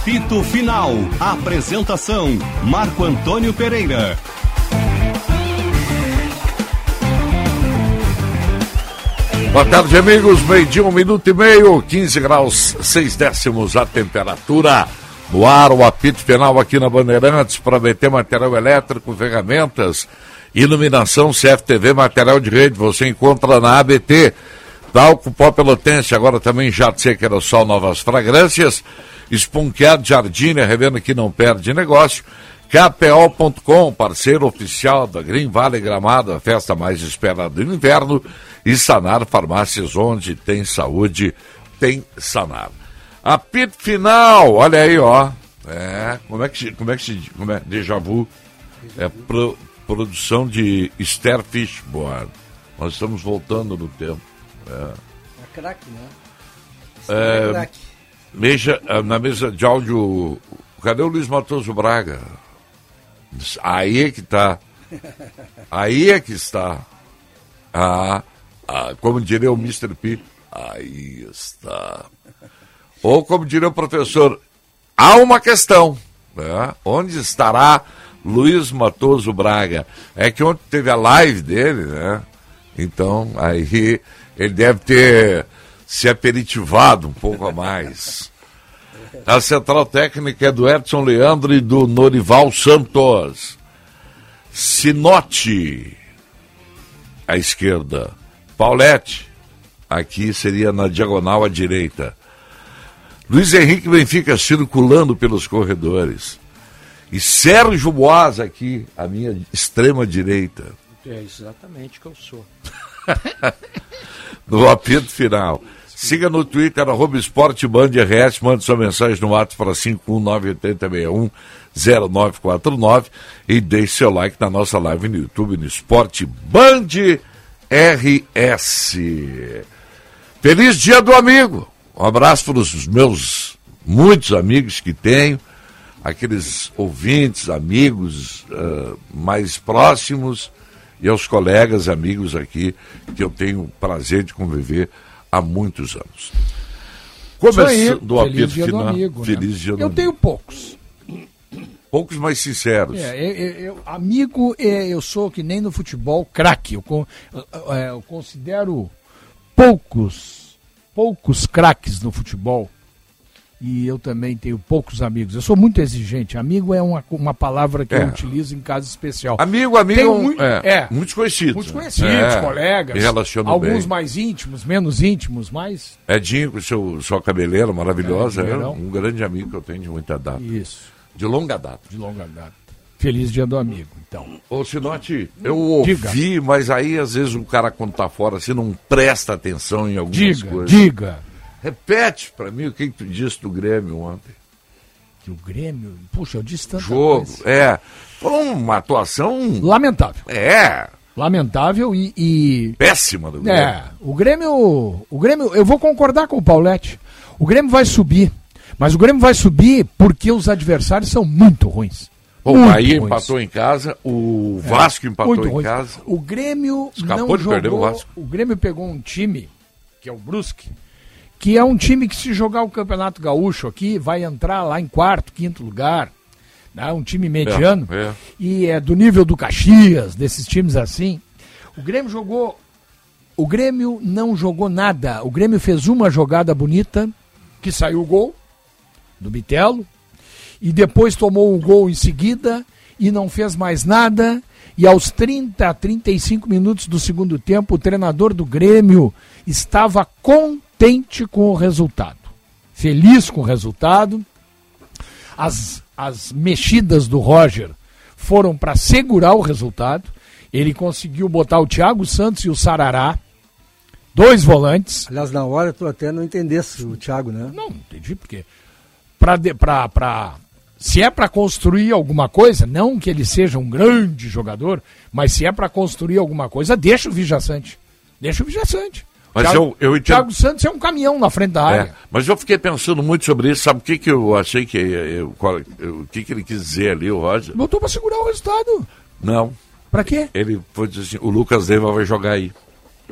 Apito Final. Apresentação: Marco Antônio Pereira. Boa tarde, amigos. Meio-dia, um minuto e meio, 15 graus, 6 décimos a temperatura. No ar, o apito final aqui na Bandeirantes para meter material elétrico, ferramentas, iluminação, CFTV, material de rede. Você encontra na ABT, Talco Pó Pelotense, agora também Jato Seca Sol Novas Fragrâncias, Esponqueado Jardine, revendo que não perde negócio. KPO.com, parceiro oficial da Green Valley Gramado, a festa mais esperada do inverno, e Sanar Farmácias, onde tem saúde, tem Sanar. Apito final, olha aí, ó. É, como é que como é que se como é déjà vu? É pro, produção de Esther Fishborn. Nós estamos voltando no tempo. É, É craque, né? É, craque. Meja, na mesa de áudio, cadê o Luiz Matoso Braga? Aí é que tá. Aí é que está. Ah, ah, como diria o Mr. P, aí está. Ou como diria o professor, há uma questão. Né? Onde estará Luiz Matoso Braga? É que ontem teve a live dele, né? Então, aí ele deve ter se aperitivado um pouco a mais. A central técnica é do Edson Leandro e do Norival Santos. Sinote, à esquerda. Paulette, aqui seria na diagonal à direita. Luiz Henrique Benfica circulando pelos corredores. E Sérgio Boas aqui, à minha extrema direita. É exatamente o que eu sou. no apito final. Siga no Twitter, arroba Esporte Band RS, mande sua mensagem no WhatsApp para 51980610949 e deixe seu like na nossa live no YouTube, no Esporte Band RS. Feliz dia do amigo! Um abraço para os meus muitos amigos que tenho, aqueles ouvintes, amigos uh, mais próximos e aos colegas, amigos aqui que eu tenho prazer de conviver há muitos anos. Começando o apito final. Amigo, feliz né? dia do Eu tenho poucos. Poucos mais sinceros. É, eu, eu, amigo, é, eu sou que nem no futebol craque. Eu, eu, eu considero poucos, poucos craques no futebol. E eu também tenho poucos amigos. Eu sou muito exigente. Amigo é uma, uma palavra que É. eu utilizo em caso especial. Amigo, amigo, é, muito- é, é. muitos conhecidos. Muitos né? conhecidos, É, colegas. Alguns bem. mais íntimos, menos íntimos, mas. Edinho, com seu, sua cabeleira maravilhosa, É, é, um grande amigo que eu tenho de muita data. Isso, De longa data. de longa data. Feliz dia do amigo, então. Ô, Sinote, eu ouvi, Diga. mas aí às vezes o cara quando tá fora, assim, não presta atenção em algumas Diga, coisas. diga. Repete pra mim o que, que tu disse do Grêmio ontem. Que o Grêmio. Puxa, eu disse tanta Jogo, coisa. é. Foi uma atuação, Lamentável. é, Lamentável e. e- péssima do Grêmio. É, o Grêmio. O Grêmio. Eu vou concordar com o Paulette. O Grêmio vai subir. Mas o Grêmio vai subir porque os adversários são muito ruins. Bom, o Bahia ruins. empatou em casa, o Vasco empatou Muito em ruins. casa. O Grêmio Escapou não de jogou. perder o Vasco. o Grêmio pegou um time, que é o Brusque, que é um time que se jogar o Campeonato Gaúcho aqui, vai entrar lá em quarto, quinto lugar. Né? Um time mediano. É, é. E é do nível do Caxias, desses times assim. O Grêmio jogou. O Grêmio não jogou nada. O Grêmio fez uma jogada bonita, que saiu o gol do Bitelo, e depois tomou o gol em seguida e não fez mais nada. E aos 30, 35 minutos do segundo tempo, o treinador do Grêmio estava contente com o resultado. Feliz com o resultado. As, as mexidas do Roger foram para segurar o resultado. Ele conseguiu botar o Thiago Santos e o Sarará, dois volantes. Aliás, na hora tu até não entendesse o Thiago, né? Não, não entendi por quê. Pra, pra, pra, se é para construir alguma coisa, não que ele seja um grande jogador, mas se é para construir alguma coisa, deixa o Vijaçante. Deixa o Vijaçante. Mas Thiago, eu- eu entendo- Thiago Santos é um caminhão na frente da área. É, mas eu fiquei pensando muito sobre isso. Sabe o que, que eu achei que. Eu, qual- eu- o que, que ele quis dizer ali, o Roger? Botou para segurar o resultado. Não. Pra quê? Ele foi dizer assim: o Lucas Leiva vai jogar aí.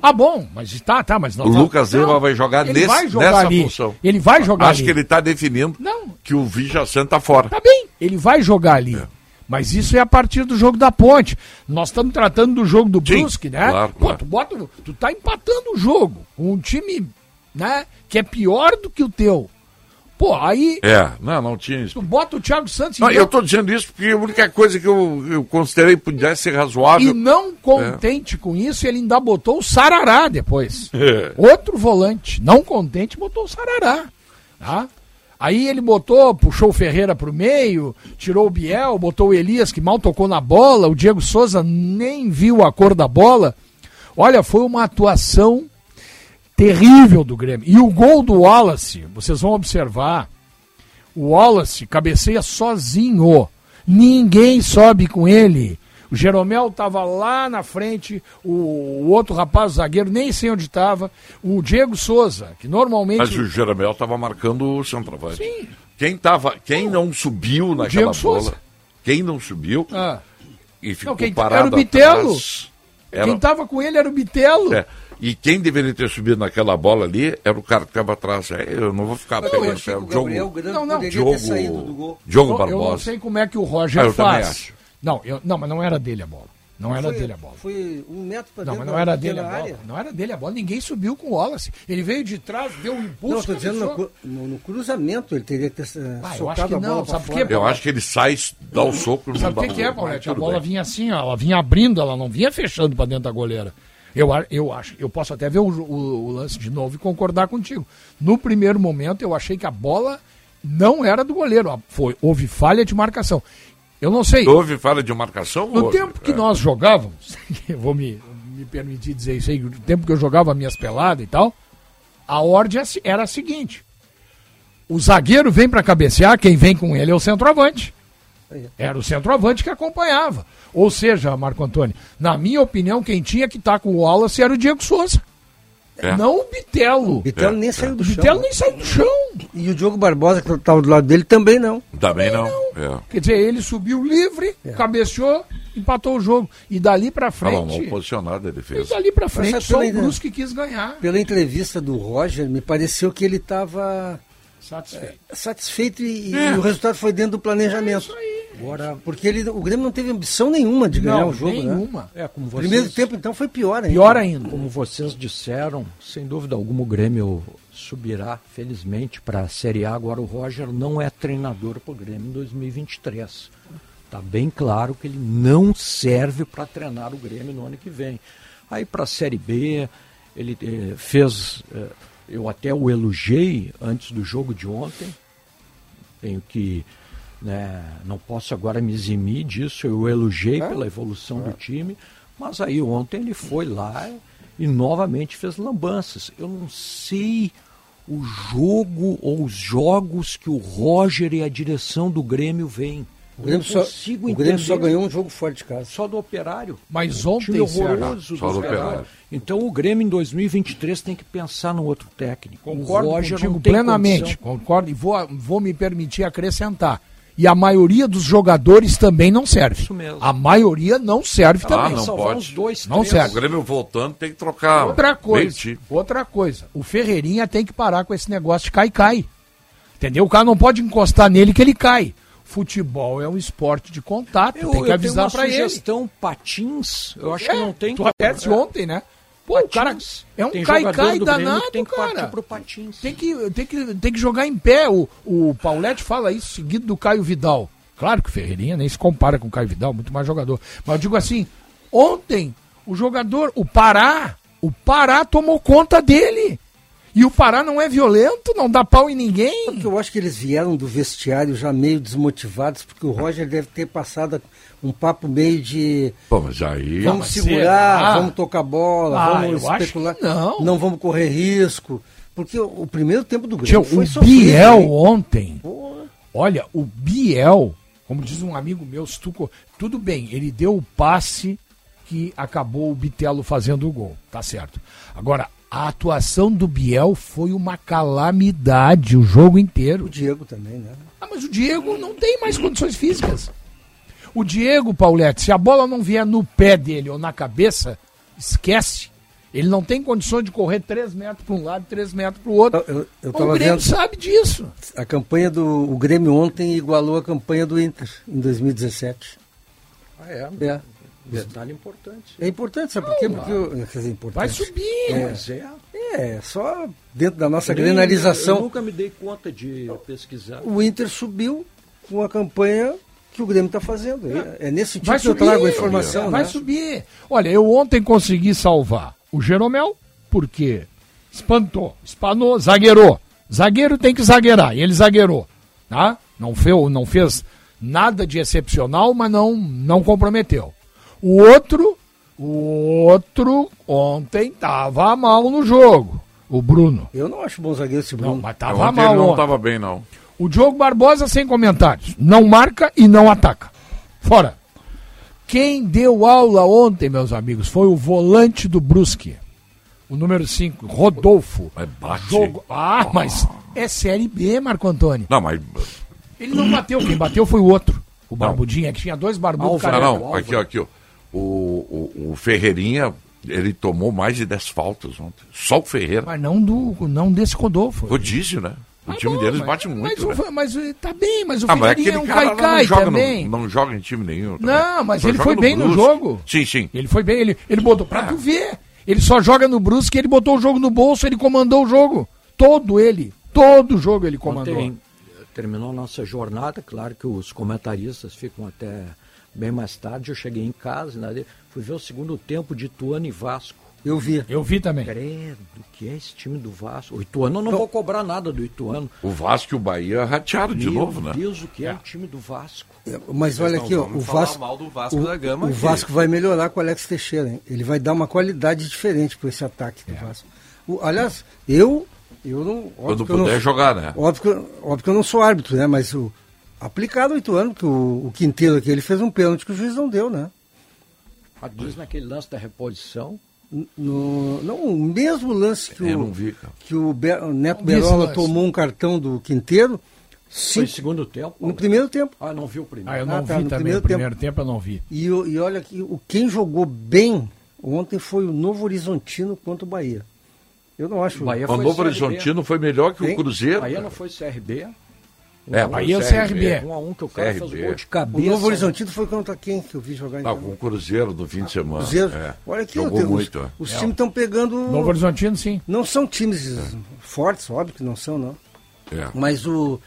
Ah, bom, mas tá, tá, mas não. O tá- Lucas Lima vai jogar ele nesse- vai jogar nessa ali. função. Ele vai jogar Acho ali. que ele está definindo Não. que o Vija Santa tá fora. Tá bem, ele vai jogar ali. É. Mas isso é a partir do jogo da ponte. Nós estamos tratando do jogo do Sim, Brusque, né? claro, Pô, claro. Tu, bota, tu tá empatando o jogo um time né, que é pior do que o teu. Pô, aí É, não, não tinha isso. tu bota o Thiago Santos Não, eu estou dizendo isso porque a única coisa que eu, eu considerei pudesse ser e razoável. não contente com isso, ele ainda botou o Sarará depois. É. Outro volante. Não contente, botou o Sarará. Tá? Aí ele botou, puxou o Ferreira pro meio, tirou o Biel, botou o Elias, que mal tocou na bola, o Diego Souza nem viu a cor da bola. Olha, foi uma atuação terrível do Grêmio. E o gol do Wallace, vocês vão observar, o Wallace cabeceia sozinho. Ninguém sobe com ele. O Jeromel estava lá na frente, o, o outro rapaz, o zagueiro, nem sei onde estava. O Diego Souza, que normalmente. Mas o Jeromel estava marcando o centroavante. Sim. Quem, tava, quem não subiu naquela Diego bola, Souza. quem não subiu Ah, e ficou quem- parado era o Bitelo. atrás, era- Quem estava com ele era o Bitelo. é, e quem deveria ter subido naquela bola ali era o cara que estava atrás. É, eu não vou ficar Eu pegando o o jogo, Gabriel Grande Não, não. gol. Diogo Eu- Eu não Barbosa. sei como é que o Roger Ah, eu também faz. Não, eu, não, mas não era dele a bola. Não era Foi- dele a bola. Foi um metro para Não, dentro mas não da era dele a bola. área. Não era dele a bola. Ninguém subiu com o Wallace. Ele veio de trás, deu um impulso. Não, estou dizendo no, no- cruzamento ele teria que ter eh, Ah, eu acho soltado que a bola não, sabe por fora. quê? Eu acho que ele sai, dá o soco no Sabe o que, que é, mas Paulette? A bola bem. vinha assim, ó, ela vinha abrindo, ela não vinha fechando para dentro da goleira. Eu, eu acho, eu posso até ver o, o- o lance de novo e concordar contigo. No primeiro momento, eu achei que a bola não era do goleiro. Foi, houve falha de marcação. Eu não sei. Houve falha de marcação? No Houve. tempo que É. nós jogávamos, eu vou me, me permitir dizer isso aí, no tempo que eu jogava minhas peladas e tal, a ordem era a seguinte: o zagueiro vem para cabecear, quem vem com ele é o centroavante. Era o centroavante que acompanhava. Ou seja, Marco Antônio, na minha opinião, quem tinha que estar com o Wallace era o Diego Souza. É. Não o Bitelo. O Bitelo É, nem é. saiu do chão. Bitelo nem saiu do chão. E o Diogo Barbosa, que estava do lado dele, também não. Também não. É. Quer dizer, ele subiu livre, cabeceou, empatou o jogo. E dali pra Tava mal frente. posicionado ele E fez. dali pra frente, só pela o Brusque quis ganhar. Pela entrevista do Roger, me pareceu que ele estava Satisfeito. satisfeito e, e É. o resultado foi dentro do planejamento. Agora, porque ele, o Grêmio não teve ambição nenhuma de ganhar Não, o jogo, né? nenhuma. É, como O vocês, primeiro tempo, então, foi pior ainda. Pior ainda. como vocês disseram, sem dúvida alguma o Grêmio subirá, felizmente, para a Série A. Agora o Roger não é treinador para o Grêmio em 2023. Está bem claro que ele não serve para treinar o Grêmio no ano que vem. Aí para a Série B, ele eh, fez. eh, eu até o elogiei antes do jogo de ontem. Tenho que. né, não posso agora me eximir disso. Eu elogiei pela evolução do time. Mas aí ontem ele foi lá e novamente fez lambanças. Eu não sei o jogo ou os jogos que o Roger e a direção do Grêmio veem. O Grêmio, só, o Grêmio só ganhou um jogo fora de casa. Só do operário. Mas ontem, horroroso Só do do operário. Operário. Então o Grêmio em 2023 tem que pensar no outro técnico. concordo o Roger contigo plenamente, condição. concordo, e vou, vou me permitir acrescentar. E a maioria dos jogadores também não serve. Isso mesmo. A maioria não serve Ah, também. não Salvar pode. uns dois, Não três. serve. O Grêmio voltando tem que trocar. Outra coisa, outra coisa. O Ferreirinha tem que parar com esse negócio de cai-cai. Entendeu? O cara não pode encostar nele que ele cai. Futebol é um esporte de contato, Eu, tem que avisar uma ele. sugestão patins, eu acho É, que não tem Tu até disse ontem, né? Pô, o cara Patins. é um cai-cai Grêmio danado, tem que cara. pro patins. Tem que, tem, que, tem que jogar em pé. O, o Paulette fala isso, seguido do Caio Vidal. Claro que o Ferreirinha nem se compara com o Caio Vidal, muito mais jogador. Mas eu digo assim, ontem, o jogador, o Pará, o Pará tomou conta dele. E o Pará não é violento, não dá pau em ninguém. Porque eu acho que eles vieram do vestiário já meio desmotivados, porque o Roger deve ter passado um papo meio de Pô, mas aí. vamos segurar, será? vamos tocar bola, Ah, vamos eu acho especular, que não. vamos correr risco. Porque o, o primeiro tempo do Tio, Grêmio foi o sofrido, Biel hein? ontem, Pô, olha, o Biel, como diz um amigo meu, se tu co- tudo bem, ele deu o passe que acabou o Bitelo fazendo o gol, tá certo. Agora, a atuação do Biel foi uma calamidade o jogo o inteiro. Diego também, né? Ah, mas o Diego não tem mais condições físicas. O Diego, Paulette, se a bola não vier no pé dele ou na cabeça, esquece. Ele não tem condições de correr 3 metros para um lado, 3 metros para o outro. Eu, eu o Grêmio vendo sabe disso. a campanha do o Grêmio ontem igualou a campanha do Inter em 2017. Ah, é? É. Detalhe importante. É importante, sabe por quê? Porque eu- quer dizer, importante. Vai subir. É. Mas é. É, só dentro da nossa granalização. Eu nunca me dei conta de pesquisar. o Inter subiu com a campanha que o Grêmio está fazendo. É, é nesse sentido Vai que eu subir. trago a informação. Vai né? subir. Olha, eu ontem consegui salvar o Jeromel, porque espantou, espanou, zagueirou. Zagueiro tem que zagueirar, e ele zagueirou. Tá? Não, fez, não fez nada de excepcional, mas não, não comprometeu. O outro, o outro ontem tava mal no jogo, o Bruno. Eu não acho bom zagueiro esse Não, Bruno. mas tava Ontem mal ele não ontem. estava bem, não. O Diogo Barbosa sem comentários. Não marca e não ataca. Fora. Quem deu aula ontem, meus amigos, foi o volante do Brusque. O número 5, Rodolfo. Mas bate. Jogo... Ah, mas é Série B, Marco Antônio. Não, mas. Ele não bateu, quem bateu foi o outro. O Barbudinha, que tinha dois barbudos. Ah, careca. não, aqui, ó, aqui, ó. O, o, o Ferreirinha, ele tomou mais de 10 faltas ontem. Só o Ferreira. Mas não, do, não desse Rodolfo. Rodízio, né? O Ah, time bom, deles mas- bate muito, mas, né? o- mas tá bem, mas o Ah, mas Ferreirinha é um caicai joga, também. no, não joga em time nenhum. também. Não, mas Só ele foi bem no Brusque. jogo. Sim, sim. Ele foi bem, ele, ele botou. Pra Ah. tu ver. Ele só joga no Brusque, ele botou o jogo no bolso, ele comandou o jogo. Todo ele. Todo o jogo ele comandou. Ontem terminou a nossa jornada, claro que os comentaristas ficam até bem mais tarde. Eu cheguei em casa, né, fui ver o segundo tempo de Ituano e Vasco. Eu vi. Eu vi também. Credo, que é esse time do Vasco? O Ituano, eu não vou cobrar nada do Ituano. O Vasco e o Bahia ratearam de Meu novo, né? Deus, o que é, o time do Vasco? Mas olha não aqui, ó, o Vasco, mal do Vasco o, da Gama o aqui. Vasco vai melhorar com o Alex Teixeira. hein? Ele vai dar uma qualidade diferente para esse ataque É. do Vasco. O- aliás, eu, eu não. óbvio Quando que eu não puder sou- jogar, né? Óbvio que, óbvio que eu não sou árbitro, né? Mas o aplicado oito anos, que o, o Quinteiro aqui, ele fez um pênalti que o juiz não deu, né? Ah, Diz naquele lance da reposição. No, não, o mesmo lance que Eu o, vi, que o, Be- o Neto vi Berola tomou um cartão do Quinteiro Foi cinco, segundo tempo? no primeiro tempo. Ah, não viu o primeiro. Ah, eu não Ah, tá, vi no também. primeiro o primeiro tempo. eu não vi. E, o- e olha que o, quem jogou bem ontem foi o Novo Horizontino contra o Bahia. Eu não acho. O Bahia O foi Novo CRB. Horizontino foi melhor que o Hein? Cruzeiro. Bahia não foi CRB? É, Bahia é o CRB. Um a um que o cara CRB. fez gol de O cabeça. Novo Horizontino foi contra quem que eu vi jogar Não, então? com o Cruzeiro no fim de semana. Cruzeiro. É. Olha aqui, Jogou tenho- muito. os, é. os times estão pegando. Novo Horizontino, sim. Não são times fortes, óbvio que não são, não. É. Mas o.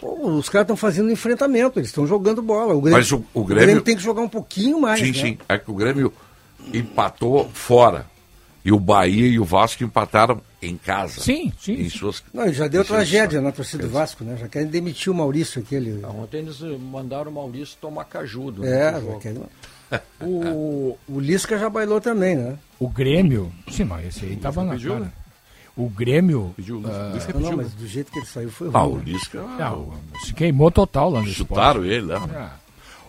pô, os caras estão fazendo enfrentamento, eles estão jogando bola. O Grêmio, Mas o- o Grêmio- tem que jogar um pouquinho mais. Sim, né? sim. É que o Grêmio empatou fora. E o Bahia e o Vasco empataram em casa. Sim, sim, Em sim. suas... Não, já deu tragédia na torcida do Vasco, né? Já querem demitir o Maurício aquele. Ah, Ontem eles mandaram o Maurício tomar cajudo. É, né, pro já querem. O, o Lisca já bailou também, né? O Grêmio. Sim, mas esse aí tava na pediu, cara. né? O Grêmio. Pediu, o ah, Luiz Não, não, né? mas do jeito que ele saiu foi Ah, ruim. o né? Lisca. não, se queimou total lá no esporte. Chutaram ele lá. Ah,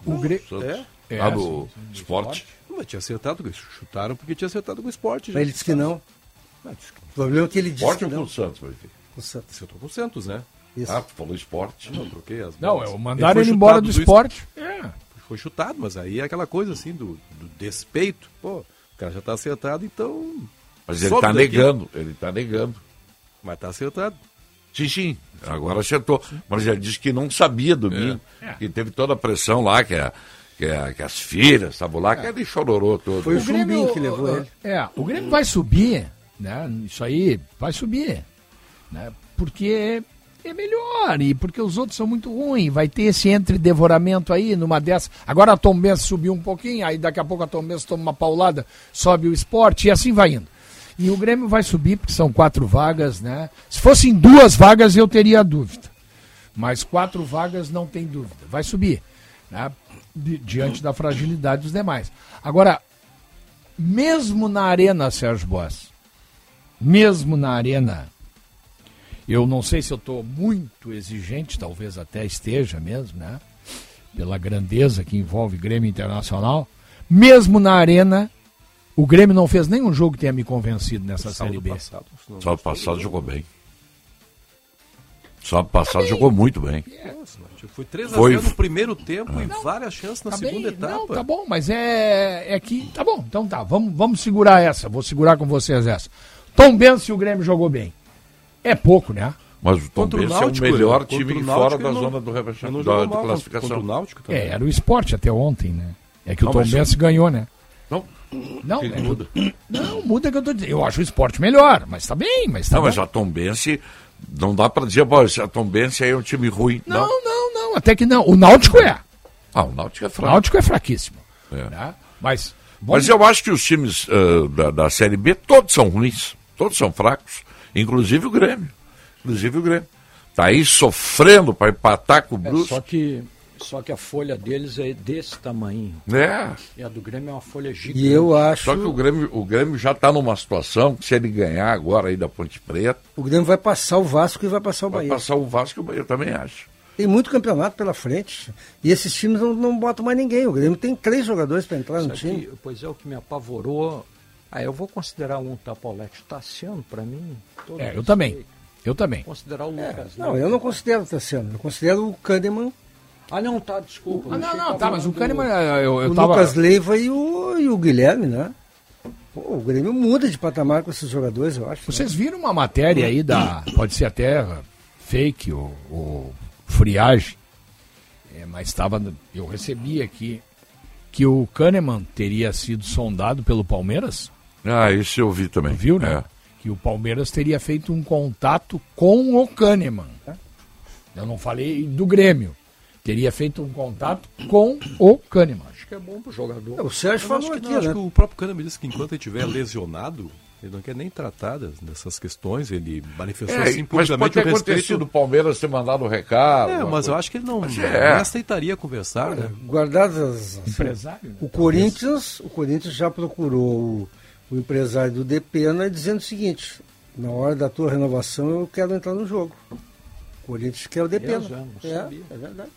o Grêmio. É? É, Lá no esporte. Mas tinha acertado, chutaram porque tinha acertado com o esporte. já. Mas ele disse que não. Ah, disse que O problema é que ele disse Esporte ou com não. o Santos, vai ver? O Santos. Acertou com o Santos, né? Isso. Ah, tu falou esporte. Não, troquei as Não, bolas. eu mandaram foi ele embora do esporte. É. Foi chutado, mas aí é aquela coisa assim do, do despeito. Pô, o cara já tá acertado, então. Mas ele tá daqui. negando. Ele tá negando. Mas tá acertado. Sim, sim. Agora acertou. Mas ele disse que não sabia domingo. É. Que teve toda a pressão lá, que, a, que, a- que as filhas estavam lá, que ele chororou todo. Foi o O Grêmio, que levou ele. É, o Grêmio vai subir, né? Isso aí vai subir, né? Porque é melhor e porque os outros são muito ruins. Vai ter esse entre devoramento aí numa dessa. Agora a Tombense subiu um pouquinho, aí daqui a pouco a Tombense toma uma paulada, sobe o esporte e assim vai indo. E o Grêmio vai subir porque são quatro vagas, né? Se fossem duas vagas eu teria dúvida. Mas quatro vagas não tem dúvida. Vai subir, né? Di- diante da fragilidade dos demais. Agora, mesmo na arena, Sérgio Boas, mesmo na arena, eu não sei se eu estou muito exigente, talvez até esteja mesmo, né? Pela grandeza que envolve Grêmio Internacional. Mesmo na arena, o Grêmio não fez nenhum jogo que tenha me convencido nessa Série B. passado. Só passado jogou bem. Sábado passado jogou muito bem. Nossa, mas foi 3 a Foi- 0 no primeiro tempo e várias chances na Tá segunda bem, etapa. não, tá bom, mas é, é que. Tá bom, então tá. Vamos, vamos segurar essa. Vou segurar com vocês essa. Tom Benz e o Grêmio jogou bem. É pouco, né? Mas o Tom o Benz é o melhor time o fora da não- zona do rebaixamento, da, de mal contra o classificação. Náutico também. É, era o esporte até ontem, né? É que o Não, Tom mas- Benz ganhou, né? Não, Não, que é- muda. não, muda que eu tô dizendo. Eu acho o esporte melhor, mas tá bem, mas tá Não, bom. mas a Tom Benz, não dá pra dizer, "Pô, esse- a Tom Benz aí é um time ruim. Não. Não, não, não, até que não. O Náutico é. Ah, o Náutico é O fraco. Náutico é fraquíssimo. É. né? Mas. Mas eu acho que os times ah, da, da Série B todos são ruins, todos são fracos, inclusive o Grêmio. Inclusive o Grêmio. Tá aí sofrendo para empatar com o É, Brusque. só, que, só que a folha deles é desse tamanho. É. E a do Grêmio é uma folha gigante. E eu acho Só que o Grêmio, o Grêmio já está numa situação que se ele ganhar agora aí da Ponte Preta, o Grêmio vai passar o Vasco e vai passar o vai Bahia. passar o Vasco e o Bahia, eu também acho. Tem muito campeonato pela frente. E esses times não, não botam mais ninguém. O Grêmio tem três jogadores para entrar no Isso time. aqui, pois é, o que me apavorou. Ah, eu vou considerar um Tapolete Tassiano, para mim. todo É, eu respeito. também. Eu também. Considerar o Lucas. Não, né? eu não considero o Tassiano. Eu considero o Kahneman, Ah, não, tá, desculpa. Ah, não, não, tá, mas o Kahneman, do- eu, eu o tava. Lucas Leiva e o, e o Guilherme, né? Pô, o Grêmio muda de patamar com esses jogadores, eu acho. né? Vocês viram uma matéria aí da. Pode ser até fake ou, ou friagem. É, mas estava. Eu recebi aqui que o Kahneman teria sido sondado pelo Palmeiras. Ah, isso eu vi também. Viu, né? É. Que o Palmeiras teria feito um contato com o Kahneman. Eu não falei do Grêmio. Teria feito um contato com o Kahneman. Acho que é bom pro jogador. O Sérgio Eu acho falou que, aqui, não, acho né? que o próprio me disse que enquanto ele estiver lesionado, ele não quer nem tratar dessas questões. Ele manifestou É, assim mas publicamente pode ter o respeito. acontecido o Palmeiras ter mandado o recado. É, mas eu coisa. acho que ele não, Mas não é. aceitaria conversar, né? Guardadas as. Empresário, né? o Corinthians, o Corinthians já procurou o, o empresário do Depena dizendo o seguinte: na hora da tua renovação eu quero entrar no jogo. O Corinthians quer o Depena. É, não É, sabia. é verdade.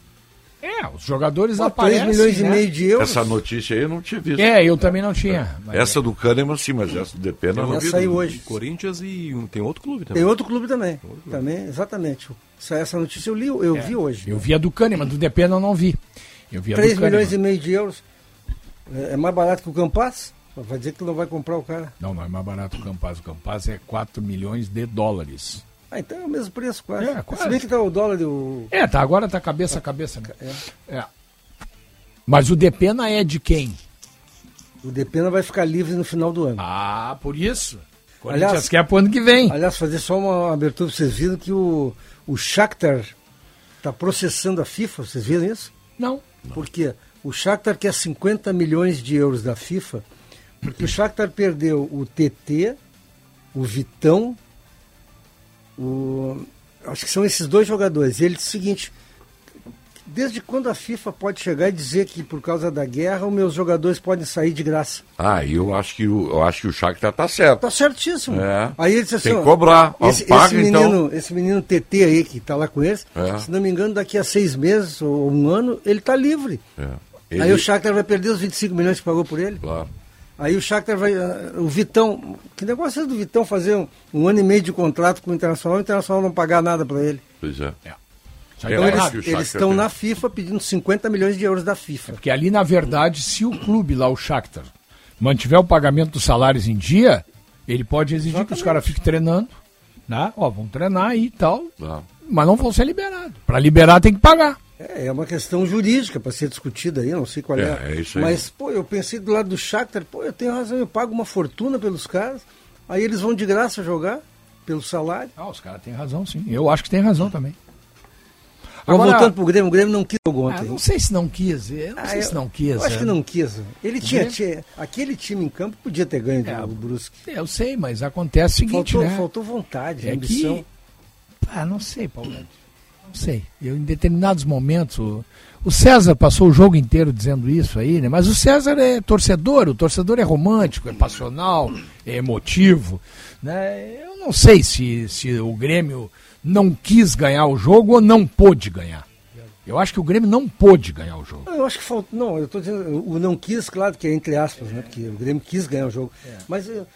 É, os jogadores Pô, 3 aparecem. milhões né? e meio de euros. Essa notícia aí eu não tinha visto. É, eu também não tinha. mas- Essa do Kahneman, sim, mas essa do Depena eu não vi. saiu hoje. Corinthians e um- tem outro clube também. Tem outro clube também. Também, exatamente. Essa, essa notícia eu li, eu vi hoje. Eu vi a do Kahneman, do Depena eu não vi. Eu vi a 3 do Kahneman. milhões e meio de euros. É, é mais barato que o Campas? Vai dizer que não vai comprar o cara. Não, não é mais barato o Campaz. O Campaz é 4 milhões de dólares. Ah, então é o mesmo preço, quase. É, quase. Se bem que tá o dólar e o. É, tá, agora tá cabeça a cabeça. Né? É. Mas o Depena é de quem? O Depena vai ficar livre no final do ano. Ah, por isso. Corinthians Aliás- quer pro ano que vem. Aliás, fazer só uma abertura vocês viram que o, o Shakhtar está processando a FIFA, vocês viram isso? Não. Por quê? O Shakhtar quer 50 milhões de euros da FIFA, porque o Shakhtar perdeu o TT, o Vitão, o... acho que são esses dois jogadores. E ele disse o seguinte, desde quando a FIFA pode chegar e dizer que por causa da guerra os meus jogadores podem sair de graça? Ah, eu acho que o, eu acho que o Shakhtar tá certo. Tá certíssimo. É. Aí ele disse assim, Tem que cobrar. Ó, Esse, paga, esse menino, então. esse menino TT aí que tá lá com eles, É. se não me engano, daqui a seis meses ou um ano, ele tá livre. É. Aí Ele- o Shakhtar vai perder os 25 milhões que pagou por ele. Claro. Aí o Shakhtar vai. ah, O Vitão. Que negócio é do Vitão fazer um, um ano e meio de contrato com o Internacional e o Internacional não pagar nada para ele? Pois é. É, Então eles, eles estão tem. na FIFA pedindo 50 milhões de euros da FIFA. Porque ali, na verdade, se o clube lá, o Shakhtar, mantiver o pagamento dos salários em dia, ele pode exigir que os caras fiquem treinando, né? Ó, vão treinar aí e tal, Claro. mas não vão ser liberados. Para liberar tem que pagar. É, é uma questão jurídica para ser discutida aí, não sei qual é. É, é isso aí. Mas, pô, eu pensei do lado do Shakhtar, pô, eu tenho razão, eu pago uma fortuna pelos caras, aí eles vão de graça jogar pelo salário. Ah, os caras têm razão, sim. Eu acho que tem razão também. Agora, Agora- voltando pro Grêmio, o Grêmio não quis jogo Ah, ontem. não sei se não quis, eu não Ah, sei eu- se não quis. Eu acho é. que não quis. Ele tinha, tinha- aquele time em campo podia ter ganho É, do Brusque. Eu sei, mas acontece o seguinte, Faltou, né? faltou vontade, É ambição. que. Ah, não sei, Paulete. Não sei. Eu, em determinados momentos. O, o César passou o jogo inteiro dizendo isso aí, né? Mas o César é torcedor, o torcedor é romântico, é passional, é emotivo. Né? Eu não sei se, se o Grêmio não quis ganhar o jogo ou não pôde ganhar. Eu acho que o Grêmio não pôde ganhar o jogo. Eu acho que faltou. Não, eu tô dizendo, o não quis, claro que é entre aspas, né? Porque o Grêmio quis ganhar o jogo. É. Mas eh, eu-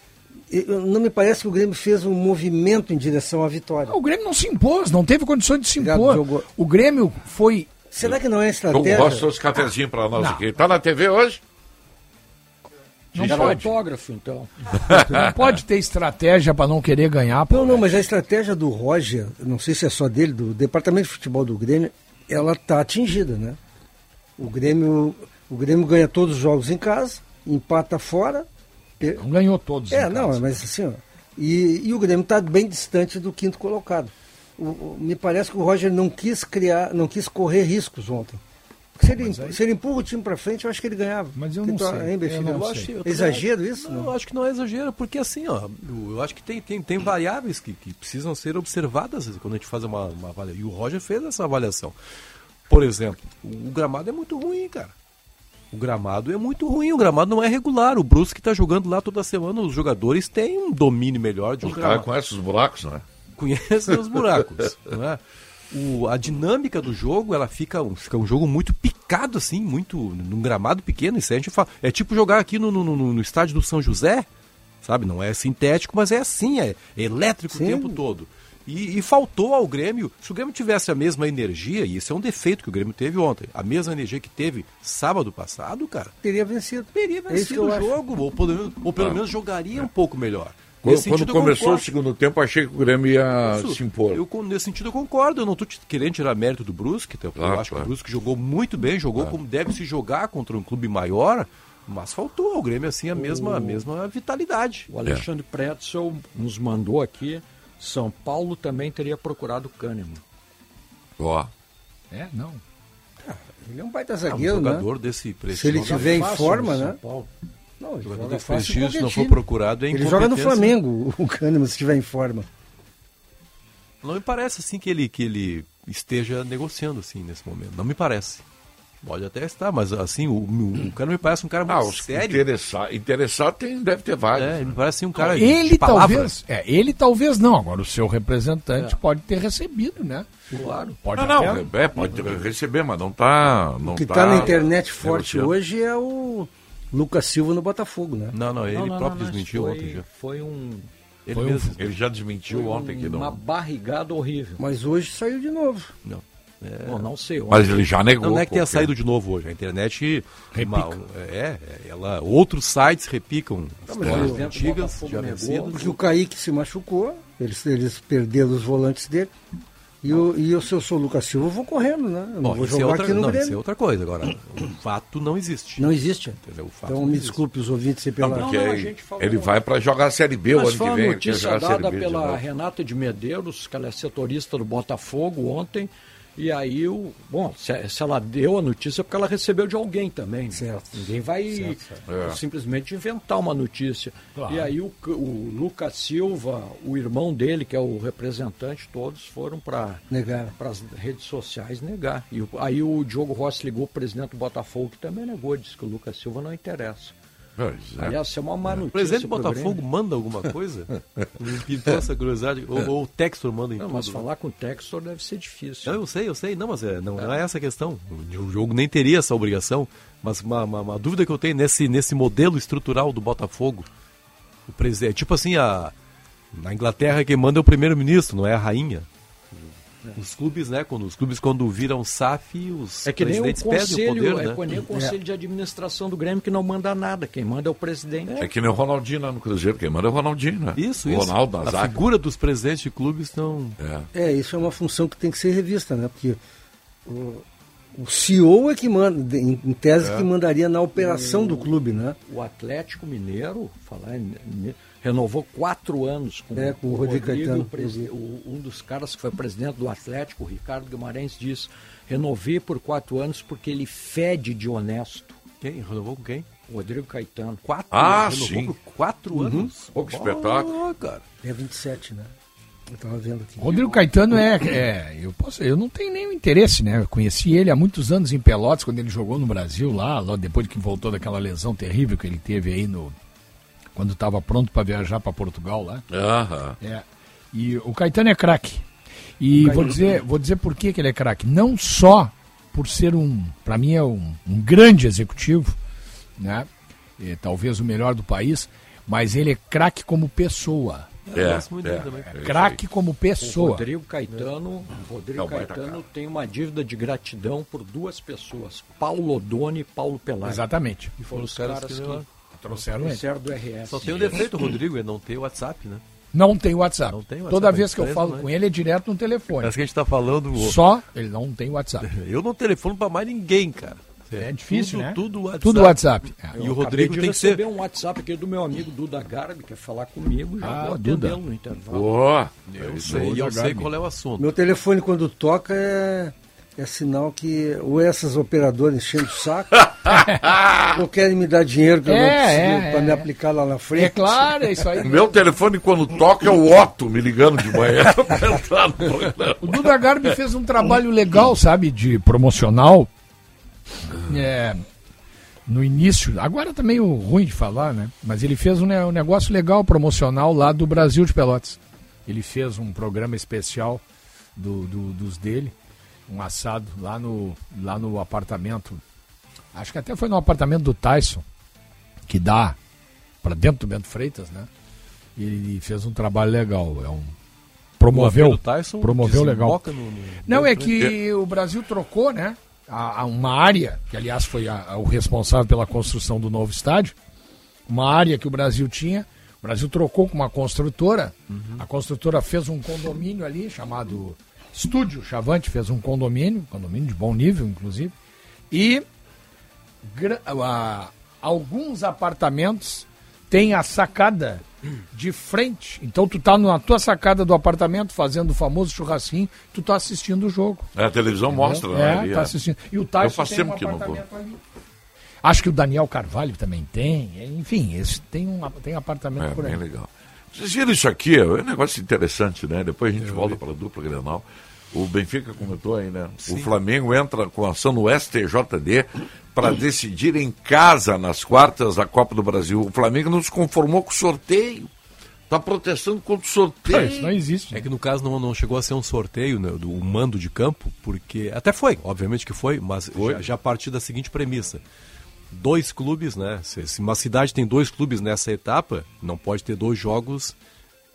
não me parece que o Grêmio fez um movimento em direção à vitória. O Grêmio não se impôs, não teve condições de se Obrigado, impor. jogou. O Grêmio foi. Será que não é estratégia? Rossi trouxe cafezinho pra nós Não. aqui. Tá na TV hoje? Não Era pode. autógrafo, então. Não pode ter estratégia para não querer ganhar. pô. Não, não, mas a estratégia do Roger, não sei se é só dele, do departamento de futebol do Grêmio, ela está atingida, né? O Grêmio, o Grêmio ganha todos os jogos em casa, empata fora. Não ganhou todos. É, não, mas assim, ó, e, e o Grêmio está bem distante do quinto colocado. O- o- me parece que o Roger não quis criar, não quis correr riscos ontem. Se ele, se ele empurra o time para frente, eu acho que ele ganhava. Mas eu não tu- sei, hein, Bexi? eu não Eu sei. acho- eu também Exagero acho- isso? Não, Não. eu acho que não é exagero, porque assim, ó, eu, eu acho que tem, tem, tem variáveis que, que precisam ser observadas quando a gente faz uma, uma avaliação. E o Roger fez essa avaliação. Por exemplo, o gramado é muito ruim, cara. O gramado é muito ruim, o gramado não é regular. O Brusque está jogando lá toda semana, os jogadores têm um domínio melhor de um Os caras gramado. conhecem os buracos, né? Conhecem os buracos. não é? O- a dinâmica do jogo, ela fica, um- fica um jogo muito picado, assim, muito. num gramado pequeno. Isso aí a gente fala. É tipo jogar aqui no, no, no- no estádio do São José, sabe? Não é sintético, mas é assim, é, é elétrico Sim. o tempo todo. E, e faltou ao Grêmio, se o Grêmio tivesse a mesma energia, e isso é um defeito que o Grêmio teve ontem, a mesma energia que teve sábado passado, cara, Teria vencido. teria É vencido o acho. jogo, ou pelo, menos- ou pelo Ah. menos jogaria um pouco melhor. Quando, Nesse quando sentido, eu começou o segundo tempo, achei que o Grêmio ia Isso, se impor. Eu, nesse sentido, eu concordo. Eu não estou querendo tirar mérito do Brusque. tá? Eu Claro, acho claro. que o Brusque jogou muito bem, jogou como deve se jogar contra um clube maior, mas faltou ao Grêmio assim a mesma, a mesma vitalidade. O Alexandre Pretzel nos mandou aqui. São Paulo também teria procurado o Kahneman. Ó, É, não. Ele é um baita É um zagueiro, né? jogador desse Se ele prestígio. tiver em forma, né? Paulo. Não, ele Jogador joga desse prestígio, se não for procurado, é Ele joga no. Flamengo, o Kahneman, se estiver em forma. Não me parece assim que ele, que ele esteja negociando assim nesse momento. Não me parece. Pode até estar, mas assim, o, o, o cara me parece um cara muito ah, os sério. interessados interessado tem, deve ter vários. É, ele me parece um cara ele talvez. É, ele talvez não. Agora o seu representante pode ter recebido, né? Claro. Pode Não, não, é, pode receber, mas não tá. Não O que tá está na internet forte negociando. hoje é o Lucas Silva no Botafogo, né? Não, não, ele Não, não, próprio não, não, desmentiu foi, ontem já. Foi um, Ele Foi um- mesmo. Ele já desmentiu foi ontem que uma não. barrigada horrível. Mas hoje saiu de novo. Não. É. Bom, não sei. Mas ele já negou. Não, não é que tenha porque- saído de novo hoje. A internet. uma- é, é, ela, outros sites repicam mas histórias o- antigas, já vencidas. Porque o Kaique se machucou, eles, eles perderam os volantes dele. E, o, e eu, se eu sou o Lucas Silva, eu vou correndo, né? Eu não Bom, vou isso, é jogar outra, aqui no não, Grêmio. isso é outra coisa. Agora, o fato não existe. Não existe. Entendeu? O fato Então não me existe. desculpe os ouvintes aí Não, pela... porque Não, não, a ele- gente falou- ele vai para jogar a Série B o Mas ano foi que vem. ele quer notícia jogar a Série dada de pela novo. Renata de Medeiros, que ela é setorista do Botafogo ontem. E aí, o, bom, se, se ela deu a notícia é porque ela recebeu de alguém também. né? Certo. Ninguém vai É. simplesmente inventar uma notícia. Claro. E aí o, o Lucas Silva, o irmão dele, que é o representante, todos foram para Negar. as redes sociais negar. E aí o Diogo Rossi ligou o presidente do Botafogo, que também negou, disse que o Lucas Silva não interessa. Pois é. Aliás, isso é uma má notícia. O presidente do Botafogo Grêmio. manda alguma coisa? Me pintou essa curiosidade. Ou, ou o Textor manda em Não, tudo. mas falar com o Textor deve ser difícil. Não, eu sei, eu sei. Não, mas é, não, não é essa a questão. O o jogo nem teria essa obrigação. Mas uma, uma, uma dúvida que eu tenho nesse, nesse modelo estrutural do Botafogo. O presidente, tipo assim, a, na Inglaterra quem manda é o primeiro-ministro, não é a rainha. Os clubes, né? Quando, os clubes quando viram SAF, os É que nem o presidentes pedem o conselho, poder, é né? que nem o conselho de administração do Grêmio que não manda nada, quem manda é o presidente. É que nem o Ronaldinho lá no Cruzeiro. Quem manda é o Ronaldinho, né? Isso, o isso. Ronaldo, a figura dos presidentes de clubes estão... É. É, isso é uma função que tem que ser revista, né? Porque o, o CEO é que manda, em, em tese, que mandaria na operação do clube, né? O Atlético Mineiro, falar em- em- renovou quatro anos com, É, com o Rodrigo Caetano. o um dos caras que foi presidente do Atlético, o Ricardo Guimarães, diz: renovei por quatro anos porque ele fede de honesto. Quem? Renovou com quem? O Rodrigo Caetano. Quatro Ah, renovou sim. por quatro anos. Pô, que espetáculo. Ah, cara. É 27, né? Eu tava vendo aqui. Rodrigo Caetano é, é eu, posso, eu não tenho nenhum interesse, né? Eu conheci ele há muitos anos em Pelotas, quando ele jogou no Brasil lá, lá depois que voltou daquela lesão terrível que ele teve aí no quando estava pronto para viajar para Portugal lá. Aham. É. E o Caetano é craque. E vou dizer, vou dizer por que, que ele é craque. Não só por ser um, para mim é um, um grande executivo, né? É, talvez o melhor do país, mas ele é craque como pessoa. É, é, é Craque como O pessoa. Rodrigo Caetano, o Rodrigo É Caetano tem uma dívida de gratidão por duas pessoas, Paulo Odoni e Paulo Pelai. Exatamente. E foram os caras caras que que. Trouxeram trouxeram do RS. Só tem um defeito, Rodrigo, é não ter WhatsApp, né? Não tem WhatsApp. Não tem WhatsApp, Toda é vez que eu falo com ele é direto no telefone. Parece que a gente tá falando. Só ele não tem WhatsApp. Eu não telefono pra mais ninguém, cara. É difícil, tudo, né? Tudo WhatsApp. Tudo WhatsApp. É. E o Rodrigo de tem que ser. receber um WhatsApp aqui do meu amigo Duda Garbi, quer falar comigo, já Ah, vou Duda. no intervalo. Ó, Eu isso sei, aí. eu sei qual é o assunto. Meu telefone quando toca é, é sinal que ou essas operadoras enchendo o saco, ou querem me dar dinheiro que eu não É, preciso é, para me é. aplicar lá na frente. É claro, é isso aí. Meu telefone, quando toca, é o Otto me ligando de manhã pra entrar no programa. O Duda Garbi fez um trabalho legal, sabe, de promocional. É, no início, agora tá meio ruim de falar, né? Mas ele fez um, um negócio legal promocional lá do Brasil de Pelotas. Ele fez um programa especial do, do- dos dele, um assado lá no, lá no apartamento. Acho que até foi no apartamento do Tyson, que dá para dentro do Bento Freitas, né? E ele fez um trabalho legal. É um promoveu, Tyson promoveu legal. no- no- Não, é que o Brasil trocou, né? a- a uma área, que aliás foi a- a- o responsável pela construção do novo estádio, uma área que o Brasil tinha. O Brasil trocou com uma construtora. A construtora fez um condomínio ali chamado Estúdio Chavante, fez um condomínio, condomínio de bom nível, inclusive. E a- alguns apartamentos têm a sacada de frente. Então tu tá na tua sacada do apartamento fazendo o famoso churrasquinho, tu tá assistindo o jogo. É, a televisão mostra, né? É, ali, tá é. assistindo. E o Tyson faz tem tempo um que não vou. ali. Acho que o Daniel Carvalho também tem. Enfim, esse tem um tem apartamento É, por aí. bem legal. Vocês viram isso aqui? É um negócio interessante, né? Depois a gente volta para a dupla Grenal. O Benfica comentou aí, né? O Flamengo entra com ação no STJD para decidir em casa nas quartas da Copa do Brasil. O Flamengo não se conformou com o sorteio. Está protestando contra o sorteio. Ah, Isso não existe. É que no caso não, não chegou a ser um sorteio né, do um mando de campo, porque. Até foi, obviamente que foi, mas Já, já a partir da seguinte premissa. Dois clubes, né? Se, se uma cidade tem dois clubes nessa etapa, não pode ter dois jogos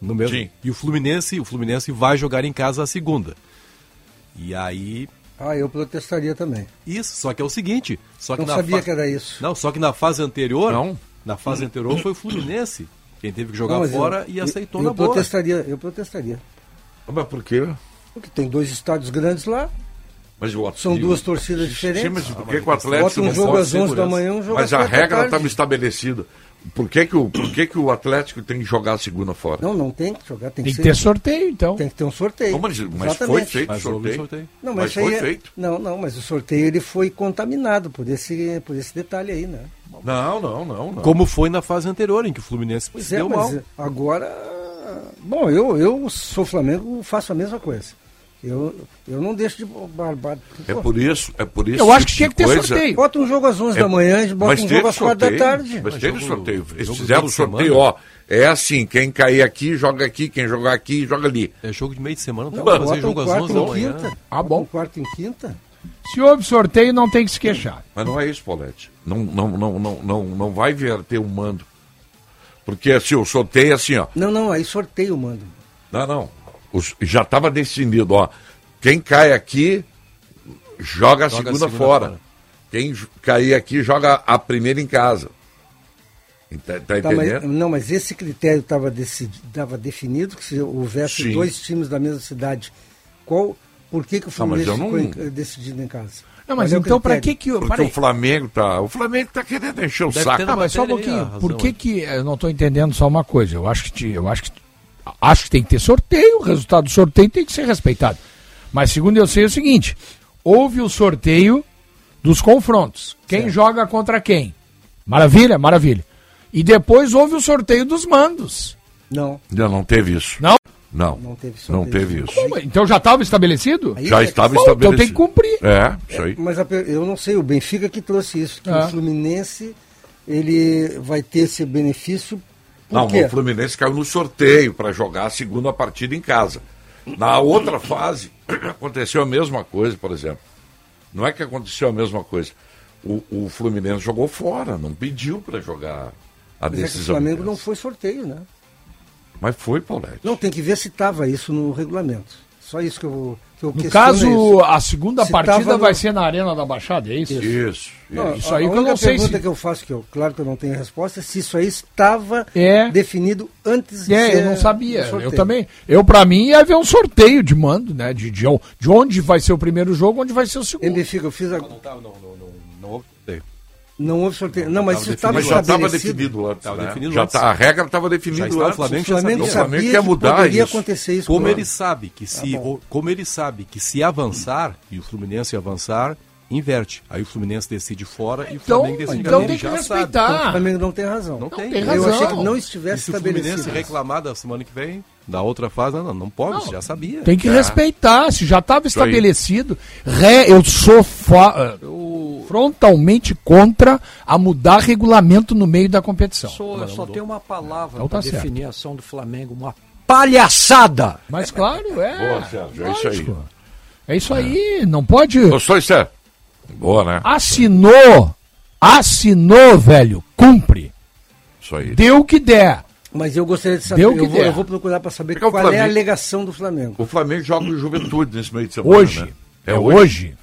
no mesmo. Sim. E o Fluminense, o Fluminense vai jogar em casa a segunda. E aí. Ah, eu protestaria também. Isso, só que é o seguinte. Só que Não na sabia fa- que era isso. Não, só que na fase anterior. Não. Na fase anterior foi o Fluminense. Quem teve que jogar Não, mas eu- fora e aceitou eu, na eu boa. protestaria, eu protestaria. Mas por quê? Porque tem dois estádios grandes lá, Mas o são duas torcidas Sim, diferentes. mas por que, que o Atlético Bota um não jogo às 11 da manhã, um jogo Mas às a regra estava estabelecida. Por que, que, o, por que, que o Atlético tem que jogar a segunda fora? Não, não tem que jogar, tem, Tem que que ser- ter sorteio, então. Tem que ter um sorteio. Não, mas, mas foi feito o Mas sorteio. sorteio. Não, mas mas, foi é- feito. Não, não, mas o sorteio ele foi contaminado por esse, por esse detalhe aí, né? Não, não, não. não. Como foi na fase anterior, em que o Fluminense Pois se é, deu mas mal. agora. Bom, eu, eu sou Flamengo, faço a mesma coisa. Eu, eu não deixo de barbar. É por isso, é por isso. Eu acho que esse tinha que ter coisa- sorteio. Bota um jogo às 11 É- da manhã e bota mas um jogo às 4 da tarde. Mas Mas teve jogo- sorteio. Eles jogo fizeram o sorteio, semana. ó. É assim, quem cair aqui, joga aqui, quem jogar aqui, joga ali. É jogo de meio de semana, não Não, tem que fazer um jogo às quarto 11 da em manhã. quinta. Ah, bom. um quarto em quinta. Se houve sorteio, não tem que se queixar. Mas não é isso, Paulette. Não, não, não, não, não, não vai verter o mando. Porque assim, o sorteio é assim, ó. Não, não, aí sorteio, mano. Não, não. Os- já estava decidido, ó. Quem cai aqui, joga a Joga a segunda, segunda fora. fora. Quem cair aqui, joga a primeira em casa. Tá, tá Tá, mas- entendendo? não, mas esse critério estava definido, que se houvesse Sim. dois times da mesma cidade, qual, por que, que o Não, Fluminense eu não- ficou em- decidido em casa? Não, mas é o então critério? que que... Porque o Flamengo tá. O Flamengo tá querendo encher o Deve saco. Ah, mas só um aí, pouquinho. a Por que aí. que eu não estou entendendo só uma coisa? Eu acho que te- eu acho que acho que tem que ter sorteio. O resultado do sorteio tem que ser respeitado. Mas segundo eu sei é o seguinte: houve o sorteio dos confrontos. Quem joga contra quem? Maravilha, maravilha. E depois houve o sorteio dos mandos. Não, Não, não teve isso. Não? Não. não teve Não sorteio. teve isso. Como? Então já estava estabelecido? Aí Já é que- estava então estabelecido. tem que cumprir. É, isso aí. Mas a eu não sei, o Benfica que trouxe isso, que Ah. o Fluminense ele vai ter esse benefício. Não, o Fluminense caiu no sorteio para jogar a segunda partida em casa. Na outra fase, aconteceu a mesma coisa, por exemplo. Não é que aconteceu a mesma coisa. O, o Fluminense jogou fora, não pediu para jogar a Mas é que o decisão. Flamengo não foi sorteio, né? Mas foi, Paulete. Não, tem que ver se estava isso no regulamento. Só isso que eu, que eu No caso, é isso. a segunda Se partida no- vai ser na Arena da Baixada, é isso? Isso. Não, isso a- aí a que eu não sei pergunta se- que eu faço, que eu, claro que eu não tenho resposta, é se isso aí estava É. definido antes de É, ser eu não sabia. Eu também. Eu, pra mim, ia haver um sorteio de mando, né? De, de, de onde vai ser o primeiro jogo, onde vai ser o segundo. Benfica, eu fiz a... Não, não, não, não. Não houve sorteio. Não, mas isso estava Mas já estava estabelecido. definido. Tava né? definido já tá- a regra estava Já definida está, o. Flamengo O Flamengo O sabia Flamengo que quer mudar poderia isso. acontecer isso. Como com ele sabe que se Tá o- como ele sabe que se avançar e o Fluminense avançar, inverte. Aí o Fluminense decide fora e o Então, Flamengo decide então tem que respeitar. O Flamengo não tem razão. Não tem. tem Eu razão. achei que não E estivesse se o Fluminense estabelecido. reclamar da semana que vem, da outra fase, não, não pode, já sabia. Tem que É. respeitar. Se já estava estabelecido. Ré, eu sou fa- frontalmente contra a mudar regulamento no meio da competição. Só, eu só tenho uma palavra Então tá para definir a ação do Flamengo, uma palhaçada. Mas claro, é. Boa, Sérgio, é isso aí. É isso aí. Não pode. Gostou, Sérgio? Boa, né? Assinou. Assinou, velho. Cumpre. Isso aí. Deu o que der. Mas eu gostaria de saber, Deu o que eu vou, der. eu vou procurar para saber Porque o qual é a Flamengo- alegação do Flamengo. O Flamengo joga com Juventude nesse meio de semana. Hoje. Né? É hoje.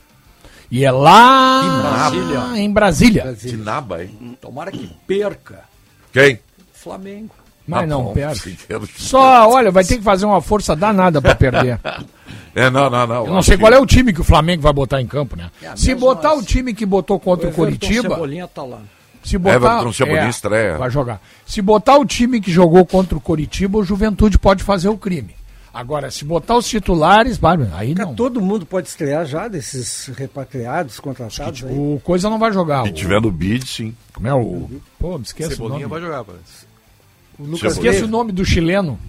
E é lá Brasília. em Brasília. Sinaba, hein? Tomara que perca. Quem? Flamengo. Mas Ah, não bom, perde. Só, olha, vai ter que fazer uma força danada pra perder. É, não, não, não. Eu não sei qual é o time que o Flamengo vai botar em campo, né? É Se botar o time que botou contra o, Coritiba, Cebolinha tá lá. se botar, Everton Cebolinha estreia. vai jogar. Se botar o time que jogou contra o Coritiba, o Juventude pode fazer o crime. Agora, se botar os titulares, Bárbara, aí não. Todo mundo pode estrear já desses repatriados, contratados aí. O Coisa não vai jogar. Se O, tiver no bid, sim. como é o... Pô, me esqueço o Cebolinha nome. vai jogar, parece. O Lucas. Esqueço o nome do chileno.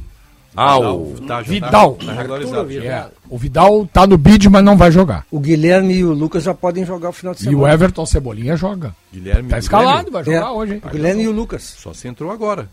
Ah, o... Vidal. Tá, tá. É, o Vidal tá no bid, mas não vai jogar. O Guilherme e o Lucas já podem jogar o final de E semana. o Everton Cebolinha joga. Guilherme Tá do escalado, Grêmio, vai jogar É, hoje. hein? O Guilherme e o Lucas. Só se entrou agora.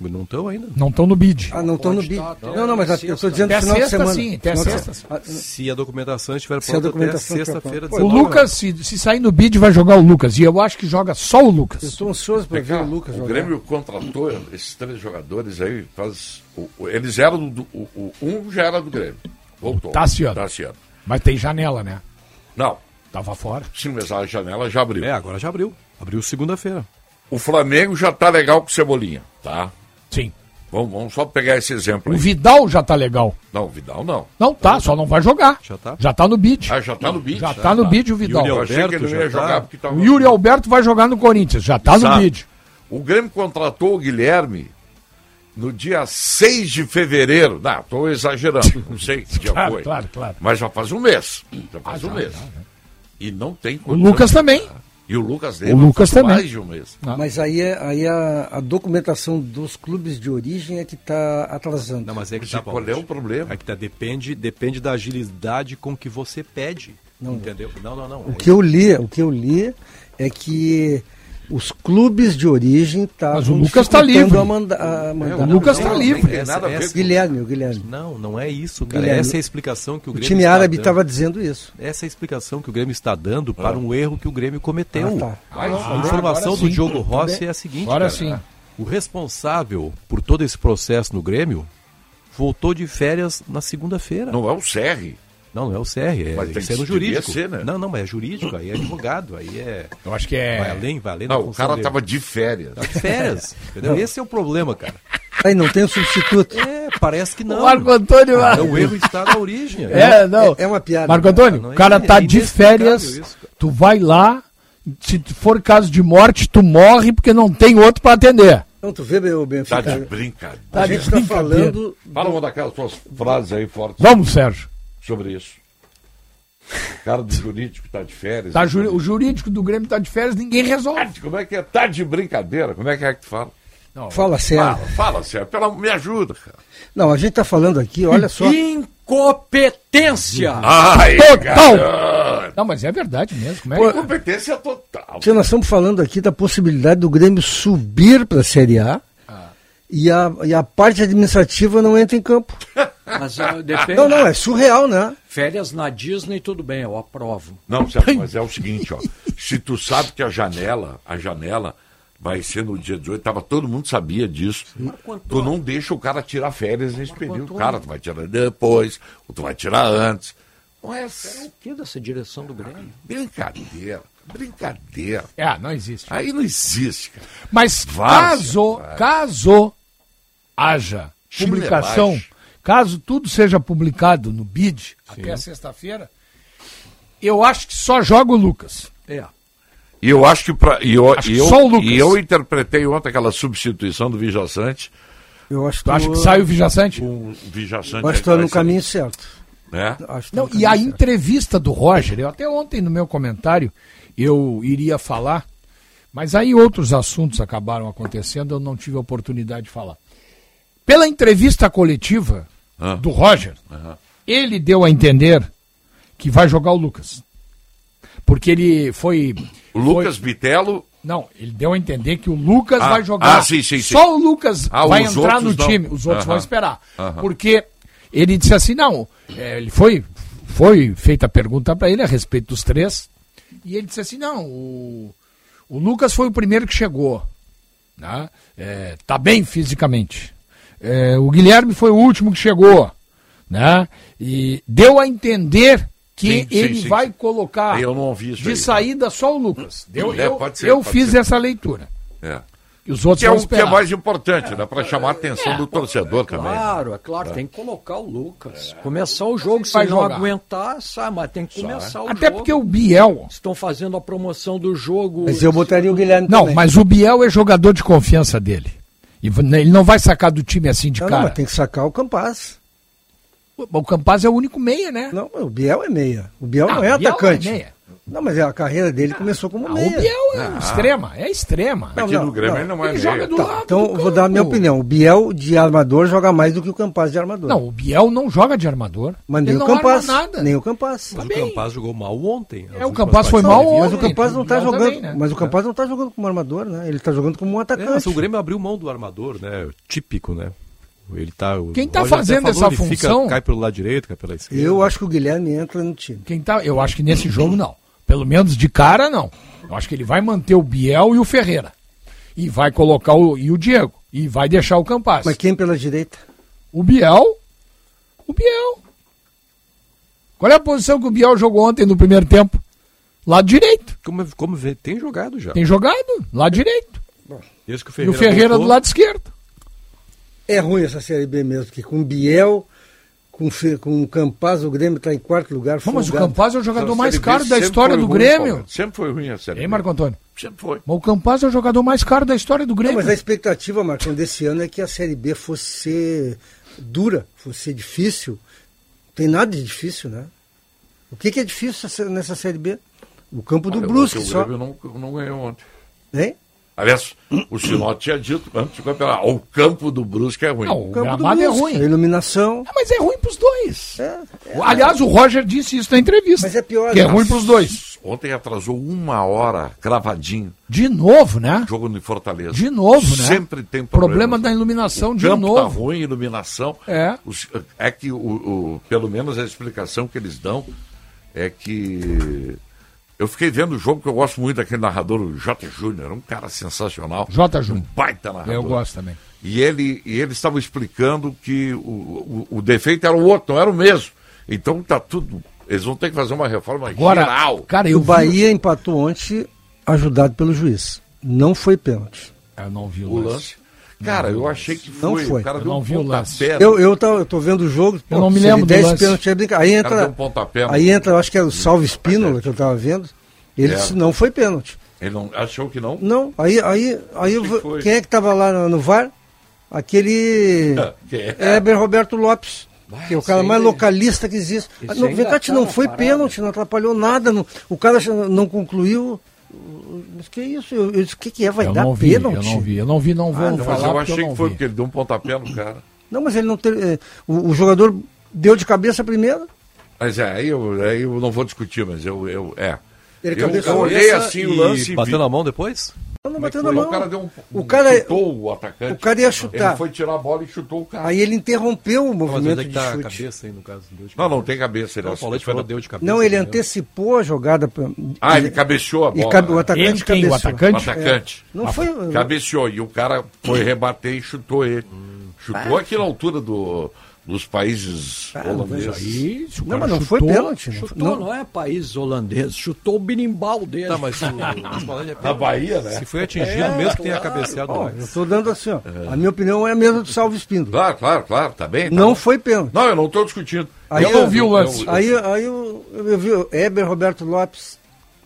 Não estão ainda. Não estão no bid. Ah, não estão no bid. até Não, não, mas eu sexta. estou dizendo Até final de sexta, semana. sim, até Final de sexta. se- ah, Se a documentação estiver Se a pronta até documentação estiver sexta-feira, pronta. O 19 Lucas, se, se sair no bid, vai jogar o Lucas. E eu acho que joga só o Eu Lucas. estou ansioso para ver o Lucas o jogar. Grêmio contratou esses três jogadores aí, faz. o- o- eles eram do. O, o- um já era do Grêmio. Voltou. Tassiano. Tassiano. Mas tem janela, né? Não, Tava fora. sim, mas a janela já abriu. É, agora já abriu. Abriu segunda-feira. O Flamengo já tá legal com o Cebolinha, tá? Sim. Vamos, vamos só pegar esse exemplo O aí. Vidal já tá legal. Não, o Vidal não. Não tá, só não vai jogar. Já tá? Já tá no bid. Ah, já tá no bid. Já tá no bid o Vidal. Eu achei que ele não ia Alberto jogar tá. porque tava. O Yuri Alberto vai jogar no Corinthians. Já tá no Sabe? bid. O Grêmio contratou o Guilherme no dia 6 de fevereiro. Não, estou exagerando, não sei que dia Claro, foi. claro, claro. Mas já faz um mês. Já faz Ah, um já, mês. já, já. E não tem O Lucas também. E o Lucas O Lucas faz também. mais de um mês. Mas aí, é- aí a, a documentação dos clubes de origem é que está atrasando. Não, mas é que tá qual é o problema? É que tá, depende, depende da agilidade com que você pede. entendeu? Não, não, não. O que eu li, o que eu li é que os clubes de origem estavam Mas o Lucas tá dificultando livre. a manda, a mandar. o Lucas tá não, livre. não, Tem essa- nada essa- Guilherme, o Guilherme. Não, não é isso, cara. Guilherme, Essa é a explicação que o O Grêmio time está árabe estava dizendo isso. Essa é a explicação que o Grêmio está dando para um erro que o Grêmio cometeu. Ah, tá. A Ah, informação do. Diogo Rossi é a seguinte, Agora cara. sim. O responsável por todo esse processo no Grêmio voltou de férias na segunda-feira. Não. Não é o Serri. Não, é o CR, é, Mas tem isso é no que- jurídico. ser, né? Não, não, mas é jurídico, aí é advogado, aí é... Eu acho que Vai é. além, vai além Não, o cara dele. tava de férias. Tá de férias, entendeu? Esse é o problema, cara. Aí não tem um substituto. É, parece que não. Marco Antônio. Então, o erro está na origem. É, não. É- é uma piada. Marco Antônio, Não, o cara é- tá é de férias, isso, tu vai lá, se for caso de morte, tu morre porque não tem outro pra atender. Então tu vê, meu Tá Benfica, de brincadeira. a Tá gente está falando Fala uma daquelas tuas frases aí fortes Vamos, Sérgio. Sobre isso. O cara do jurídico tá de férias. Tá juri- o jurídico do Grêmio tá de férias, ninguém resolve. Como é que é? Tá de brincadeira? Como é que é que tu fala? Fala sério. Fala, fala, Sérgio. Pela, me ajuda, cara. Não, a gente está falando aqui, olha só. Incompetência! Ai, Total. cara. Não, mas é verdade mesmo. Como é Pô, que- Competência total. Nós estamos falando aqui da possibilidade do Grêmio subir para a Série A e, a, e a parte administrativa não entra em campo. Mas ah, depende. Não, não, é surreal, né? Férias na Disney, tudo bem, eu aprovo. Não, mas é o seguinte, ó. Se tu sabe que a janela, a janela vai ser no dia 18, tava, todo mundo sabia disso. Tu não deixa o cara tirar férias nesse período. Cara, tu vai tirar depois, ou tu vai tirar antes. Não é. O que dessa direção do Grêmio? Brincadeira, brincadeira. É, não existe. Aí não existe, cara. Mas Várzea, caso, vai. caso haja Time publicação, caso tudo seja publicado no BID até sexta-feira, eu acho que só joga o Lucas. É. E eu acho que pra, eu, Acho que eu, só o Lucas. e eu interpretei ontem aquela substituição do Vijaçante Eu acho que Tu acha que o- sai o Vijaçante? com o Vijaçante. eu acho que aí tá no caminho certo. Né? Que tá Não, e a certo. entrevista do Roger, eu até ontem no meu comentário eu iria falar, mas aí outros assuntos acabaram acontecendo, eu não tive a oportunidade de falar. Pela entrevista coletiva Ah. do Roger, ele deu a entender que vai jogar o Lucas. Porque ele foi. O Lucas Bitelo. Não, ele deu a entender que o Lucas Ah, vai jogar. ah, sim, sim, sim. Só o Lucas Ah, vai entrar no não. time, os outros vão esperar. Aham. Porque ele disse assim: não, é, ele foi, foi feita a pergunta para ele a respeito dos três, e ele disse assim: não, o, o Lucas foi o primeiro que chegou. Né? É, tá bem fisicamente. É, o Guilherme foi o último que chegou. Né? E deu a entender que Sim, ele sim, vai sim. colocar Eu não ouvi isso de aí. saída só o Lucas. Eu, É, eu, pode ser, eu pode fiz ser. essa leitura. É. E os outros Que é o que é mais importante, né? Para chamar a atenção do torcedor também. Claro, é claro, tem que colocar o Lucas. Começar o jogo, se Vai não jogar. aguentar, sai, mas tem que começar o Até jogo. porque o Biel. Estão fazendo a promoção do jogo. Mas eu botaria o Guilherme Não, também. mas o Biel é jogador de confiança dele. V- ele não vai sacar do time assim de Não, não, cara. mas tem que sacar o Campaz. O Campaz é o único meia, né? Não, o Biel é meia. O Biel não, Não, é o Biel atacante. é meia. Não, mas a carreira dele começou como Ah, o meia. Biel é extrema, é extrema. Não, Aqui não, no Grêmio não. ele não é Ele meia. joga do Tá, lado então do vou dar a minha opinião. O Biel de armador joga mais do que o Campaz de armador. Não, o Biel não joga de armador. mas ele nem o não Campaz. arma nada. Nem o Campaz. Mas o bem. Campaz jogou mal ontem. É, o Campaz foi mal Mas o ontem. Campaz não tá Biel jogando. também, né? Mas o Campaz não tá jogando como armador, né? Ele tá jogando como um É, atacante. mas o Grêmio abriu mão do armador, né? Típico, né? Ele tá, Quem tá até fazendo essa ele fica- função- cai pelo lado direito, cai pela esquerda. Eu acho que o Guilherme entra no time. Quem tá, eu acho que nesse jogo não. Pelo menos de cara não. Eu acho que ele vai manter o Biel e o Ferreira. E vai colocar o e o Diego e vai deixar o Campaz. Mas quem pela direita? O Biel, o Biel. Qual é a posição que o Biel jogou ontem no primeiro tempo? Lado direito. Como, como vê, tem jogado já. Tem jogado? Lado direito. Esse que o E Ferreira o Ferreira voltou, do lado esquerdo. É ruim essa Série B mesmo, porque com o Biel, com, o com o Campaz, o Grêmio está em quarto lugar. Não, mas o. Campaz é o jogador mais caro da história do ruim, Grêmio. Sempre foi ruim a série. Hein, B. Marco Antônio? Sempre foi. Mas o Campaz é o jogador mais caro da história do Não, Grêmio. mas a expectativa, Marcão, desse ano é que a Série B fosse ser dura, fosse ser difícil. Não tem nada de difícil, né? O que, que é difícil essa- nessa Série B? O campo do Olha, Brusque ontem só. O Grêmio não, não ganhou ontem. Hein? Aliás, o Sinó tinha dito antes do campeonato, o campo do Brusque é ruim. Não, o campo do gramado é Brusque, ruim. A iluminação. Ah, mas é ruim pros dois. É, Aliás, o Roger disse isso na entrevista. Mas é pior, Que é né? ruim pros dois. Ontem atrasou uma hora, cravadinho, De novo, né? jogo no Fortaleza. De novo, né? Sempre tem Problema problema. da iluminação o de campo novo. tá ruim, iluminação. É. Os- é que, o, o- pelo menos a explicação que eles dão é que... Eu fiquei vendo o jogo, que eu gosto muito daquele narrador, o J. Júnior, um cara sensacional. J. Um Júnior. baita narrador. Eu gosto também. E ele e eles estavam explicando que o, o, o defeito era o outro, não era o mesmo. Então tá tudo. Eles vão ter que fazer uma reforma Agora, geral. cara, E eu o Bahia empatou ontem, ajudado pelo juiz. Não foi pênalti. Vi... Eu não vi o O lance. lance. Cara, eu achei que Não foi. foi. O cara Eu deu não um vi o lance. pontapé. Eu, eu, tô, eu tô vendo o jogo. Eu não me lembro do der esse lance. pênalti, é brinca- Aí O cara deu entra, um aí entra, eu acho que é o Salve Espínola que eu tava vendo. Ele É. disse não foi pênalti. Ele não achou que não? Não, aí, aí, aí eu foi. quem é que tava lá no, no VAR? Aquele Que é? Heber Roberto Lopes. Que é o cara mais aí- localista que existe. Ah, não, cá, tá não foi parada. pênalti, não atrapalhou nada. não- o cara não concluiu. Mas que isso? Eu, disse, o que, que é? Vai Eu dar não vi, pênalti? eu não vi, eu não vi, não vou Ah, não, Mas falar eu achei eu não que foi vi. porque ele deu um pontapé no cara. Não, mas ele não teve. eh, O, o jogador deu de cabeça primeiro. Mas é, aí eu, aí eu não vou discutir, mas eu. eu é. Ele eu, eu olhei assim e o lance e bateu na mão depois? Não, não é na foi? mão. O cara deu um, O cara- chutou o atacante. o cara ia chutar. Ele foi tirar a bola e chutou o cara. Aí ele interrompeu o Mas movimento é que de tá a chute. cabeça aí, no caso? Deu de Não, não tem cabeça. Ele Não, o acertou. Paulete falou deu de cabeça. Não, ele entendeu? antecipou a jogada. pra- Ah, ele e- cabeceou a e bola. cabe- o né? atacante Ele quem? O cabeceou. O atacante? atacante. Não foi. Cabeceou. E o cara foi rebater e chutou ele. Chutou aqui na altura do, dos países Ah, não foi holandeses. Aí, se o Não, mas não foi chutou- pênalti. Não, Chutou, não, não, é país holandês, chutou o birimbau dele. Tá, mas o, é Na Bahia, né? Se foi atingido, mesmo que tenha cabeceado Ó, eu estou dando assim, ó. A minha opinião é a mesma do Salvo Espíndola. Claro, claro, claro. Tá bem? tá Não bom. foi pênalti. Não, eu não estou discutindo. Aí Eu não vi o lance. Aí, aí eu, eu vi o Heber Roberto Lopes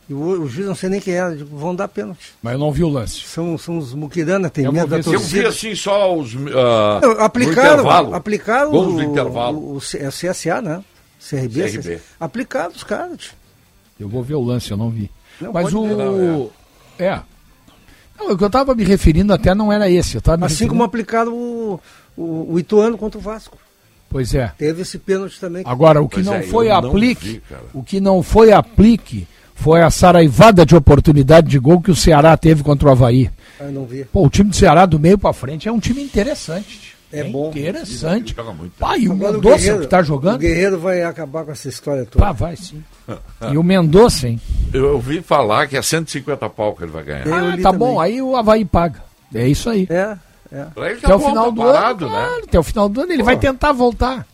e o, o juiz, não sei nem quem era, digo, vão dar pênalti. Mas eu não vi o lance. São, são os muquirana, tem Eu medo da se Eu torcida. vi assim só os. ah, Não, aplicaram, intervalo. aplicaram Gols o, do intervalo. o, o C- é CSA, né? CRB. CRB. Aplicaram os caras. tio. Eu vou ver o lance, eu não vi. Não, Mas o. ver. Não, é. Não, o que eu estava me referindo até não era esse. Eu tava Assim referindo- como aplicaram o, o, o Ituano contra o Vasco. Pois é. Teve esse pênalti também. Agora, o que Pois não é, foi eu não aplique, vi, o que não foi aplique foi a saraivada de oportunidade de gol que o Ceará teve contra o Havaí. Ah, não vi. Pô, o time do Ceará do meio pra frente é um time interessante. É bom. Interessante. Joga muito. Pá, e o Agora Mendonça que tá O jogando? Guerreiro vai acabar com essa história toda. Pá, vai sim. E o Mendonça, hein? Eu ouvi falar que é 150 pau que ele vai ganhar. Eu Ah, tá também. bom, aí o Havaí paga. É isso aí. É, é. Tá Até o bom, final tá do parado, ano, né? claro, até o final do ano ele vai tentar voltar.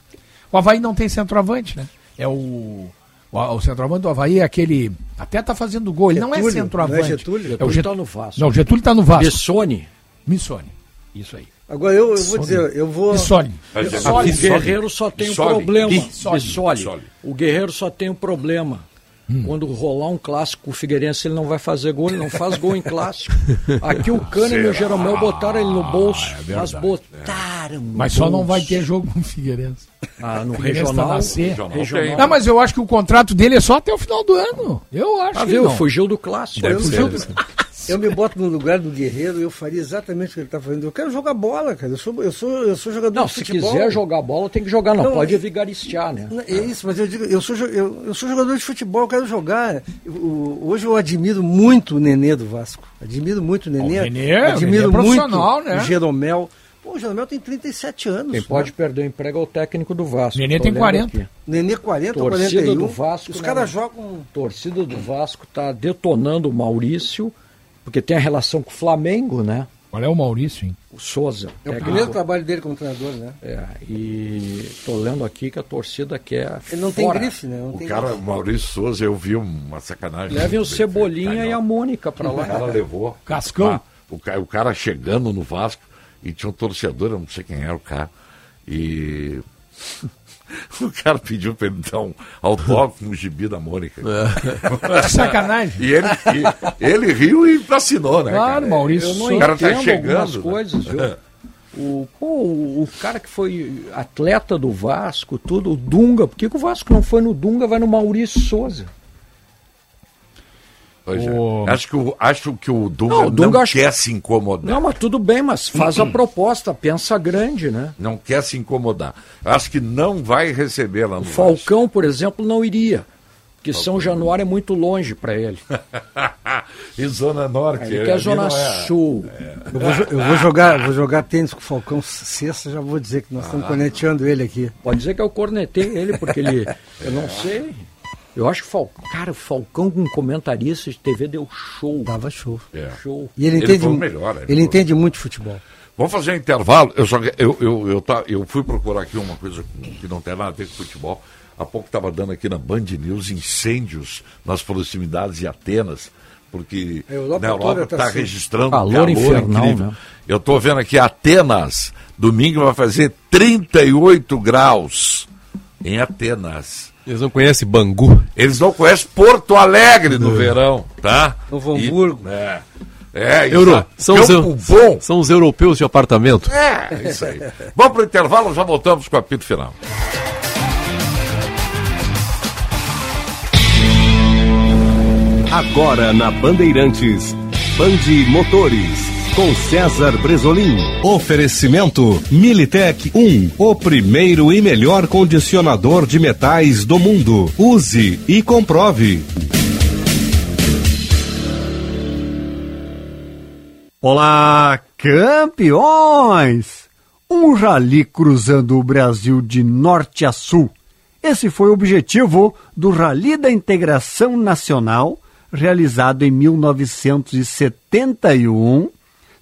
O Havaí não tem centroavante, né? É o. O, o centroavante do Havaí é aquele. Até tá fazendo gol. Ele não é Getúlio, centroavante. não é Getúlio? É o Getúlio Get... tá no Vasco. Não, o Getúlio tá no Vasco. Bessone. Missone. Isso aí. Agora eu, eu vou dizer, eu vou. Missone. É- O Bissoli. Guerreiro só tem um Bissoli. problema. Bissoli. Bissoli. Bissoli. O Guerreiro só tem um problema. Hum. Quando rolar um clássico, o Figueirense ele não vai fazer gol, ele não faz gol em clássico. Aqui o Cânimo e o Jeromel botaram ele no bolso, mas botaram Ah, Mas só não bolso. vai ter jogo com o Figueirense. Ah, no Figueirense tá regional. Regional regional. Não, mas eu acho que o contrato dele é só até o final do ano. Eu acho Ah, que viu? não. Fugiu do clássico. Deve eu, ser. eu, me boto no lugar do Guerreiro e eu faria exatamente o que ele está fazendo. Eu quero jogar bola, cara. Eu sou, eu sou, eu sou jogador Não, de se futebol. quiser jogar bola, tem que jogar. Não, Não, pode é- vigaristear, né? Não, É isso, mas eu digo, eu sou, eu, eu sou jogador de futebol, eu quero jogar. Eu- o- hoje eu admiro muito o Nenê do Vasco. Admiro muito o Nenê. o Nenê- o admiro Nenê é muito profissional, né? o Jeromel. Pô, o Jeromel tem 37 anos. Quem né? pode perder o emprego é o técnico do Vasco. Nenê tem olhando 40. aqui. Nenê 40 ou Torcida 41. do Vasco, Os né, caras mano? jogam. torcida do Vasco está detonando o Maurício, porque tem a relação com o Flamengo, né? Qual é o Maurício, hein? O Souza. É o primeiro trabalho dele como treinador, né? É, e tô lendo aqui que a torcida quer. Ele não tem fora. grife, né? Não O tem cara, grife. Maurício Souza, eu vi uma sacanagem. Levem o. Cebolinha e a. Mônica para O cara lá. levou. Cascão. Ah, o cara chegando no Vasco e tinha um torcedor, eu não sei quem era o cara. E o cara pediu pra ele dar um autógrafo no gibi da Mônica. Que sacanagem. E ele, e- ele riu e assinou, né? Claro, cara? Maurício. Eu não O cara tá chegando, algumas né? coisas, viu? O, pô, o, o cara que foi atleta do Vasco, tudo, o Dunga, por que, que o Vasco não foi no Dunga, vai no Maurício Souza? Pois é. O- Acho, que o, acho que o Dunga Não, não, o Dunga acho- quer se incomodar. Não, mas tudo bem, mas faz a proposta, pensa grande, né? Não quer se incomodar. Acho que não vai receber lá no O Falcão, por exemplo, não iria. Porque São Januário é muito longe para ele. E Zona Norte. Ele quer Zona não é- Sul. Eu vou, eu vou jogar, vou jogar tênis com o Falcão sexta, já vou dizer que nós Ah. estamos conectando ele aqui. Pode dizer que eu cornetei ele, porque ele. Eu não sei. Eu acho que Falcão. Cara, o Falcão com comentarista de TV deu show. Dava show. É. Show. E ele Ele entende, melhor, ele ele entende muito futebol. Vamos fazer um intervalo. Eu, só, eu, eu, eu, tá, eu fui procurar aqui uma coisa que não tem nada a ver com futebol. Há pouco estava dando aqui na Band News incêndios nas proximidades de Atenas, porque A Europa na Europa toda tá está assim. registrando Calor infernal, né? Eu estou vendo aqui Atenas, domingo vai fazer 38 graus em Atenas. Eles não conhecem Bangu. Eles não conhecem Porto Alegre no verão, tá? Novo E- Hamburgo. é. É, Euro, são os, bom. são os europeus de apartamento. É, é isso aí. Vamos para o intervalo, já voltamos com o apito final. Agora na Bandeirantes, Bande Motores, com César Bresolim. Oferecimento Militec 1, o primeiro e melhor condicionador de metais do mundo. Use e comprove. Olá, campeões! Um rally cruzando o Brasil de norte a sul. Esse foi o objetivo do Rally da Integração Nacional, realizado em 1971,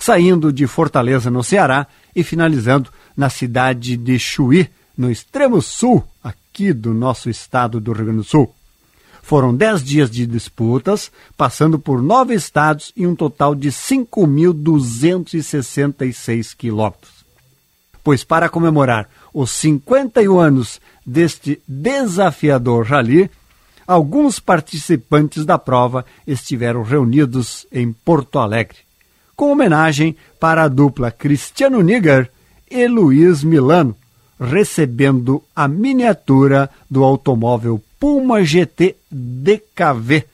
saindo de Fortaleza, no Ceará, e finalizando na cidade de Chuí, no extremo sul, aqui do nosso estado do Rio Grande do Sul. Foram dez dias de disputas, passando por nove estados e um total de 5.266 quilômetros. Pois para comemorar os 51 anos deste desafiador rally, alguns participantes da prova estiveram reunidos em Porto Alegre, com homenagem para a dupla Cristiano Niger e Luiz Milano, recebendo a miniatura do automóvel Puma GT DKV,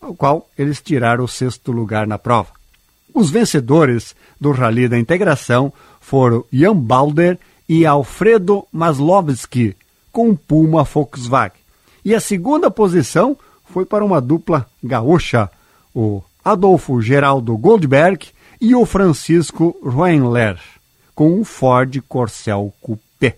ao qual eles tiraram o sexto lugar na prova. Os vencedores do Rally da Integração foram Jan Balder e Alfredo Maslovski, com Puma Volkswagen. E a segunda posição foi para uma dupla gaúcha, o Adolfo Geraldo Goldberg e o Francisco Roenler, com um Ford Corcel Coupé.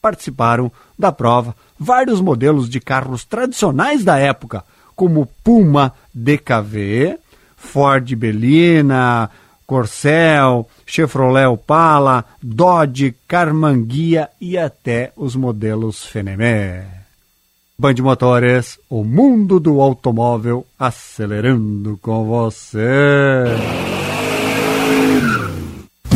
Participaram da prova vários modelos de carros tradicionais da época, como Puma DKV, Ford Belina, Corcel, Chevrolet Opala, Dodge, Carmanguia e até os modelos Fenemé. Band Motores, o mundo do automóvel acelerando com você.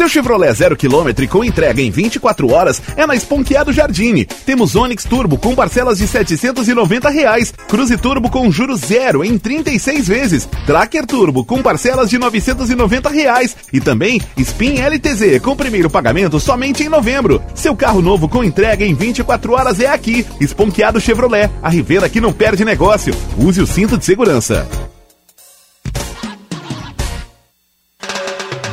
Seu Chevrolet zero quilômetro com entrega em 24 horas é na Esponqueado Jardine. Temos Onix Turbo com parcelas de 790 reais, Cruze Turbo com juros zero em 36 vezes, Tracker Turbo com parcelas de 990 reais e também Spin LTZ com primeiro pagamento somente em novembro. Seu carro novo com entrega em 24 horas é aqui. Esponqueado Chevrolet, a Rivera que não perde negócio. Use o cinto de segurança.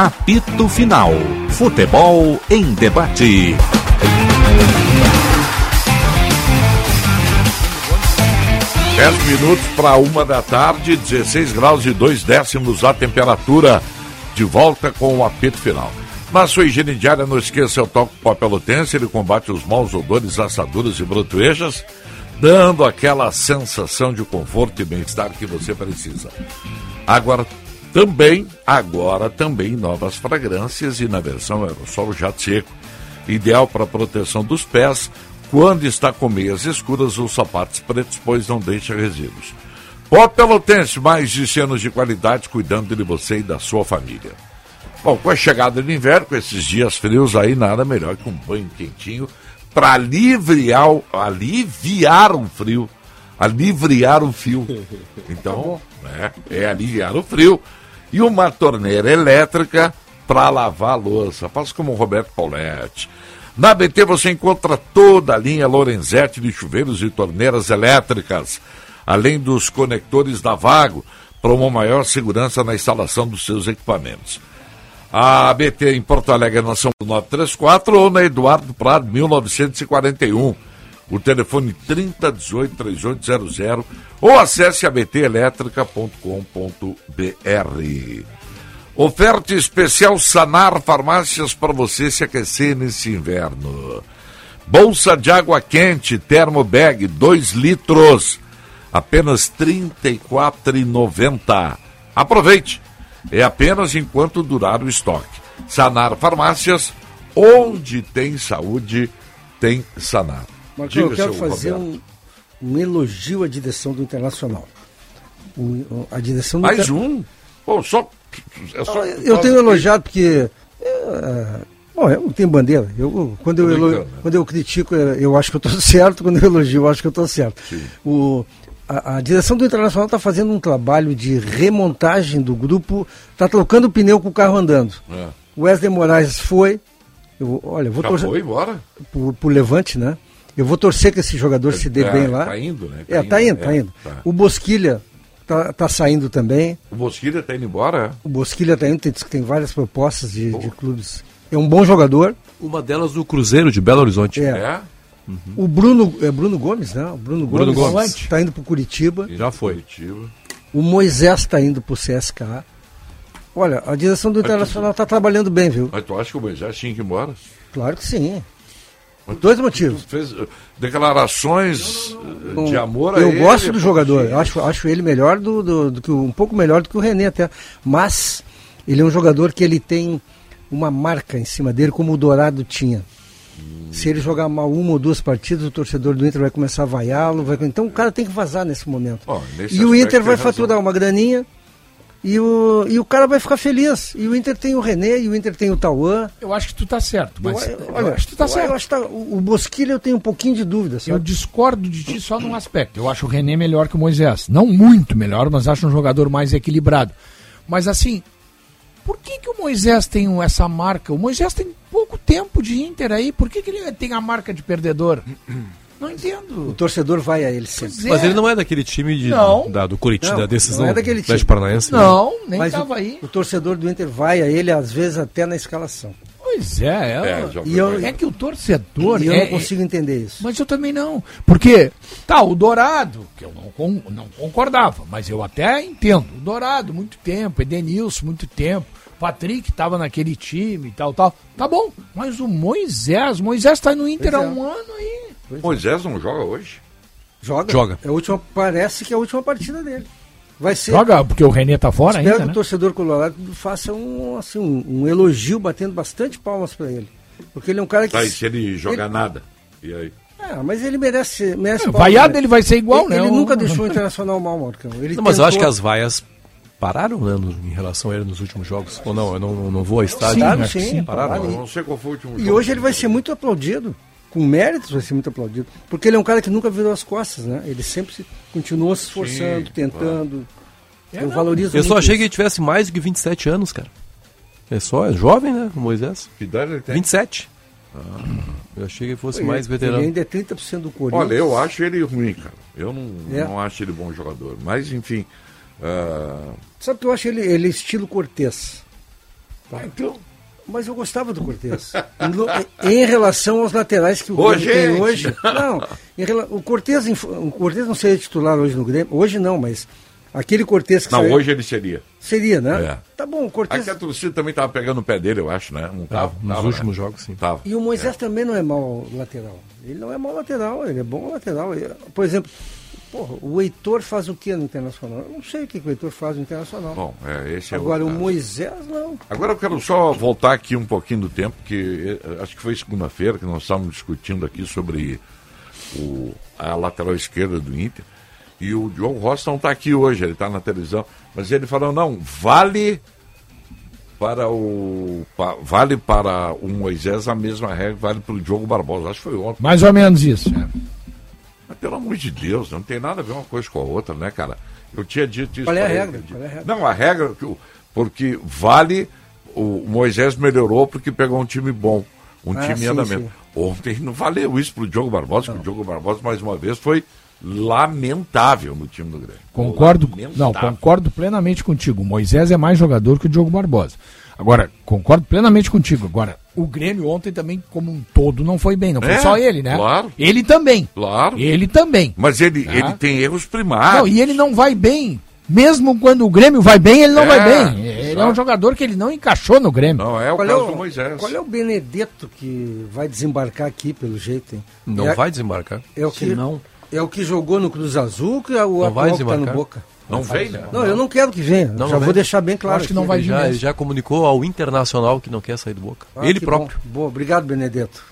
Apito Final. Futebol em debate. Dez minutos para uma da tarde, 16 graus e dois décimos a temperatura. De volta com o apito final. Na sua higiene diária, não esqueça o toque pó pelotense, ele combate os maus odores, assaduras e brotoejas, dando aquela sensação de conforto e bem-estar que você precisa. Agora, também, agora também novas fragrâncias e na versão aerossol jato seco, ideal para proteção dos pés quando está com meias escuras ou sapatos pretos, pois não deixa resíduos. Pó Pelotense, mais de anos de qualidade cuidando de você e da sua família. Bom, com a chegada do inverno, com esses dias frios aí, nada melhor que um banho quentinho para aliviar, aliviar um frio. Aliviar o fio. Então, é, é aliviar o frio. E uma torneira elétrica para lavar a louça. Faça como o Roberto Pauletti. Na BT você encontra toda a linha Lorenzetti de chuveiros e torneiras elétricas, além dos conectores da Vago, para uma maior segurança na instalação dos seus equipamentos. A BT em Porto Alegre na São 934 ou na Eduardo Prado 1941. O telefone 3018-3800 ou acesse abtelétrica.com.br. Oferta especial Sanar Farmácias para você se aquecer nesse inverno. Bolsa de água quente Termobag 2 litros, apenas R$ 34,90. Aproveite! É apenas enquanto durar o estoque. Sanar Farmácias, onde tem saúde, tem Sanar. Marcão, Diga, eu quero fazer um, um elogio à direção do Internacional. O- a direção Mais Inter- um? Pô, só. é só- Eu tenho elogiado porque. é, bom, eu não tenho bandeira. Eu, quando, eu né? quando eu critico, é, eu acho que eu estou certo. Quando eu elogio, eu acho que eu estou certo. O, a, a direção do Internacional está fazendo um trabalho de remontagem do grupo, está trocando o pneu com o carro andando. É. O Wesley Moraes foi. Eu, olha, vou Já torcer foi embora? pro, pro Levante, né? Eu vou torcer que esse jogador se dê É, bem lá. tá indo, né? é, tá indo, tá é, indo. tá. O Bosquilha tá, tá saindo também. O Bosquilha tá indo embora? O Bosquilha tá indo, tem, tem várias propostas de, de clubes. É um bom jogador. Uma delas do Cruzeiro de Belo Horizonte. É. É? O Bruno, é Bruno Gomes, né? O Bruno, Bruno Gomes Gomes. está indo pro Curitiba. Já foi. Curitiba. O Moisés está indo pro CSKA. Olha, a direção do Internacional está trabalhando bem, viu? Mas tu acha que o Moisés tinha que ir embora? Claro que sim. Por dois motivos. Fez declarações eh, de amor a eu ele. gosto do jogador, eu acho, acho ele melhor do, do, do que um pouco melhor do que o René até. Mas ele é um jogador que ele tem uma marca em cima dele, como o Dourado tinha. Se ele jogar mal uma ou duas partidas, o torcedor do Inter vai começar a vaiá-lo. Vai... Então o cara tem que vazar nesse momento. E o Inter vai faturar uma graninha e o, e o cara vai ficar feliz. E o Inter tem o René, e o Inter tem o Tauan. Eu acho que tu tá certo, mas Eu- eu, olha, acho que tu tá eu- certo. eu acho que tá- o o Bosquilha eu tenho um pouquinho de dúvida. Eu Sabe? discordo de ti só num aspecto. Eu acho o René melhor que o Moisés. Não muito melhor, mas acho um jogador mais equilibrado. Mas assim, por que, que o Moisés tem essa marca? O Moisés tem pouco tempo de Inter aí. Por que, que ele tem a marca de perdedor? Não O entendo. torcedor vai a ele sempre. Pois é. Mas ele não é daquele time de, Não. da, do Curitiba, Não, da decisão não é daquele time. Paranaense. né? Não, nem Mas tava o, aí. o torcedor do Inter vai a ele, às vezes, até na escalação. Pois é, é, É, E eu- é que o torcedor. E eu é- não consigo entender isso. Mas eu também não. Porque, tá, o Dourado, que eu não, con- não concordava, mas eu até entendo. O Dourado, muito tempo, Edenilson, muito tempo. Patrick estava naquele time e tal, tal. Tá bom, mas o Moisés, Moisés tá no Inter Pois há é. um ano aí. Moisés não joga hoje? Joga. Joga. É a última, parece que é a última partida dele. Vai ser. Joga, porque o René tá fora Espero ainda, que né? o torcedor colorado faça um, assim, um, um elogio, batendo bastante palmas para ele. Porque ele é um cara que. Tá, e se ele jogar Ele- nada? E aí? Ah, mas ele merece. merece É, vaiado né? ele vai ser igual, ele, né? Ele nunca deixou o Internacional mal, Marcão. Ele Não, mas eu acho que tentou- as vaias pararam né, no- em relação a ele nos últimos jogos. Ou não, eu não, não vou a estádio. Acho que sim, sim. Pararam. não sei qual foi o último E jogo. hoje ele vai ser muito aplaudido. Com méritos vai ser muito aplaudido. Porque ele é um cara que nunca virou as costas, né? Ele sempre se, continuou se esforçando, Sim, tentando. É, eu não. valorizo Eu só achei que isso. ele tivesse mais do que 27 anos, cara. É só, é jovem, né, o Moisés? Que idade ele tem? 27. Eu achei que ele fosse mais Ele veterano. ainda é 30% do Corinthians. Olha, eu acho ele ruim, cara. Eu não, É. não acho ele bom jogador. Mas, enfim. ah, Sabe que eu acho ele, ele estilo Cortez. então, Mas eu gostava do Cortez. em, em relação aos laterais que o Grêmio tem gente! hoje. Não, rela- o Cortez, o Cortez não seria titular hoje no Grêmio. Hoje não, mas aquele Cortez que não, saiu- hoje ele seria. seria, né? É. Tá bom, o Cortez. Aqui a torcida também tava pegando o pé dele, eu acho, né? Não tava. nos tava, últimos né? jogos, sim. Tava. E o Moisés também não é mau lateral. Ele não é mau lateral, ele é bom lateral. Ele- Por exemplo, porra, o Heitor faz o que no Internacional? Eu não sei o que que o Heitor faz no Internacional. Bom, é, esse é Agora, o outro caso. Moisés, não. Agora eu quero só voltar aqui um pouquinho do tempo, que eh, acho que foi segunda-feira que nós estávamos discutindo aqui sobre o, a lateral esquerda do Inter. E o Diogo Rossi não está aqui hoje, ele está na televisão. Mas ele falou, não, vale para o. pa- vale para o Moisés a mesma regra, vale para o Diogo Barbosa. Acho que foi ontem. Mais ou menos isso. é. Mas pelo amor de Deus, não tem nada a ver uma coisa com a outra, né, cara? Eu tinha dito isso. Qual é a ele, regra? Qual é a regra? Não, a regra, o- porque vale. O Moisés melhorou porque pegou um time bom, um Ah, time em andamento. sim. Ontem não valeu isso pro Diogo Barbosa, porque o Diogo Barbosa, mais uma vez, foi lamentável no time do Grêmio. Concordo, Lamentável. não, concordo plenamente contigo. O Moisés é mais jogador que o Diogo Barbosa. Agora, concordo plenamente contigo. Agora, o Grêmio ontem também, como um todo, não foi bem. Não foi É, só ele, né? claro. Ele também. Claro. Ele também. Mas ele, Tá. ele tem erros primários. Não, e ele não vai bem. Mesmo quando o Grêmio vai bem, ele não É, vai bem. Ele é um exato. jogador que ele não encaixou no Grêmio. Não, é o Qual é caso o, do Moisés. qual é o Benedetto que vai desembarcar aqui, pelo jeito, hein? Não é, vai desembarcar. É o, Se que, não, é o que jogou no Cruz Azul, que é o Não atual que tá no? Boca. Não vem, né? Não, eu não quero que venha. Não, Já não vou vem. deixar bem claro. acho que não vai vir já, mesmo. já comunicou ao Internacional que não quer sair do Boca. Ah, ele próprio. Bom. Boa, obrigado, Benedetto.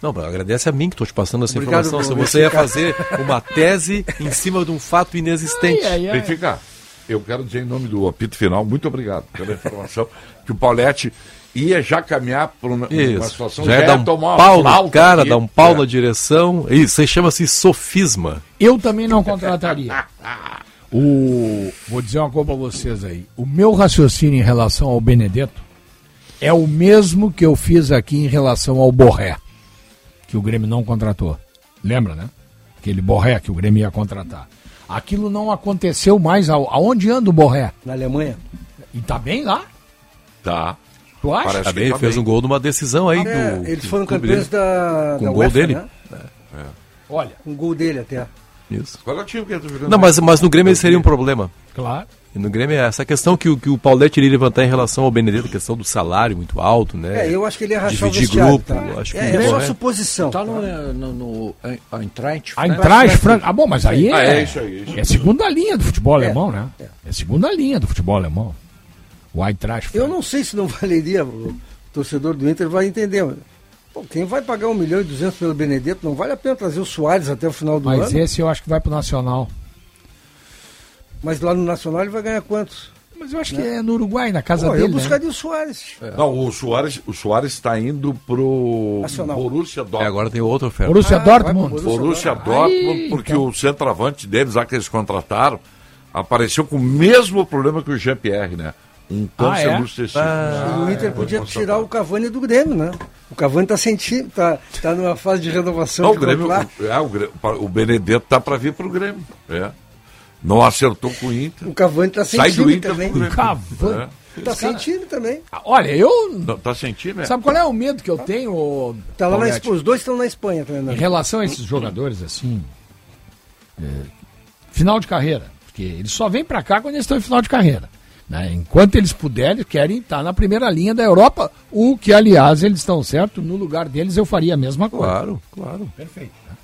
Não, agradece a mim que estou te passando essa Obrigado, informação. Se você ia fazer uma tese em cima de um fato inexistente. Ai, ai, ai. Benfica, eu quero dizer em nome do apito final, muito obrigado pela informação, que o Paulette ia já caminhar para uma, uma situação Já ia dar um tomar pau no cara, dar um pau É. na direção. Isso, isso chama-se sofisma. Eu também não contrataria. O, vou dizer uma coisa pra vocês aí. O meu raciocínio em relação ao Benedetto é o mesmo que eu fiz aqui em relação ao Borré, que o Grêmio não contratou. Lembra, né? Aquele Borré que o Grêmio ia contratar. Aquilo não aconteceu mais. Ao- Aonde anda o Borré? Na Alemanha. E tá bem lá? Tá. Tu acha? Parece que Também tá fez bem. um gol numa decisão aí É, do. eles do foram campeões da, Com da o gol UEFA, dele. né? Olha, Um gol dele até. Isso. Qual é o time que ele tá jogando? Não, mas, mas no Grêmio seria um problema. claro. E no Grêmio é essa questão que, o- que o Paulette iria levantar em relação ao Benedetto, a questão do salário muito alto, né? É, eu acho que ele ia rachar Dividir grupo, tá? acho que é, é só Borré- suposição. tá tá? no, no, no a Eintracht. Eintracht Frank. Ah, bom, mas aí é, Ah, é isso aí, isso. é segunda linha do futebol É, alemão, né? É. segunda linha do futebol alemão. O Eintracht Eu Frank. não sei se não valeria, o torcedor do Inter vai entender. Mas, Pô, quem vai pagar 1 milhão e 200 pelo Benedetto, não vale a pena trazer o Soares até o final do Mas ano. esse eu acho que vai pro Nacional. Mas lá no Nacional ele vai ganhar quantos? Mas eu acho que é no Uruguai, na casa Pô, eu dele. né? buscaria o Soares. Não, o Soares, o Soares está indo pro Nacional. Borussia É, Dortmund. agora tem outra oferta. Borussia Ah, Dortmund. Borussia Borussia Dortmund. Dortmund, Aí, porque então. o centroavante deles, lá que eles contrataram, apareceu com o mesmo problema que o Jean-Pierre, né? Um câncer Ah, é? testículos. E o Inter foi podia tirar o Cavani do Grêmio, né? O Cavani tá sentindo, tá, tá numa fase de renovação Não, de o Grêmio, é, o, Grêmio- o Benedetto tá para vir pro Grêmio. É. Não acertou com o Inter. O Cavani tá sem Sai do Inter também. Grêmio. Cavani. É. Tá sem time também. Ah, Olha, eu. Não, tá sentindo, né? Sabe qual é o medo que eu tenho? ô, Tá lá na. Os dois estão na Espanha Em treinando. relação a esses jogadores, assim. é, final de carreira. Porque eles só vêm pra cá quando eles estão em final de carreira. Né? Enquanto eles puderem, querem estar na primeira linha da Europa. O que, aliás, eles estão certo. No lugar deles, eu faria a mesma coisa. Claro, claro. Perfeito. né?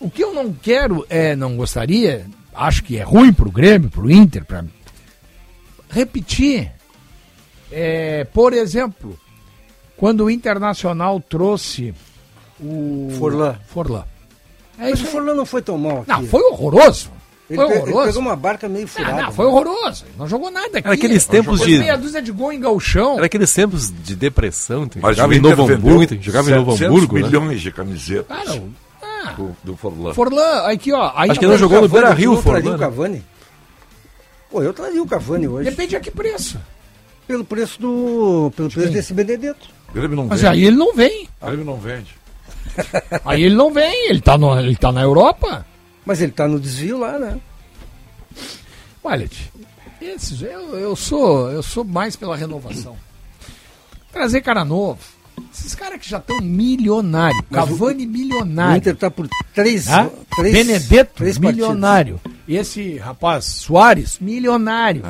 O que eu não quero é, não gostaria, acho que é ruim pro Grêmio, pro Inter, para repetir. É, por exemplo, quando o Internacional trouxe o Forlan. Forlan. É Mas isso o. Forlan não foi tão mal aqui. Não, foi horroroso. Ele, Foi pe- ele horroroso. pegou uma barca meio Ah, furada. não, foi horroroso. Não jogou nada aqui. Era aqueles tempos de. meia dúzia de gol em galchão. Era aqueles tempos de depressão. Jogava em Novo Hamburgo, jogava em Novo 700 Hamburgo. né? milhões de camisetas Cara, ah, do, do Forlan. Forlan, aqui ó. Aí Acho que ele não jogou no Beira-Rio, tu não traria Forlan, o né? Cavani? Pô, eu traria o Cavani hoje. Depende a que preço. Pelo preço do. Pelo preço desse Benedetto. Não Mas vende. aí ele não vem. O Grêmio não vende. Aí ele não vem, ele tá, no, ele tá na Europa. Mas ele tá no desvio lá, né? Olha, tio, esses, eu, eu, sou, eu sou mais pela renovação. Trazer cara novo. Esses caras que já estão milionários. Mas o- Cavani O milionário. Inter tá por três. Hã? três Benedetto, três milionário. Esse rapaz, Soares, milionário.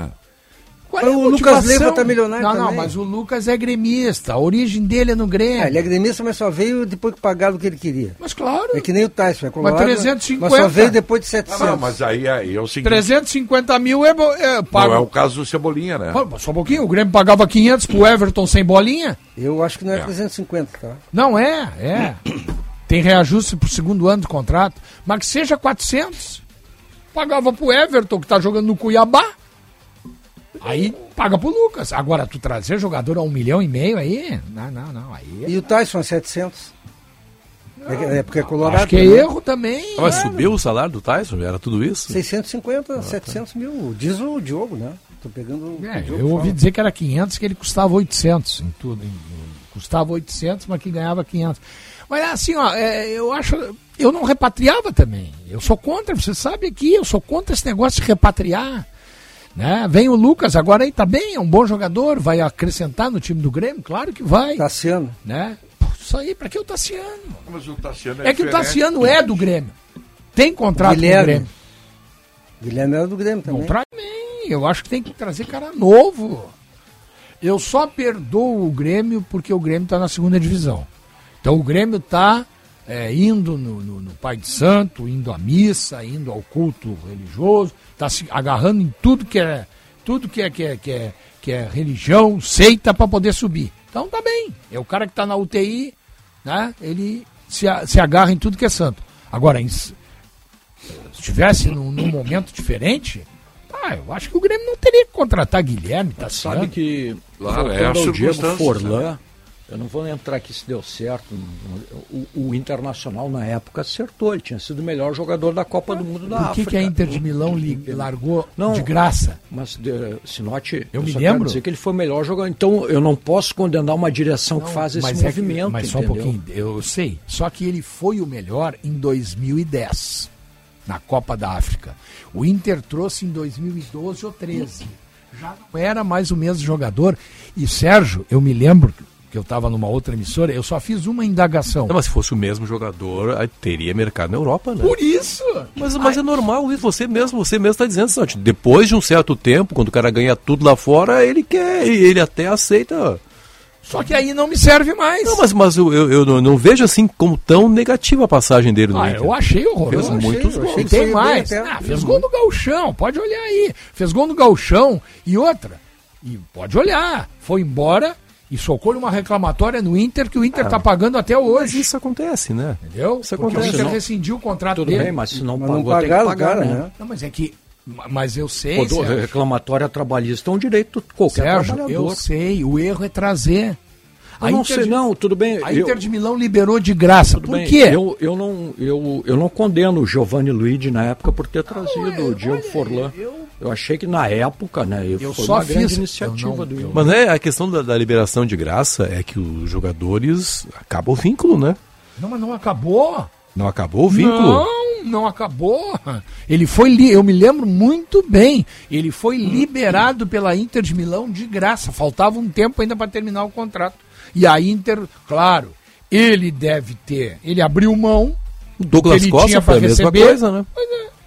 Qual é Mas a o Lucas? Leiva tá milionário Não, não, também. mas o Lucas é gremista. A origem dele é no Grêmio. É, ele é gremista, mas só veio depois que pagaram o que ele queria. Mas claro, É que nem o Tyson, é colorado, 350. Mas só veio depois de Ah, 700. não, mas aí, aí é o seguinte. 350 mil é, é pago. Não é o caso do Cebolinha, né? Pô, Só um pouquinho, o Grêmio pagava 500 pro Everton sem bolinha? Eu acho que não é, É. 350, tá? Não é, é. Tem reajuste pro segundo ano de contrato. Mas que seja 400. Pagava pro Everton, que tá jogando no Cuiabá. Aí paga pro Lucas. Agora, tu trazer jogador a um milhão e meio aí? Não, não, não. Aí é- E o Tyson a 700. É, é porque é colorado. Acho que é né? erro também. Ah, Mas né? subiu o salário do Tyson? Era tudo isso? 650, 700 mil. Diz o Diogo, né? Tô pegando o É, Diogo eu ouvi fala. dizer que era 500, que ele custava 800 em tudo. em- em- custava 800, mas que ganhava 500. Mas assim, ó, é, eu acho. Eu não repatriava também. Eu sou contra, você sabe aqui, eu sou contra esse negócio de repatriar. Né? Vem o Lucas, agora aí tá bem, é um bom jogador, vai acrescentar no time do Grêmio, claro que vai. Tassiano. Né? Pô, Isso aí, pra que o Tassiano? Mas o Tassiano É, que o. Tassiano é do Grêmio. Tem contrato com o Guilherme. Grêmio. Guilherme era do Grêmio também. Não traz bem. Eu acho que tem que trazer cara novo. Eu só perdoo o Grêmio porque o Grêmio está na segunda divisão. Então o Grêmio está indo no, no- no Pai de Santo, indo à missa, indo ao culto religioso, está se agarrando em tudo que é tudo que é, que é, que é, que é religião, seita para poder subir. Então tá bem. É o cara que está na UTI, né? Ele se, se agarra em tudo que é santo. Agora, em, se estivesse num, num momento diferente, ah, eu acho que o Grêmio não teria que contratar Guilherme, tá Sabe que, Claro, é a Diego Forlan, eu não vou entrar aqui se deu certo. O, o Internacional, na época, acertou. Ele tinha sido o melhor jogador da Copa do Mundo da Por que, África. que a Inter de Milão li- largou Não. de graça? Mas, de, Sinote, Eu me só quero lembro. dizer que ele foi o melhor jogador. Então, eu não posso condenar uma direção que faz esse mas é que- movimento. mas só um pouquinho, eu sei. Só que ele foi o melhor em 2010, na Copa da África. O Inter trouxe em 2012 ou 13. Já não era mais o mesmo jogador. E Sérgio, eu me lembro que eu estava numa outra emissora, eu só fiz uma indagação. Não, mas se fosse o mesmo jogador, aí teria mercado na Europa, né? Por isso! Mas, mas é normal isso, você mesmo, você mesmo está dizendo, Sinote, depois de um certo tempo, quando o cara ganha tudo lá fora, ele quer, e ele até aceita. Só que aí não me serve mais. Não, mas, mas eu, eu, eu não, não vejo assim como tão negativa a passagem dele no Ah, Inter. eu achei horroroso. Fez muitos eu gols. achei tem mais. Ah, fez gol no Galchão, pode olhar aí. Fez gol no Galchão e outra. E pode olhar. Foi embora e socou numa reclamatória no Inter que o Inter tá pagando até Mas hoje. isso acontece, né? Entendeu? Isso Porque o acontece. Inter Não. rescindiu o contrato Tudo dele. bem, mas se não Mas não pagou, tem que pagaram o pagar, cara, né? né? Não, mas é que. Mas eu sei. Pô, reclamatória trabalhista é um direito qualquer Sérgio, trabalhador. eu sei. O erro é trazer. Eu não Inter sei, de- não, tudo bem. A eu- Inter de Milão liberou de graça. Tudo Por bem, quê? Eu, eu, não, eu, eu não condeno o Giovanni Luigi na época por ter trazido o Diego Forlan. Eu... achei que na época, né, Eu foi só uma grande fiz- iniciativa eu não- do eu- Mas né, a questão da, da liberação de graça é que os jogadores acabam o vínculo, né? Não, mas não acabou. Não acabou o vínculo. Não, não acabou. Ele foi, li- eu me lembro muito bem. Ele foi liberado pela Inter de Milão de graça. Faltava um tempo ainda para terminar o contrato. E a Inter, claro, ele deve ter. Ele abriu mão. O Douglas Ele Costa tinha foi a pra mesma receber. coisa, né?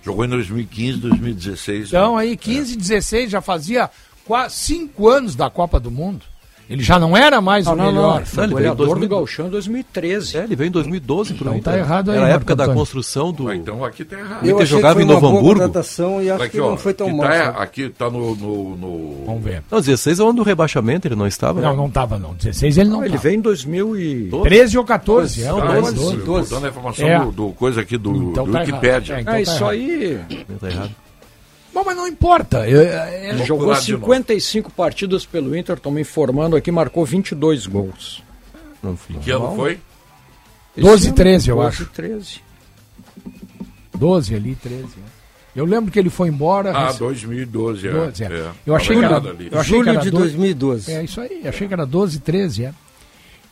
Jogou em 2015, 2016. Então aí 15, 16 já fazia quase cinco anos da Copa do Mundo. Ele já não era mais Não, o não, melhor. não, Ele veio em goleador 2000. do Galchão em 2013. É, ele veio em 2012 pro Não, Inter. tá errado aí, Era a Marco época da Antônio. construção do... Ah, Então aqui tá errado. Ele Eu achei jogava que em foi uma Novo boa Hamburgo. e acho Aqui, que não ó, foi tão mal. tá, aqui tá no, no, no- Vamos ver. Não, 16 é o ano do rebaixamento, ele não estava? Não, não tava não. 16 ele não, Não, ele veio em 2000 e... 13 ou 14. É, Ah, um esse- dois, eu dois. tô doze. dando a informação É. do, do coisa aqui do, Então do tá. É, então Ah, tá isso errado. aí... Tá errado. Bom, mas não importa. Eu- é- Ele jogou procurar de novo. 55 partidas pelo Inter, estão me informando aqui, marcou 22 gols. Não. Que ano foi? 12 e Esse 13, eu 12 acho. e 13. 12 ali, 13. né? Eu lembro que ele foi embora. Ah, rece- 2012, é. 12, é. é. Eu achei Tava que era, eu achei que Julho era de 12 2012. É isso aí, achei que era 12, 13, é.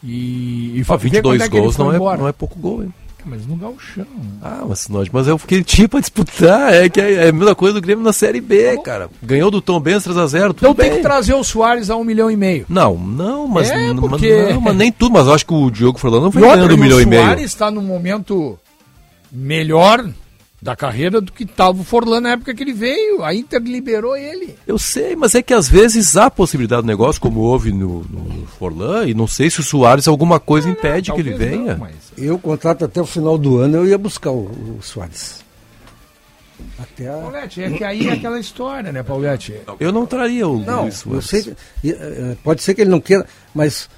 E, e Ah, foi ver 22 quando é que gols não é, embora. não é pouco gol, hein? Mas no galchão. Ah, mas, nós, mas é porque ele tinha pra disputar. É que é, é a mesma coisa do Grêmio na Série B, cara. Ganhou do Tom Benz 3x0, tudo Então bem. tem que trazer o Soares a um milhão e meio. Não, não, mas, É, porque- não, mas nem tudo. Mas eu acho que o Diogo Fernando não foi ganhando um milhão o e meio. Soares está num momento melhor da carreira do que estava o Forlan na época que ele veio. A Inter liberou ele. Eu sei, mas é que às vezes há possibilidade do negócio, como houve no, no Forlan, e não sei se o Soares alguma coisa impede que ele venha. não, mas- Eu contrato até o final do ano, eu ia buscar o, o Soares. Até a... Paulette, é que aí é aquela história, né, Paulette? Eu não traria o Não, Luiz eu Soares. sei, que- eh, pode ser que ele não queira, mas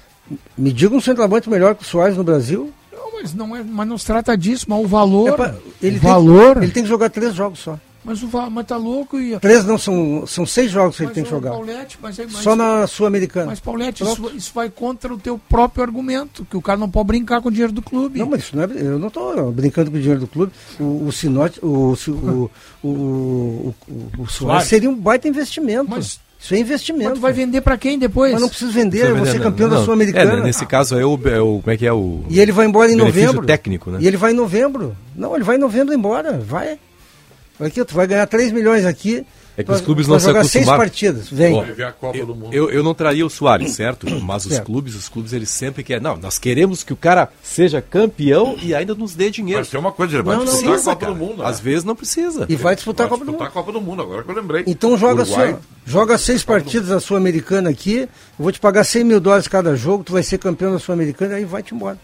me diga um centroavante melhor que o Soares no Brasil. Mas não, é, mas não se trata disso, mas o valor. É pra- ele, o tem, valor. ele tem que jogar três jogos só. Mas, o, mas tá louco e. Três não, são, são seis jogos que ele tem que jogar. Paulette, mas, é- mas- Só na Sul-Americana. Mas, Paulette, Pronto. isso, isso vai contra o teu próprio argumento, que o cara não pode brincar com o dinheiro do clube. Não, mas isso não é, eu não estou brincando com o dinheiro do clube. O, o Sinote, o, o, o, o, o, o, o Soares seria um baita investimento. Mas- isso é investimento. Mas tu vai vender pra quem depois? Mas não preciso vender, Precisa eu vou ser campeão não. da Sul-Americana. É, nesse caso aí, o, é o, como é que é o... E ele vai embora em novembro. técnico, né? E ele vai em novembro. Não, ele vai em novembro embora. Vai. Aqui, tu vai ganhar 3 milhões aqui. É que tu os clubes não se jogar seis acostumaram. partidas. Vem. A Copa Mundo. Eu, eu não traria o Soares, certo? Mas os Certo. clubes, os clubes, eles sempre querem. Não, nós queremos que o cara seja campeão e ainda nos dê dinheiro. Mas tem uma coisa, ele vai Não, não, disputar Precisa, a Copa cara. do Mundo. né? Às vezes não precisa. E vai disputar a Vai Copa do disputar Mundo. a Copa do Mundo, agora que eu lembrei. Então joga Uruguai, joga seis partidas da Sul-Americana aqui, eu vou te pagar 100 mil dólares cada jogo, tu vai ser campeão da Sul-Americana, aí vai-te embora.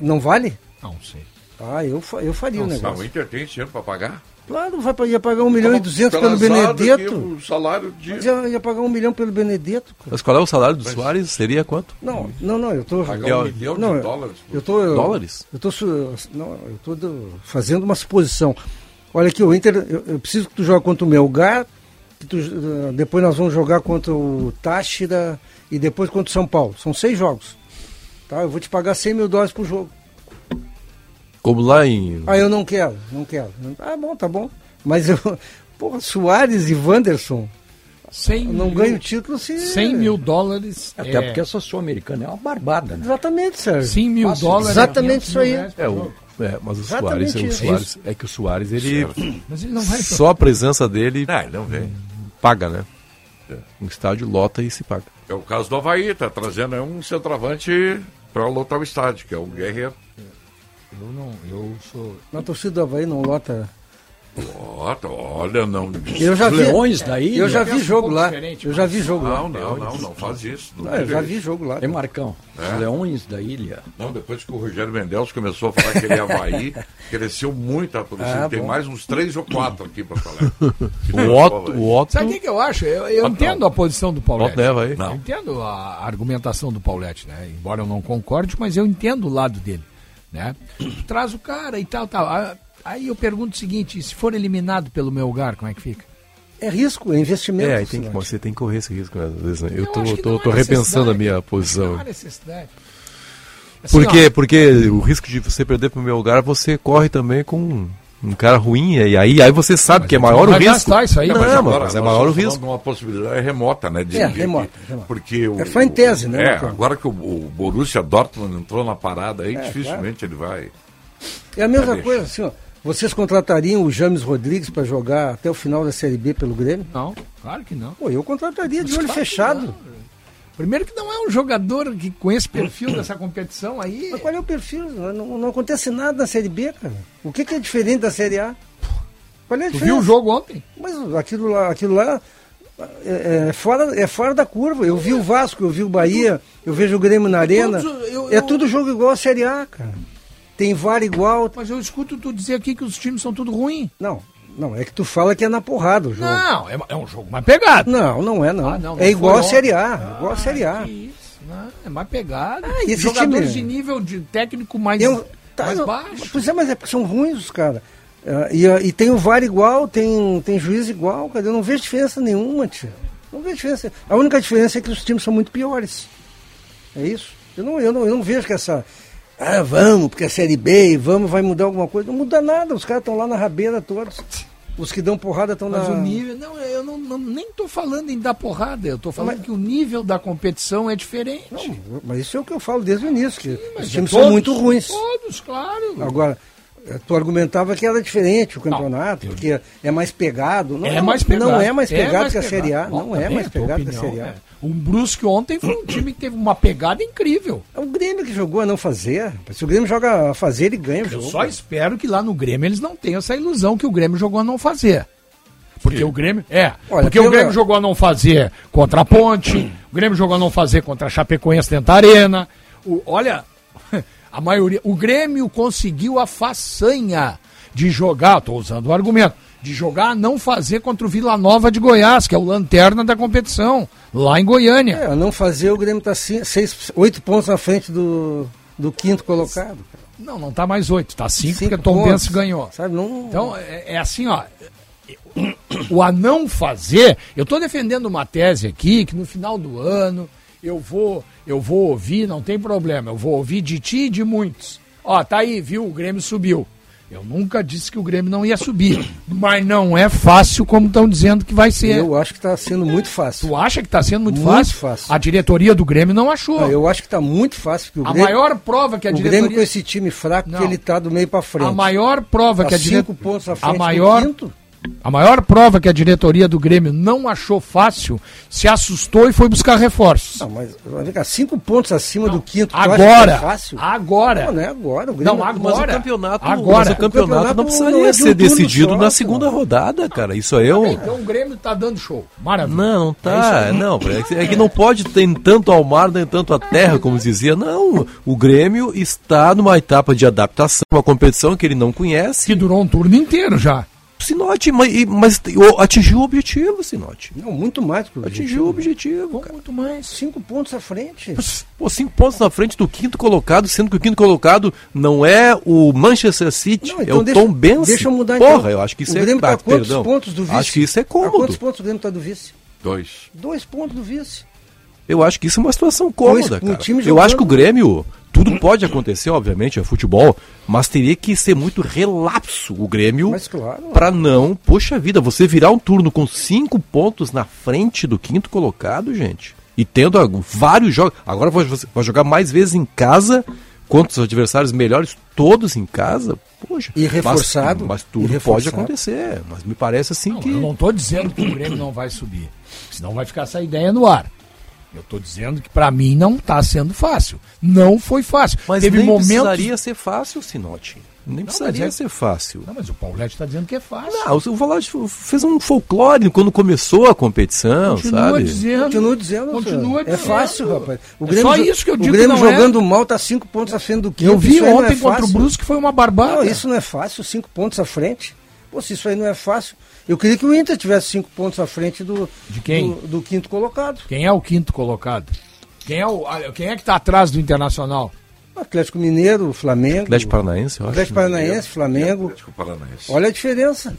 Não vale? Não sei. Ah, eu, eu faria o Não, negócio. o Inter tem dinheiro para pagar? Claro, vai, ia pagar um milhão e Tava duzentos pelo atrasado aqui Benedetto. O salário de... Mas ia, ia pagar um milhão pelo Benedetto. cara. Mas qual é o salário do Soares? Seria quanto? Não, não, não, eu tô. Pagar Eu- um milhão não, de dólares. Eu tô, eu- Dólares? Eu tô, su- não, eu tô do- fazendo uma suposição. Olha aqui, o Inter, eu, eu preciso que tu jogue contra o Melgar, que tu, eh, depois nós vamos jogar contra o Táchira e depois contra o São Paulo. São seis jogos. Tá? Eu vou te pagar 100 mil dólares por jogo. Como lá em. Ah, eu não quero, não quero. Ah, bom, tá bom. Mas eu, porra, Soares e Wanderson, 100 eu não mil, ganho título se. 100 mil dólares. Até porque essa Sul-Americana é uma barbada, né? Exatamente, Sérgio. 100 mil Fácil. dólares. Exatamente 500 isso aí. É, o, é, mas o Exatamente Soares, o. Soares é que o Soares, ele. Mas ele não vai. Só a presença dele Ah, ele não vem. paga, né? Um estádio lota e se paga. É o caso do Havaí, tá trazendo aí um centroavante para lotar o estádio, que é o Guerreiro. Eu não, eu sou. Na torcida do Havaí não lota. Lota, olha, não. Eu já vi. Leões da ilha. Eu já penso vi jogo lá. Eu já vi jogo lá. Não, não, não, não faz isso. Não Ah, eu já vi jogo lá. Hein, Marcão? Os Leões da ilha. Não, depois que o Rogério Mendes começou a falar que ele é Havaí, cresceu muito a torcida. Ah, Tem mais uns três ou quatro aqui para falar. O Otto, o Otto, Sabe o que, eu acho? Eu, eu entendo a posição do Paulette. Otto leva aí. Eu entendo a argumentação do Paulette, né? Embora eu não concorde, mas eu entendo o lado dele, né? Traz o cara e tal, tal. Ah, Aí eu pergunto o seguinte, se for eliminado pelo meu lugar, como é que fica? É risco, é investimento. É, tem que, você tem que correr esse risco, né? Às vezes, né? Eu, Eu tô, tô, tô há repensando a minha posição. Não há necessidade. Assim, Por ó, quê? Porque o risco de você perder pro meu lugar, você corre também com um cara ruim, e aí, aí você sabe que é tu maior não o vai risco. gastar isso aí, não, mas mas, agora mas é maior o risco. uma possibilidade remota, né? de- É, de- remota, de- remota. Porque o, É só em tese, né, É, agora que o, o Borussia Dortmund entrou na parada aí, dificilmente ele vai. É a mesma Vai coisa, assim, ó. Vocês contratariam o James Rodrigues para jogar até o final da Série B pelo Grêmio? Não, claro que não. Pô, eu contrataria de Mas olho claro que fechado. não. Primeiro que não é um jogador que com esse perfil dessa competição aí. Mas qual é o perfil? Não, não acontece nada na Série B, cara. O que, que é diferente da Série A? Qual é a Tu diferença? viu o jogo ontem? Mas aquilo lá, aquilo lá é, é fora, é fora da curva. Eu vi o Vasco, eu vi o Bahia, eu vejo o Grêmio na Arena. Todos, eu- É tudo jogo igual a Série A, cara. Tem VAR igual. Mas eu escuto tu dizer aqui que os times são tudo ruim. Não, não, é que tu fala que é na porrada o jogo. Não, é, é um jogo mais pegado. Não, não é não. Ah, não, não é igual a ontem. Série A, igual a Série A. Isso, não, é mais pegado. Ah, e esse Jogadores time- de nível de técnico mais, Eu- tá, mais baixo. Pois é, mas é porque são ruins os caras. Ah, e, ah, e tem o VAR igual, tem, tem juiz igual, cara. Eu não vejo diferença nenhuma, tio. Não vejo diferença. A única diferença é que os times são muito piores. É isso. Eu não, eu não, eu não vejo que essa. Ah, vamos, porque é Série B, vamos, vai mudar alguma coisa. Não muda nada, os caras estão lá na rabeira todos. Os que dão porrada estão na. Mas o nível. Não, eu não, não- nem estou falando em dar porrada. Eu estou falando Mas- que o nível da competição é diferente. Não, mas isso é o que eu falo desde o início, que Mas os é times todos, são muito ruins. Todos, claro. Agora, tu argumentava que era diferente o campeonato, porque é mais pegado. Não, é mais pegado. Não é mais pegado mais que a Série A. Não é mais pegado que a Série A. é. O Brusque ontem foi um time que teve uma pegada incrível. É o Grêmio que jogou a não fazer. Se o Grêmio joga a fazer, ele ganha o Eu jogo. só espero que lá no Grêmio eles não tenham essa ilusão que o Grêmio jogou a não fazer. Porque o Grêmio. É, Olha, porque o Grêmio jogou a não fazer contra a Ponte, o Grêmio jogou a não fazer contra a Chapecoense dentro da Arena. O- olha, a maioria. O Grêmio conseguiu a façanha de jogar, estou usando o argumento, de jogar a não fazer contra o Vila Nova de Goiás, que é o lanterna da competição, lá em Goiânia. É, a não fazer, o Grêmio está seis, oito pontos na frente do, do quinto colocado. Não, não tá mais oito, tá cinco, Cinco porque Tom Benz ganhou. Sabe, não... Então, é, é assim, ó. o a não fazer, eu estou defendendo uma tese aqui que no final do ano eu vou, eu vou ouvir, não tem problema, eu vou ouvir de ti e de muitos. Ó, tá aí, viu? O Grêmio subiu. Eu nunca disse que o Grêmio não ia subir, mas não é fácil como estão dizendo que vai ser. Eu acho que está sendo muito fácil. Tu acha que está sendo muito, Muito fácil? fácil. A diretoria do Grêmio não achou. Ah, Eu acho que está muito fácil. o A Grêmio, maior prova que a o diretoria Grêmio com esse time fraco Não. que ele está do meio para frente. A maior prova Tá que a dire- cinco pontos à frente a do maior quinto. A maior prova que a diretoria do Grêmio não achou fácil, se assustou e foi buscar reforços. Não, mas vem cá, cinco pontos acima do quinto. acha Agora, que é fácil? agora. Não, não é agora. O Grêmio, Não, Mas agora. o campeonato, Agora. mas o campeonato, O campeonato não precisaria não é de ser decidido só, na segunda rodada, cara. Isso aí é um. Então o Grêmio tá dando show. Maravilha. Não, não É tá. isso aí. não, é que- é que não pode ter tanto ao mar nem tanto à terra, como dizia. Não, o Grêmio está numa etapa de adaptação, uma competição que ele não conhece. Que durou um turno inteiro já. Sinote, mas, mas atingiu o objetivo, Sinote. Não, muito mais do que o Atingiu o objetivo. Bom, cara. muito mais. Cinco pontos à frente. Pô, cinco pontos na frente do quinto colocado, sendo que o quinto colocado não é o Manchester City, Não, é então o deixa- Tom Benz. Deixa eu mudar Porra, então. eu acho que isso o é Grêmio tá ah, a quantos perdão. pontos do vice? Acho que isso é A quantos cômodo. pontos o Grêmio está do vice? Dois. Dois pontos do vice. Eu acho que isso é uma situação cômoda, o cara. Eu acho que o Grêmio, tudo pode acontecer, obviamente, é futebol, mas teria que ser muito relapso o Grêmio claro. pra não, poxa vida, você virar um turno com cinco pontos na frente do quinto colocado, gente, e tendo vários jogos, agora vai, vai jogar mais vezes em casa contra os adversários melhores, todos em casa, poxa. E reforçado. Mas, mas tudo pode reforçado. acontecer, mas me parece assim Não, que... eu não tô dizendo que o Grêmio não vai subir. Senão vai ficar essa ideia no ar. Eu tô dizendo que pra mim não tá sendo fácil. Não foi fácil. Mas Teve nem momentos. precisaria ser fácil, Sinote. Nem mas precisaria é- ser fácil. Não, mas o Paulete tá dizendo que é fácil. Não, o Valade fez um folclore quando começou a competição, Continua sabe? dizendo. Continua dizendo. Continua. É dizendo. fácil, rapaz. O É só isso que eu digo O Grêmio que não é. jogando mal tá cinco pontos à frente do quinto. Eu vi não ontem é contra o. Brusque foi uma barbada. Não, isso não é fácil, cinco pontos à frente. Pô, se isso aí não é fácil. Eu queria que o Inter tivesse cinco pontos à frente do, De quem? do, do quinto colocado. Quem é o quinto colocado? Quem é, o, quem é que tá atrás do Internacional? Atlético Mineiro, Flamengo. Atlético Paranaense, eu acho. Atlético Paranaense, Flamengo. Atlético Paranaense. Olha a diferença.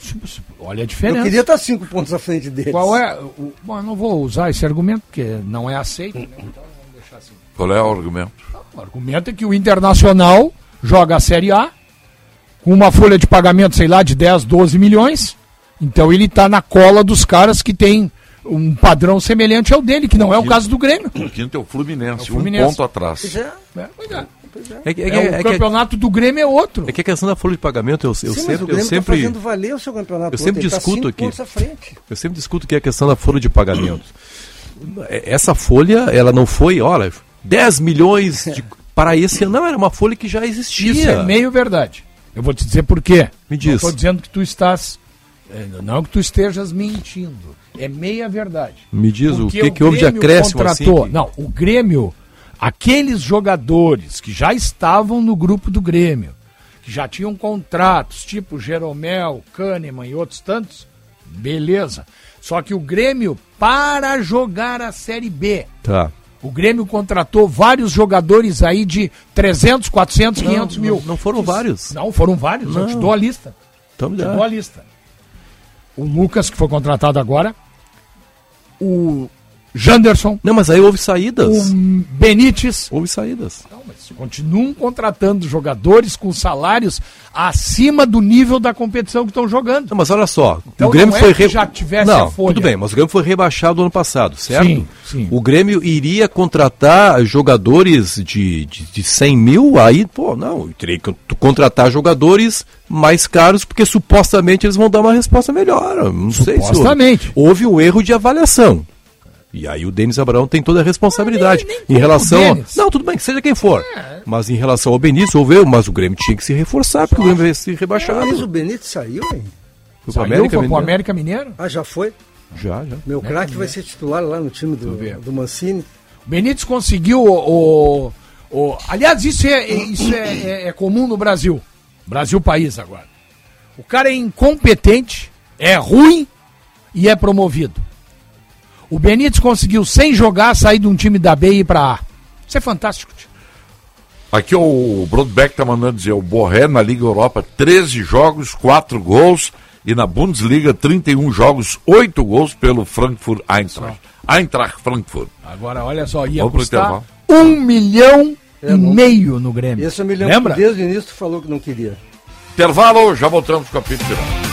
Olha a Eu diferença. queria estar cinco pontos à frente deles. Qual é? O, bom, eu não vou usar esse argumento, porque não é aceito. né? Então vamos deixar assim. Qual é o argumento? O argumento é que o Internacional joga a Série A com uma folha de pagamento, sei lá, de 10, 12 milhões. Então ele está na cola dos caras que tem um padrão semelhante ao dele, que não é o caso do Grêmio. O quinto é o Fluminense, É o Fluminense. um ponto atrás. Pois é. É, pois é. É, que- é É, que- o é que- campeonato do Grêmio é outro. é que a questão da folha de pagamento, eu, eu Sim, mas o sempre, eu Grêmio está sempre, fazendo valer o seu campeonato. eu sempre Ele tá discuto cinco aqui. eu sempre discuto que é a questão da folha de pagamento. É- Essa folha, ela não foi, olha, 10 milhões de- para esse ano. Não, era uma folha que já existia. Isso é meio verdade. Eu vou te dizer por quê. Me diz. Estou dizendo que tu estás. é, Não que tu estejas mentindo. É meia verdade. Me diz o Porque que, que houve de acréscimo contratou, assim. que- Não, o Grêmio, aqueles jogadores que já estavam no grupo do Grêmio, que já tinham contratos, tipo Jeromel, Kahneman e outros tantos, beleza. Só que o Grêmio, para jogar a Série B, Tá. O Grêmio contratou vários jogadores aí de 300, 400, Não, 500 mil. não- não foram vários. Não, foram vários. Eu te Não. dou a lista. Então Te dou a lista. O Lucas, que foi contratado agora. O Janderson. Não, mas aí houve saídas. O Benítez. Houve saídas. Não, mas continuam contratando jogadores com salários acima do nível da competição que estão jogando. Não, mas olha só, Então o Grêmio não é foi que já tivesse Não, tudo bem, mas o Grêmio foi rebaixado ano passado, certo? Sim, sim. O Grêmio iria contratar jogadores de, de, de 100 mil, aí, pô, não, teria que contratar jogadores mais caros, porque supostamente eles vão dar uma resposta melhor. Não sei se Supostamente. houve, houve um erro de avaliação. E aí o Denis Abraão tem toda a responsabilidade. nem em culpa relação. a-. Não, tudo bem, que seja quem for. Mas em relação ao Benício, houve mas o Grêmio tinha que se reforçar, porque o Grêmio ia se rebaixar. Mas o Benítez saiu, hein? Foi pro América foi pro Mineiro? América Mineiro. Ah, já foi? Já, já. Meu craque vai ser titular lá no time do, do Mancini. O Benítez conseguiu o. o- o- aliás, isso, é, é- isso é, é- é comum no Brasil. Brasil país agora. O cara é incompetente, é ruim e é promovido. O Benítez conseguiu, sem jogar, sair de um time da B e ir pra A. Isso é fantástico. tio. Aqui o Broadback tá mandando dizer, o Borré na Liga Europa, 13 jogos, 4 gols e na Bundesliga 31 jogos, 8 gols pelo Frankfurt Eintracht. Eintracht Frankfurt. Agora, olha só, ia Vamos custar intervalo. um milhão É, e não- meio no Grêmio. Esse eu me lembro Lembra? que desde o início tu falou que não queria. Intervalo, já voltamos com a final.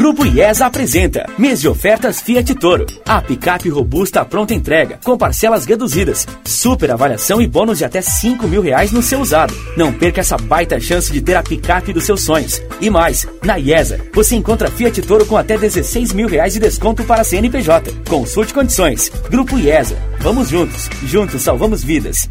Grupo IESA apresenta mês de ofertas Fiat Toro. A picape robusta pronta entrega, com parcelas reduzidas, super avaliação e bônus de até 5 mil reais no seu usado. Não perca essa baita chance de ter a picape dos seus sonhos. E mais, na IESA, você encontra Fiat Toro com até 16 mil reais de desconto para CNPJ. Consulte condições. Grupo IESA. Vamos juntos. Juntos salvamos vidas.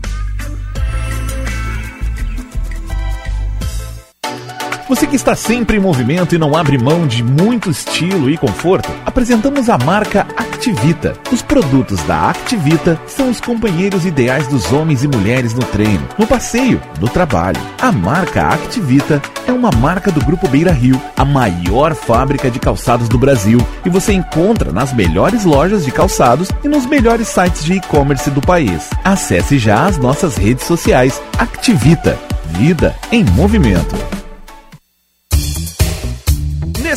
Você que está sempre em movimento e não abre mão de muito estilo e conforto, apresentamos a marca Activita. Os produtos da Activita são os companheiros ideais dos homens e mulheres no treino, no passeio, no trabalho. A marca Activita é uma marca do Grupo Beira Rio, a maior fábrica de calçados do Brasil, e você encontra nas melhores lojas de calçados e nos melhores sites de e-commerce do país. Acesse já as nossas redes sociais. Activita. Vida em movimento.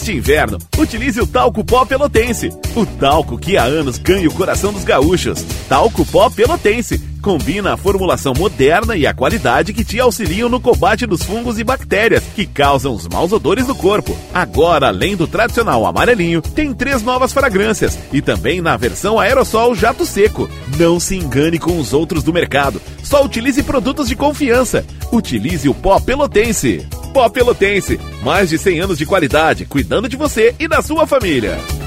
Neste inverno, utilize o Talco Pó Pelotense. O talco que há anos ganha o coração dos gaúchos. Talco Pó Pelotense. Combina a formulação moderna e a qualidade que te auxiliam no combate dos fungos e bactérias que causam os maus odores do corpo. Agora, além do tradicional amarelinho, tem três novas fragrâncias e também na versão aerossol jato seco. Não se engane com os outros do mercado. Só utilize produtos de confiança. Utilize o pó pelotense. Pó Pelotense, mais de 100 anos de qualidade, cuidando de você e da sua família.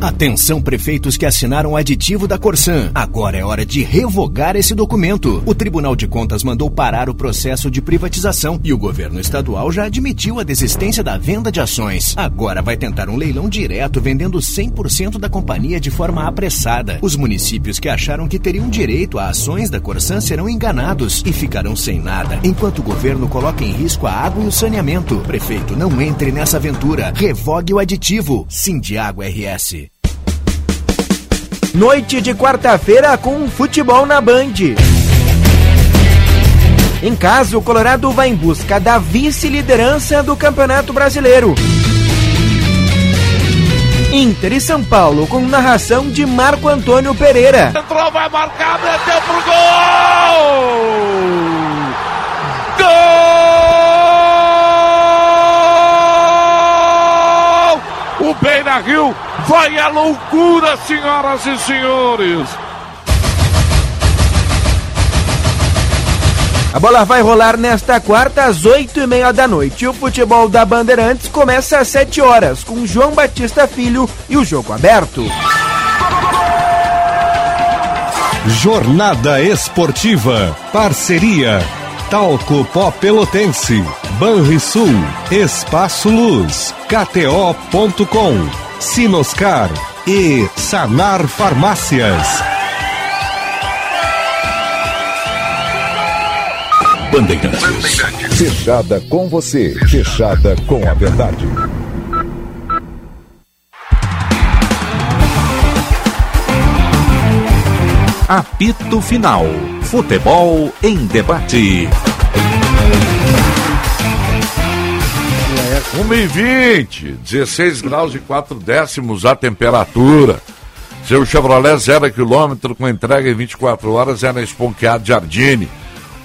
Atenção prefeitos que assinaram o aditivo da Corsan. Agora é hora de revogar esse documento. O Tribunal de Contas mandou parar o processo de privatização e o governo estadual já admitiu a desistência da venda de ações. Agora vai tentar um leilão direto vendendo 100% da companhia de forma apressada. Os municípios que acharam que teriam direito a ações da Corsan serão enganados e ficarão sem nada, enquanto o governo coloca em risco a água e o saneamento. Prefeito, não entre nessa aventura. Revogue o aditivo. Sindiago RS. Noite de quarta-feira com futebol na Band. Em casa, o Colorado vai em busca da vice-liderança do Campeonato Brasileiro. Inter e São Paulo com narração de Marco Antônio Pereira. Entrou, vai marcar, meteu pro gol! Gol! O Beira Rio vai à loucura, senhoras e senhores! A bola vai rolar nesta quarta às oito e meia da noite. O futebol da Bandeirantes começa às sete horas com João Batista Filho e o jogo aberto. Jornada Esportiva. Parceria. Talco Pó Pelotense. Banrisul, Espaço Luz, KTO.com, Sinoscar e Sanar Farmácias. Bandeirantes. Fechada com você, fechada com a verdade. Apito Final. Futebol em debate. 1 e 20, 16 graus e 4 décimos a temperatura. Seu Chevrolet zero quilômetro com entrega em 24 horas é na Esponqueado Jardine.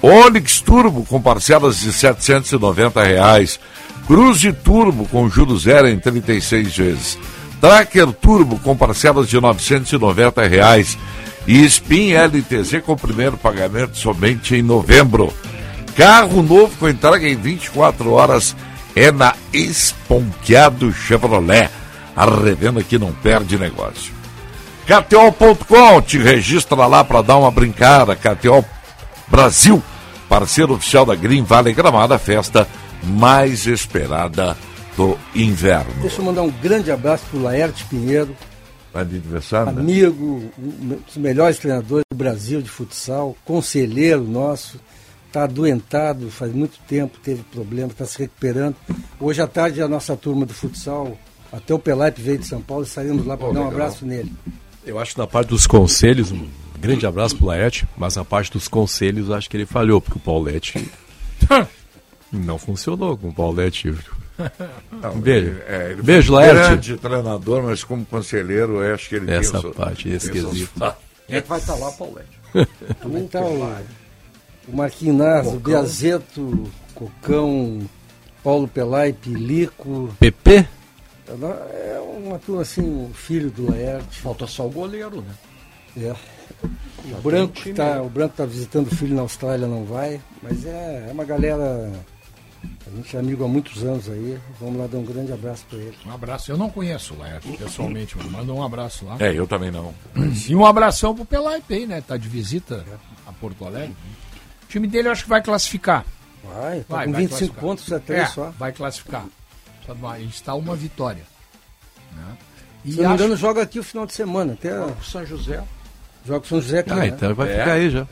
Onix Turbo com parcelas de 790 reais. Cruze Turbo com juros zero em 36 vezes. Tracker Turbo com parcelas de 990 reais. E Spin LTZ com primeiro pagamento somente em novembro. Carro novo com entrega em 24 horas é na Esponqueado Chevrolet. A revenda que não perde negócio. KTO.com, te registra lá para dar uma brincada. KTO Brasil, parceiro oficial da Green Valley Gramada, festa mais esperada do inverno. Deixa eu mandar um grande abraço pro Laerte Pinheiro, Vai de aniversário, né? amigo, um dos melhores treinadores do Brasil de futsal, conselheiro nosso, está adoentado faz muito tempo, teve problema, está se recuperando. Hoje à tarde a nossa turma do futsal, até o Pelaipe veio de São Paulo, saímos lá para dar um legal. abraço nele. Eu acho que na parte dos conselhos, um grande abraço pro Laerte, mas na parte dos conselhos acho que ele falhou, porque o Paulette não funcionou com o Paulette. Não, beijo. ele- é, beijo, Laerte. Grande treinador, mas como conselheiro, eu acho que ele Essa tem o seu- parte esquisita. fatos. Quem é que vai estar lá, Paulete? Como é que tá o, Marquinhos o Cocão. Beazeto, Cocão, Paulo Pelaipe, Lico. PP? É uma turma assim, o filho do Laerte. Falta só o goleiro, né? É. O Branco time tá, o Branco tá visitando o filho na Austrália, não vai. Mas é, é uma galera. A gente é amigo há muitos anos aí. Vamos lá dar um grande abraço para ele. Um abraço. Eu não conheço o Laerte pessoalmente, mas manda um abraço lá. É, eu também não. E um abração pro Pelaipe aí, né? Tá de visita a Porto Alegre. O time dele eu acho que vai classificar. Vai, tá com 25 classificar. pontos, é três É, só. Vai classificar. Só vai- está uma vitória. Né? Se não me engano, joga aqui o final de semana. Até o São José. Joga com o São José aqui. Ah, né? então vai É. ficar aí já.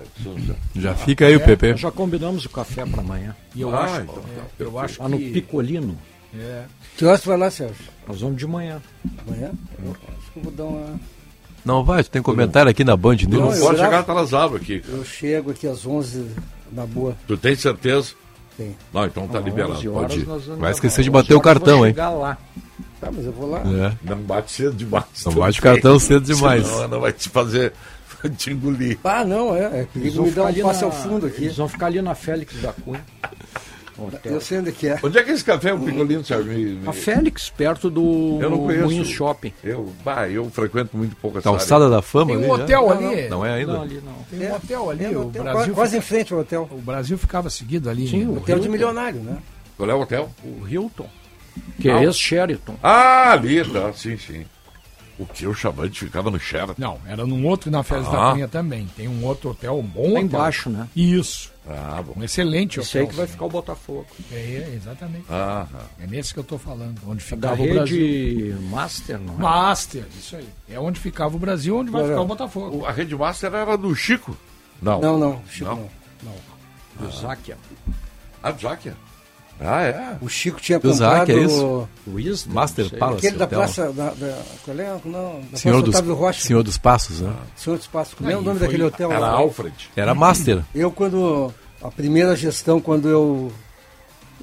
Já fica aí o É, PP. Já combinamos o café para amanhã. E eu Ah, acho, então é, tá. eu acho Lá no Picolino. É. Que horas vai lá, Sérgio? Nós vamos de manhã. Amanhã? Eu acho que eu vou dar uma. Não vai, tu tem comentário aqui na Band News. não eu pode chegar atrasado aqui. cara. Eu chego aqui às 11 na boa. Tu tem certeza? Tem. Não, então tá Não, liberado. 11 Pode ir. Vai esquecer de 11 bater o vou cartão, hein? chegar lá. Tá, mas eu vou lá. É. Não bate cedo demais. Não bate o cartão cedo demais. Senão ela vai te fazer te engolir. Ah, não, é. É perigo vão me dar ficar um ali passe na- ao fundo aqui. Eles vão ficar ali na Félix da Cunha. Hotel. Eu sei onde que é. Onde é que esse café é o picolino? Me- me- A Félix, perto do Eu não conheço. Moinhos Shopping. Eu, bah, eu frequento muito pouco essa Calçada área. da Fama Tem um ali já? hotel Não, ali. Não, é ainda? Não, ali não. Tem um hotel ali. É, no o hotel, Brasil quase em fica- frente ao hotel. O Brasil ficava seguido ali. Sim, no o hotel de milionário, né? Qual é o hotel? O Hilton. Que Ah. é ex-Sheraton. Ah, ali, tá. Sim, sim. O que o Chavante ficava no Sheraton? Não, era num outro na Férias Ah. da Cunha também. Tem um outro hotel, um bom Lá hotel. embaixo, né? Isso. Ah, bom. Um excelente Esse aí hotel. que vai ficar o Botafogo. É, é, exatamente. Ah, É nesse que eu tô falando. Onde Da ficava o Brasil. Master, não é? Master, isso aí. É onde ficava o Brasil, onde vai ficar o Botafogo. A Rede Master era do Chico? Não. Não, não, Chico Não. não. Do Záquia. Ah, do Záquia? Ah, é? O Chico tinha Do comprado... Zac, é isso? O Wisdom, Master. Palace Aquele da Hotel. praça... Da, da, qual é? Não, da Senhor praça dos, Otávio Rocha. Senhor dos Passos, né? Senhor dos Passos. Como é o nome foi- daquele hotel? Era lá? Alfred. Era Master. Eu, quando. A primeira gestão, quando eu.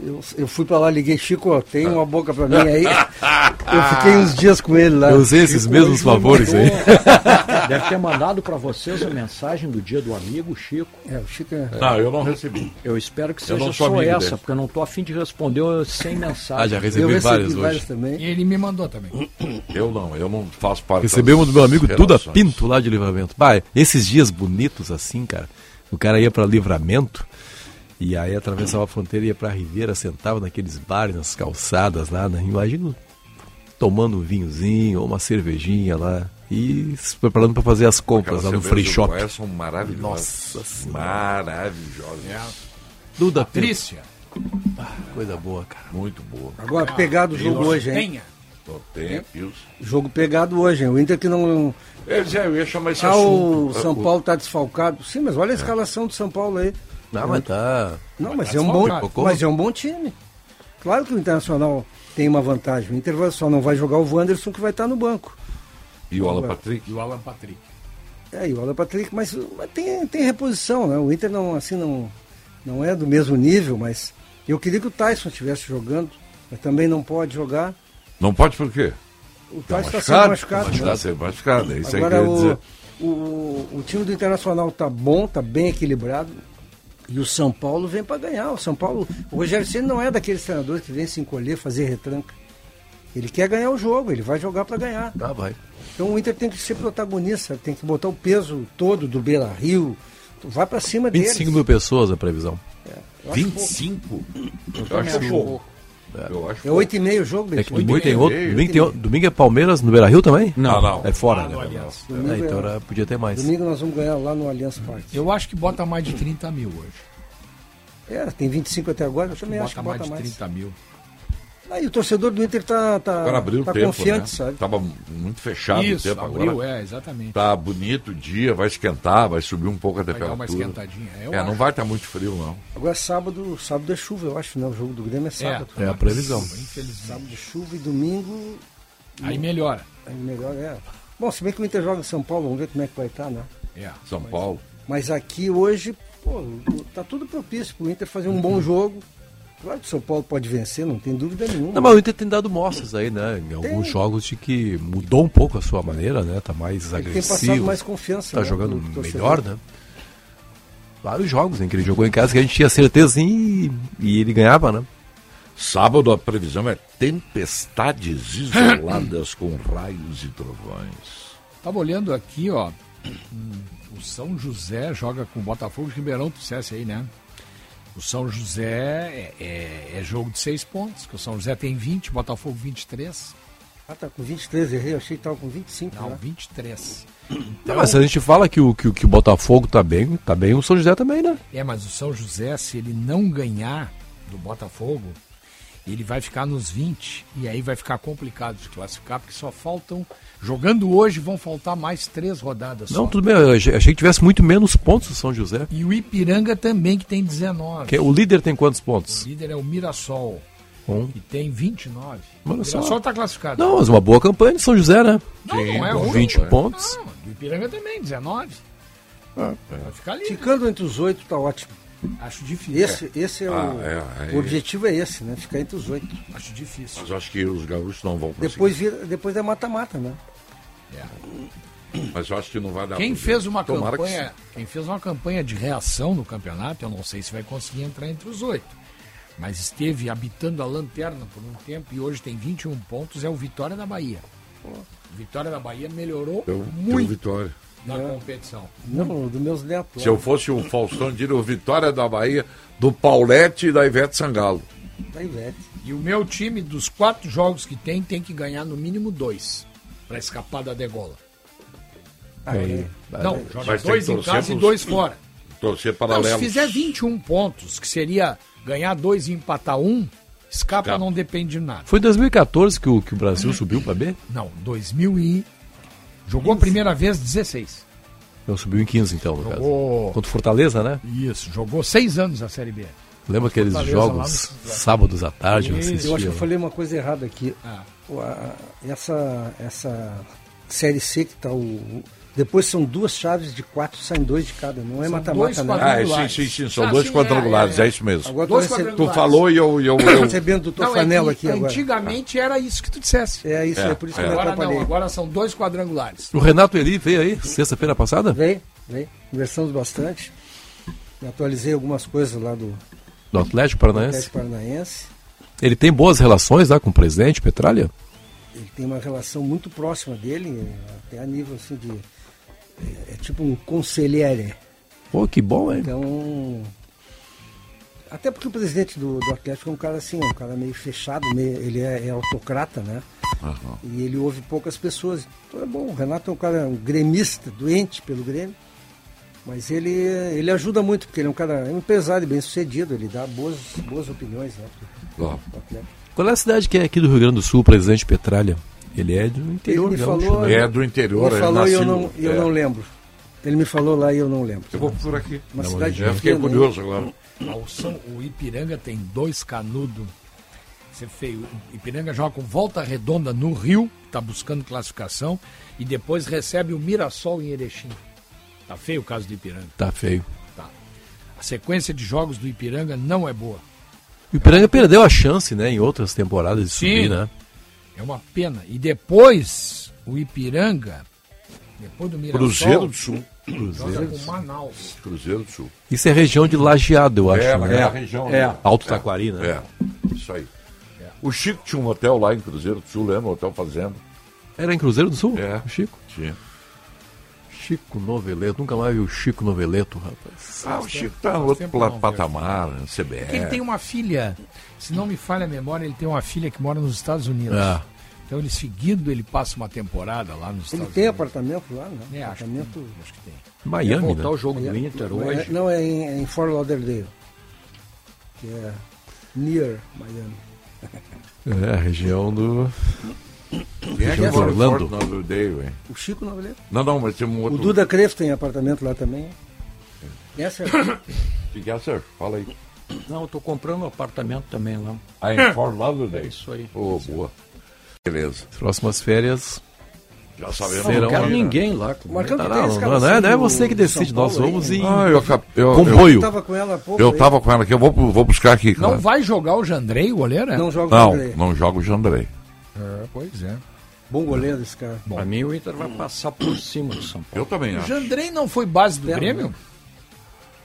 Eu, eu fui pra lá, liguei, Chico, tem uma boca pra mim aí. Eu fiquei uns dias com ele lá. Eu usei esses Chico, mesmos favores aí. Deve ter mandado para vocês a mensagem do dia do amigo, Chico. É, o Chico é. Não, eu não recebi. Eu espero que seja só essa, dele. porque eu não tô afim de responder sem mensagem. Ah, já recebi eu recebi vários vários hoje. também. E ele me mandou também. Eu não, eu não faço parte Recebemos das do meu amigo Duda. Pinto lá de Livramento. Bah, esses dias bonitos assim, cara. O cara ia pra Livramento e aí atravessava a fronteira e ia pra Ribeira, sentava naqueles bares, nas calçadas lá. Né? Imagina tomando um vinhozinho ou uma cervejinha lá e se preparando pra fazer as compras lá no free shop. são maravilhosas. Nossa Senhora. Maravilhosas. Duda Pinto. Patrícia. Coisa boa, cara. Muito boa. Agora, pegado o jogo hoje, hein? Tenha. Tem. Jogo pegado hoje, hein? O Inter que não. Eu, já- eu ia chamar esse Ah, o assunto. São Paulo tá desfalcado. Sim, mas olha a escalação do São Paulo aí. Não, mas tá. Não, Mas mas tá é um bom, mas é um bom time. Claro que o Internacional tem uma vantagem. O Inter vai- só não vai jogar o Wanderson que vai estar no banco. E o Alan Patrick. E o Alan Patrick. É, e o Alan Patrick, mas, mas tem, tem reposição, né? O Inter não, assim, não, não é do mesmo nível, mas eu queria que o Tyson estivesse jogando, mas também não pode jogar. Não pode por quê? O Tá Tyson está sendo machucado? machucado. Tá né? sendo machucado, é isso aí que Agora eu ia dizer. o, o, o time do Internacional tá bom, tá bem equilibrado. E o São Paulo vem para ganhar. O São Paulo, o Rogério Ceni não é daqueles treinadores que vem se encolher, fazer retranca. Ele quer ganhar o jogo, ele vai jogar para ganhar. Tá, vai. Então o Inter tem que ser protagonista, tem que botar o peso todo do Beira Rio. Vai para cima 25 deles. mil pessoas a previsão. Acho 25? Eu Eu acho pouco. Eu acho É 8,5 o jogo, É Beto. que domingo tem outro. Domingo, tem outro- domingo é Palmeiras no Beira Rio também? Não, não. É fora, Ah, né? Allianz. É, então é- era- podia ter mais. Domingo nós vamos ganhar lá no Allianz Parque. Eu acho que bota mais de 30 mil hoje. É, tem 25 até agora, eu também acho que bota bota mais mais. de 30 mil. Aí o torcedor do Inter tá, tá, Agora abriu tá o tempo, confiante, né? sabe? Tava muito fechado Isso, o tempo abriu, agora. é, exatamente. Tá bonito o dia, vai esquentar, vai subir um pouco a Vai dar temperatura. uma esquentadinha, eu é, não vai estar muito frio, não. Agora sábado, sábado é chuva, eu acho, né? O jogo do Grêmio é sábado. é a previsão. Infelizmente. Sábado de chuva e domingo. Aí melhora. Aí melhor é. Bom, se bem que o Inter joga em São Paulo, vamos ver como é que vai estar, né? É. São Paulo. Mas aqui hoje, pô, tá tudo propício pro Inter fazer um bom jogo. Claro que o São Paulo pode vencer, não tem dúvida nenhuma. Não, mas o Inter tem dado mostras aí, né? Em alguns jogos de que mudou um pouco a sua maneira, né? Tá mais Ele tem agressivo. passado mais confiança, Tá né, jogando melhor, né? Vários jogos em que ele jogou em casa que a gente tinha certeza e, e ele ganhava, né? Sábado a previsão é tempestades isoladas com raios e trovões. Tava olhando aqui, ó. O São José joga com o Botafogo de Ribeirão, tu dissesse aí, né? O São José é, é- é jogo de seis pontos, que o São José tem 20, Botafogo 23. Ah, tá com 23, errei, eu achei que tava com 25. Não, né? 23. Não, mas se a gente fala que o, que, o- que o Botafogo tá bem, tá bem o São José também, né? É, mas o São José, se ele não ganhar do Botafogo, ele vai ficar nos 20 e aí vai ficar complicado de classificar, porque só faltam. Jogando hoje, vão faltar mais três rodadas Não, só. tudo bem, eu achei que tivesse muito menos pontos o São José. E o Ipiranga também, que tem 19. Que é- o líder tem quantos O pontos? líder é o Mirassol, Um. que tem 29. Olha o. Mirassol está classificado. Não, mas uma boa campanha de São José, né? Não, não é com ruim, 20 ué. pontos. Não, o Ipiranga também, 19. Vai ficar ali. Ficando entre os oito tá ótimo. Acho difícil. Esse, esse é, Ah, o, é, é. o objetivo é esse, né? Ficar entre os oito. Acho difícil. Mas eu acho que os gaúchos não vão conseguir. Depois, vira, depois é mata-mata, né? Mas eu acho que não vai dar. Quem fez uma Tomara que campanha, quem fez uma campanha de reação no campeonato, eu não sei se vai conseguir entrar entre os oito. Mas esteve habitando a lanterna por um tempo e hoje tem 21 pontos, é o Vitória da Bahia. Vitória da Bahia melhorou deu muito vitória. Na competição. Não, dos meus netos. Se eu fosse o Faustão, diria o Vitória da Bahia, do Paulette e da Ivete Sangalo. Da Ivete. E o meu time, dos quatro jogos que tem, tem que ganhar no mínimo dois para escapar da degola. Aí, Não, joga Mas dois em casa e dois fora. Torcer Não, paralelo. se fizer 21 pontos, que seria ganhar dois e empatar um, escapa Escapa. não depende de nada. Foi em 2014 que o, que o Brasil subiu para B? Não, 2000 e... Jogou a primeira vez 16. Não, subiu em 15 então, no Jogou- caso. Contra o Fortaleza, né? Isso, jogou seis anos a Série B. Lembra aqueles Fortaleza jogos no- sábados à tarde? eu Eu acho que eu falei uma coisa errada aqui. Ah. Essa, essa Série C que tá o. Depois são duas chaves de quatro, saem dois de cada. Não é mata-mata, dois né? Ah, é, sim, sim, sim. São Ah, dois sim, quadrangulares, é, é, é, é. isso mesmo. Agora Dois Tu falou e eu. eu, eu... recebendo do Não, é Tofanel que aqui agora. Antigamente era isso que tu dissesse. É isso É, aí, por isso que é. eu me Agora atrapalhei. não, agora são dois quadrangulares. O Renato Eli veio aí sexta-feira passada? Vem, vem. Conversamos bastante. Me atualizei algumas coisas lá do Do Atlético Paranaense. Atlético Paranaense. Ele tem boas relações lá com o presidente Petralha? Ele tem uma relação muito próxima dele, até a nível assim de. É, tipo um conselheiro. Pô, que bom, hein? Então. Até porque o presidente do, do Atlético é um cara assim, um cara meio fechado, meio, ele é, é autocrata, né? E ele ouve poucas pessoas. Então é bom. O Renato é um cara um gremista, doente pelo Grêmio. Mas ele, ele ajuda muito, porque ele é um cara é um empresário bem sucedido, ele dá boas, boas opiniões né, pro-. Qual é a cidade que é aqui do Rio Grande do Sul, presidente Petralha? Ele é do interior, Ele me falou, né? É do interior, Ele é falou e eu, não, eu é. não lembro. Ele me falou lá e eu não lembro. Eu vou por aqui. Uma uma cidade Já fiquei pequena, curioso agora. O, São- o Ipiranga tem dois canudos. Isso é feio. O Ipiranga joga com volta redonda no Rio, está buscando classificação, e depois recebe o Mirassol em Erechim. Tá feio o caso do Ipiranga. Tá feio. Tá. A sequência de jogos do Ipiranga não é boa. O Ipiranga perdeu a chance, né, em outras temporadas de subir, né? É uma pena. E depois, o Ipiranga, depois do Mirassol... Cruzeiro do Sul. Joga Cruzeiro com Manaus. Cruzeiro do Sul. Isso é região de Lajeado, eu acho. É, né? naquela região. É, ali. Alto Taquari, né? É, isso aí. O Chico tinha um hotel lá em Cruzeiro do Sul, lembra? Um hotel Fazenda. Era em Cruzeiro do Sul? É. O Chico? Tinha. Chico Noveleto. Nunca mais vi o Chico Noveleto, rapaz. Ah, o Chico tá no outro não, patamar, no CBR. Porque ele tem uma filha, se não me falha a memória, ele tem uma filha que mora nos Estados Unidos. Ah. Então ele seguido ele passa uma temporada lá nos Ele Estados tem Unidos. apartamento lá, né? É, acho que apartamento... Acho que tem. Miami, Vai voltar né? o jogo do Inter Não, hoje. é, não, é em, é em Fort Lauderdale. Que é near Miami. É, a região do. Quem é que mora Orlando. Fort Lauderdale, hein? O Chico Noveleto. Não, não, mas tem um O outro. Duda Crespo tem apartamento lá também. É... O que é, sir? Fala aí. Não, eu tô comprando um apartamento também lá. Ah, em Fort Lauderdale? É isso aí. Ô, boa. Beleza. Próximas férias. Já sabemos. Não, não quero né? ninguém lá. Não, que tem não, não, não é, não é assim você que decide, São nós Paulo vamos em Ah, eu, eu, comboio. Eu tava com ela há pouco Eu, tava com ela aqui, eu vou, vou buscar aqui. Não cara. vai jogar o Jandrei, o goleiro? é? Não joga Não, o André. não joga o Jandrei. É, pois é. Bom goleiro esse cara. Pra mim o Inter vai passar por cima do São Paulo. Eu também O acho. Jandrei não foi base do É, Grêmio?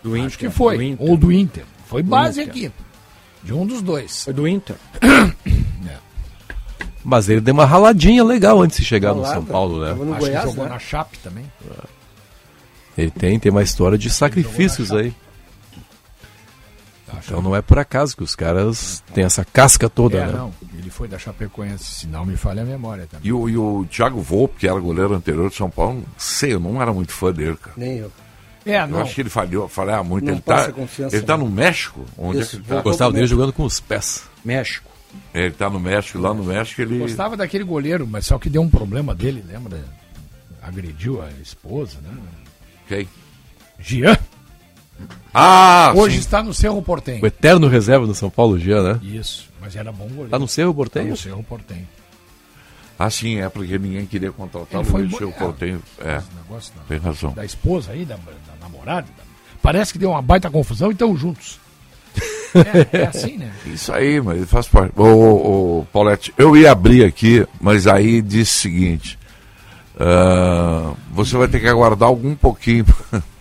Do Inter. Acho que foi. Do. Ou do Inter. Foi base Inter. aqui. De um dos dois. Foi do Inter. Mas ele deu uma raladinha legal antes de chegar no. São Paulo, né? Tava no Acho Goiás, que jogou né? na Chape também. Ele tem, tem uma história de sacrifícios aí. Então não é por acaso que os caras têm essa casca toda, é, né? não. Ele foi da Chapecoense, se não me falha a memória também. E o, e o Thiago Volpe, que era goleiro anterior de São Paulo, sei, eu não era muito fã dele, cara. Nem eu. É, Eu não. acho que ele falhou, falhava muito. Não ele passa tá, confiança, ele tá no México? Onde Isso, é que ele tá? Gostava dele jogando com os pés. México. Ele tá no México, lá no México ele. Gostava daquele goleiro, mas só que deu um problema dele, lembra? Agrediu a esposa, né? Quem? Jean. Ah, Hoje sim. está no Cerro Portenho. O eterno reserva do São Paulo, Jean, né? Isso, mas era bom goleiro. Tá no Cerro Tá Portenho? no Cerro Portenho. Ah, sim, é porque ninguém queria contratar Ele foi o bo- seu é, Portenho. É, negócio da, tem razão. da esposa aí, da, da namorada. da- Parece que deu uma baita confusão e estão juntos. É, é assim, né? Isso aí, mas faz parte. Ô, ô, ô, Paulette, eu ia abrir aqui, mas aí disse o seguinte: ah, você vai ter que aguardar algum pouquinho.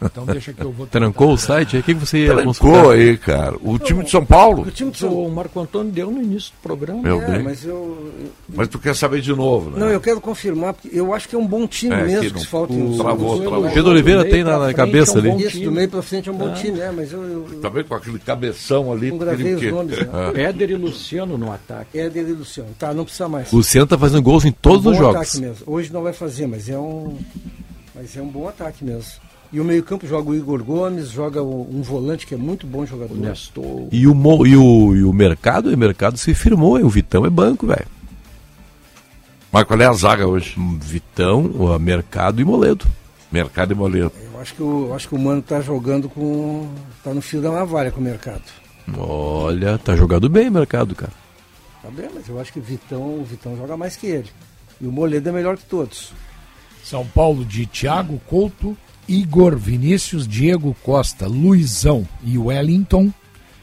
Então deixa que eu vou. Trancou o site? aí? O que que você ia Trancou aí, cara. O time de São Paulo. O time de São O Marco Antônio deu no início do programa. Meu É, Deus. mas eu. Mas tu quer saber de novo, né? Não, eu quero confirmar, porque eu acho que é um bom time É, mesmo que que, não- se falta o- travou, travou. os- Pedro Oliveira tem na, na cabeça é um ali. bom Isso, time. do meio pra frente é um bom Ah. time, né? Mas eu. eu, eu Tá vendo com aquele cabeção ali? Não gravei os nomes, né? É. Éder e Luciano no ataque. é dele, Luciano. Tá, não precisa mais. O Luciano tá fazendo gols em todos É um os jogos. Hoje não vai fazer, mas é um. Mas é um bom ataque mesmo. E o meio-campo joga o Igor Gomes, joga o- um volante que é muito bom jogador. O Nestor. E o, mo- e o, e o mercado, o mercado se firmou, o Vitão é banco, velho. Mas qual é a zaga hoje? Vitão, o mercado e Moledo. Mercado e Moledo. Eu acho que o, eu acho que o Mano tá jogando com. tá no fio da navalha com o mercado. Olha, tá jogando bem o mercado, cara. Tá bem, mas eu acho que o Vitão, o Vitão joga mais que ele. E o Moledo é melhor que todos. São Paulo de Thiago Couto, Igor Vinícius, Diego Costa, Luizão e Wellington,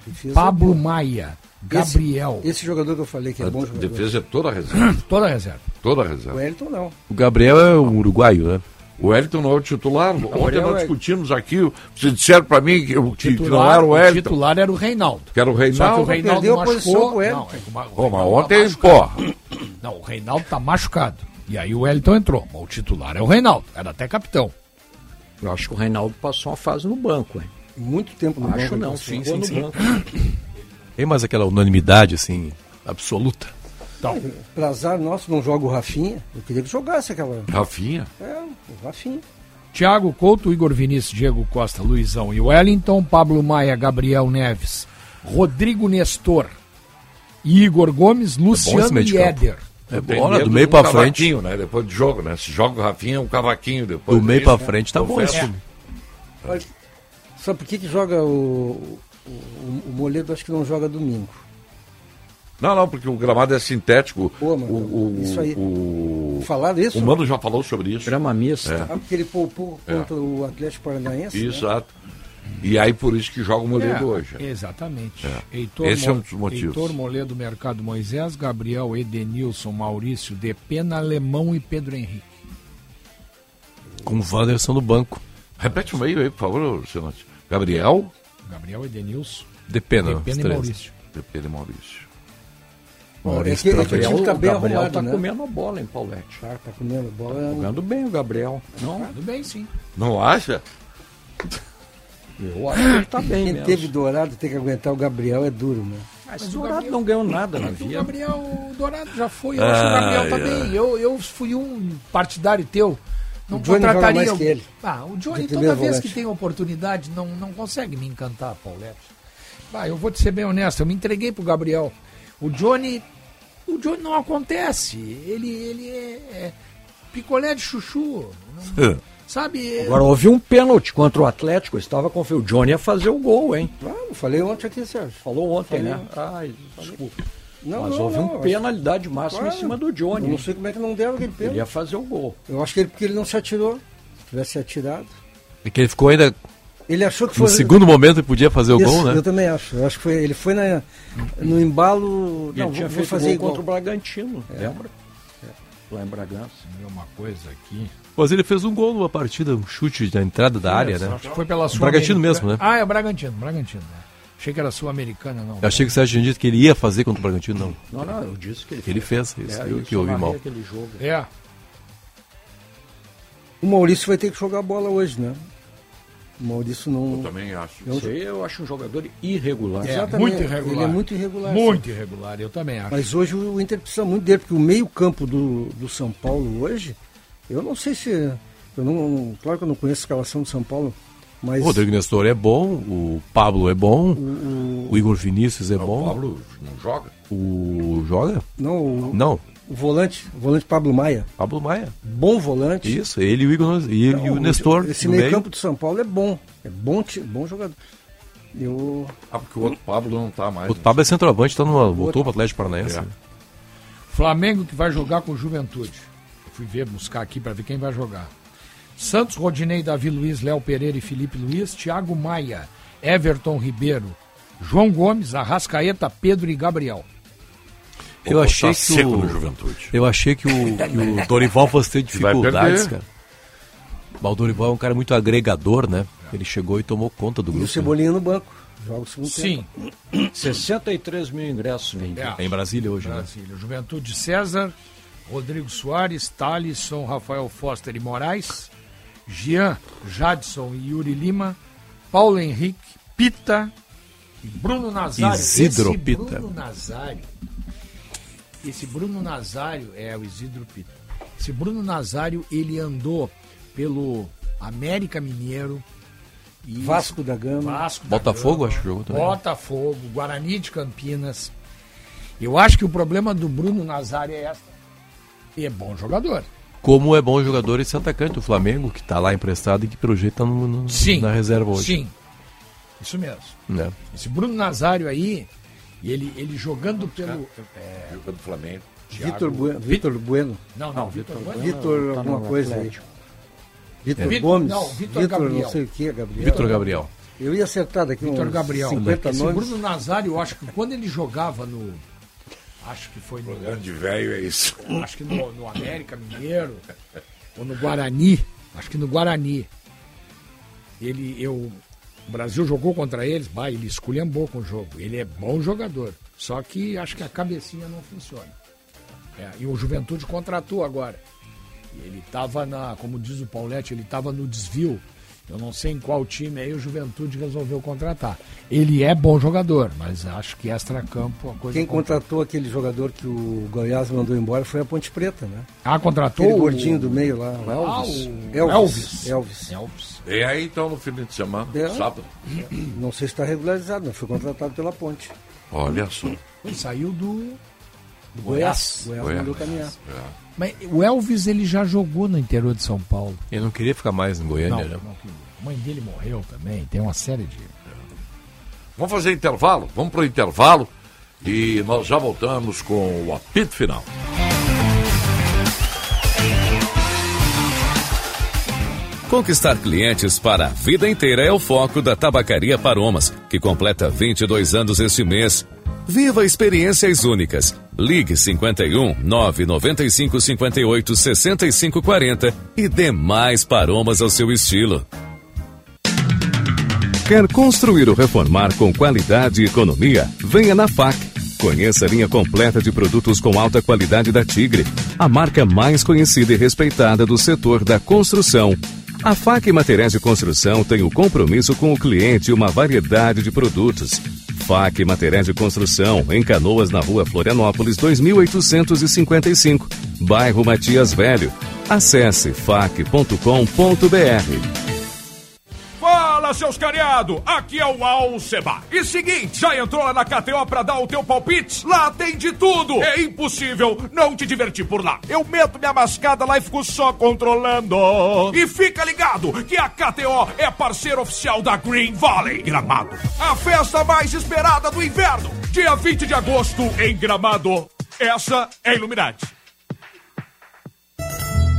Defesa Pablo boa. Maia, Esse- Gabriel. Esse, jogador que eu falei que é A bom jogador. defesa é toda a reserva. Toda a reserva. toda a O reserva. Wellington não. O Gabriel é um uruguaio, né? O Wellington não é o titular. Ontem Gabriel nós é- discutimos aqui, vocês disseram pra mim que, que- que não Titular- era o Wellington, titular era o Reinaldo. que era o Só que o Reinaldo. Reinaldo perdeu a posição machucou. pro Wellington. Não, é o o Reinaldo tá ontem, machucado. pô, Não, o Reinaldo tá machucado. E aí o Wellington entrou. Mas o titular é o Reinaldo. Era até capitão. Eu acho que o Reinaldo passou uma fase no banco, hein? Muito tempo no Acho banco, não, ele sim, sim, no banco. Tem mais aquela unanimidade, assim, absoluta. Então, Pra azar nosso, não joga o Rafinha. Eu queria que jogasse aquela. Rafinha. É, o Rafinha. Thiago Couto, Igor Vinícius, Diego Costa, Luizão e Wellington, Pablo Maia, Gabriel Neves, Rodrigo Nestor, Igor Gomes, Luciano esse meio de e. Éder. É bola, do meio um pra frente. né? Depois do jogo, né? Se joga o Rafinha, é um cavaquinho depois. Do meio Isso, pra né? frente tá bom time. Olha, Sabe por que, que joga o, o, o Moledo? Acho que não joga domingo. Não, não, porque o gramado é sintético. Pô, mano, o, o, isso aí. O, Falaram isso? O Mano já falou sobre isso. Grama mista. É. Ah, porque ele poupou É. contra o Atlético Paranaense. né? E aí por isso que joga o Moledo É, hoje. Exatamente. É. Heitor Esse é um dos motivos. Heitor Moledo, Mercado Moisés, Gabriel, Edenilson, Maurício, Depena, Alemão e Pedro Henrique. Com o Wanderson no banco. Repete o meio aí, por favor, Senante. Gabriel. Gabriel, Edenilson, Depena. Depena e três. Maurício. Depena e Maurício. Maurício é que- é que o time tá bem Gabriel arrumado, tá né? comendo a bola, hein, Paulette? Tá, tá comendo bola. Jogando bem o Gabriel. Não, Tudo bem, sim. Não acha? Eu acho que ele tá bem Quem mesmo. teve Dourado tem que aguentar o Gabriel é duro, né? Mas o Dourado não ganhou nada na O vida. Gabriel o Dourado já foi, eu acho que o Gabriel tá Ai, bem. ai. Eu, eu fui um partidário teu. Não O Johnny joga contrataria. mais que ele. Ah, o Johnny, toda vez volante. que tem oportunidade, não, não consegue me encantar, Paulette. Ah, eu vou te ser bem honesto, eu me entreguei pro Gabriel. O Johnny. O Johnny não acontece. Ele, ele é, é picolé de chuchu. Não- sabe? Agora houve um pênalti contra o Atlético. Eu estava confiando. O Johnny ia fazer o gol, hein? Ah, eu falei ontem aqui, Sérgio. Falou ontem, Falei né? ontem. Ai, desculpa. Não, Mas não, houve não, um penalidade máxima Claro. em cima do Johnny. Eu não sei como é que não deram aquele Ele pênalti. ia fazer o gol. Eu acho que ele, porque ele não se atirou. Se tivesse se atirado. E que ele ficou ainda. Ele achou que No foi. segundo momento ele podia fazer o Isso, gol, né? Eu também acho. Eu acho que foi, ele foi na, no embalo. Ele não, tinha vou, fazer gol igual. contra o Bragantino, É. lembra? Lá em Bragança. Uma coisa aqui. Mas ele fez um gol numa partida, um chute na entrada da área, né? Acho que foi pela O Sul. Bragantino mesmo, né? Ah, é o Bragantino, Bragantino. né? Achei que era Sul-Americana, não. Eu achei que o Sérgio dito que ele ia fazer contra o Bragantino, não. Não, não, eu disse que ele Ele fez isso, eu que ouvi mal. aquele jogo. É. O Maurício vai ter que jogar bola hoje, né? O Maurício não. Eu também acho. Eu- Isso aí eu acho um jogador irregular. É, Exatamente. muito irregular. Ele é muito irregular. Muito sim. irregular, eu também acho. Mas hoje o Inter precisa muito dele, porque o meio-campo do, do São Paulo hoje, eu não sei se. Eu não, claro que eu não conheço a escalação do São Paulo, mas. O Rodrigo Nestor é bom, o Pablo é bom, o, o Igor Vinícius é O bom. Pablo não joga? O joga? não, o, Não, o volante, o volante Pablo Maia. Pablo Maia. Bom volante. Isso, ele e o Igor e, e o Não, Nestor. Esse no meio. meio-campo do São Paulo é bom. É bom, bom jogador. Eu. Ah, porque o outro Pablo não tá mais. O Pablo é centroavante, tá numa, voltou pro Atlético Paranaense. É. né? Flamengo que vai jogar com Juventude. Fui ver, buscar aqui para ver quem vai jogar. Santos, Rodinei, Davi Luiz, Léo Pereira e Felipe Luiz, Thiago Maia, Everton Ribeiro, João Gomes, Arrascaeta, Pedro e Gabriel. Eu achei postar que seco o, no Juventude. eu achei que o, que o Dorival fosse ter dificuldades, cara. Mas o Dorival é um cara muito agregador, né? Ele chegou e tomou conta do E o grupo. né? Cebolinha no banco. Joga o segundo Sim, tempo. 63 mil ingressos vendidos. É em Brasília hoje, né? Brasília. Juventude César, Rodrigo Soares, Thalisson, Rafael Foster e Moraes, Jean, Jadson e Yuri Lima, Paulo Henrique, Pita e Bruno Nazário. Isidro Esse Pita. Bruno Nazário. Esse Bruno Nazário é o Isidro Pita. Esse Bruno Nazário, ele andou pelo América Mineiro e Vasco da Gama. Vasco da Botafogo, Gama, acho que jogou também. Botafogo, Guarani de Campinas. Eu acho que o problema do Bruno Nazário é essa. Ele é bom jogador. Como é bom jogador esse atacante, o Flamengo, que tá lá emprestado e que pelo jeito Sim. na reserva hoje. Sim. Isso mesmo. Né? Esse Bruno Nazário aí, ele, ele jogando pelo. é, Joga do Flamengo. Vitor Bueno. Vitor Bueno. não, não, Vitor Bueno. Vitor tá alguma coisa aí. Vitor Vitor- Gomes. não, Vitor Gabriel. não sei o que, Gabriel. Vitor Gabriel. Eu ia acertar daqui Vitor uns Gabriel. 50 Esse nomes. Bruno Nazário, eu acho que quando ele jogava no. Acho que foi no. Grande velho é isso. acho que no, no América Mineiro, ou no Guarani, acho que no Guarani. Ele, eu, o Brasil jogou contra eles, bah, ele esculhambou com o jogo. Ele é bom jogador, só que acho que a cabecinha não funciona. É, e o Juventude contratou agora. Ele estava na, como diz o Paulette, ele estava no desvio. Eu não sei em qual time aí o Juventude resolveu contratar. Ele é bom jogador, mas acho que extra-campo a coisa Quem contratou aquele jogador que o Goiás mandou embora foi a Ponte Preta, né? Ah, contratou Aquele o- gordinho do meio lá, o Ah, Elvis. o- Elvis. Elvis. Elvis. E aí então no fim de semana, É. sábado. Não sei se está regularizado, mas foi contratado pela Ponte. Olha só. Ele saiu do, do Goiás. Goiás. Goiás Goiás. mandou caminhar. É. Mas o Elvis ele já jogou no interior de São Paulo. Ele não queria ficar mais em Goiânia, não, né? não. A mãe dele morreu também. Tem uma série de. Vamos fazer intervalo? Vamos para o intervalo. E nós já voltamos com o apito final. Conquistar clientes para a vida inteira é o foco da Tabacaria Paromas, que completa 22 anos este mês. Viva experiências únicas. Ligue 51 995 58 65 40 e dê mais paromas ao seu estilo. Quer construir ou reformar com qualidade e economia? Venha na FAC. Conheça a linha completa de produtos com alta qualidade da Tigre, a marca mais conhecida e respeitada do setor da construção. A FAC Materiais de Construção tem o compromisso com o cliente e uma variedade de produtos. FAC Materiais de Construção, em Canoas, na rua Florianópolis, 2855, bairro Matias Velho. Acesse fac.com.br. Fala, seus cariado! Aqui é o Alceba. E seguinte, já entrou lá na KTO pra dar o teu palpite? Lá tem de tudo! É impossível não te divertir por lá. Eu meto minha mascada lá e fico só controlando. E fica ligado que a KTO é parceiro oficial da Green Valley Gramado. A festa mais esperada do inverno. Dia 20 de agosto em Gramado. Essa é Illuminati.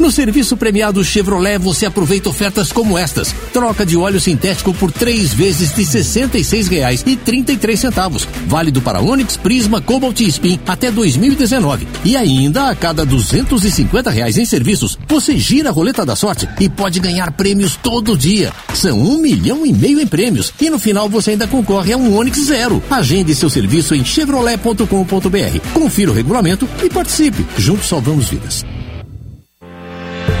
No serviço premiado Chevrolet você aproveita ofertas como estas. Troca de óleo sintético por três vezes de R$ 66,33. Válido para Onix, Prisma, Cobalt e Spin até 2019. E ainda a cada 250 reais em serviços, você gira a roleta da sorte e pode ganhar prêmios todo dia. São um milhão e meio em prêmios. E no final você ainda concorre a um Onix Zero. Agende seu serviço em chevrolet.com.br. Confira o regulamento e participe. Juntos salvamos vidas.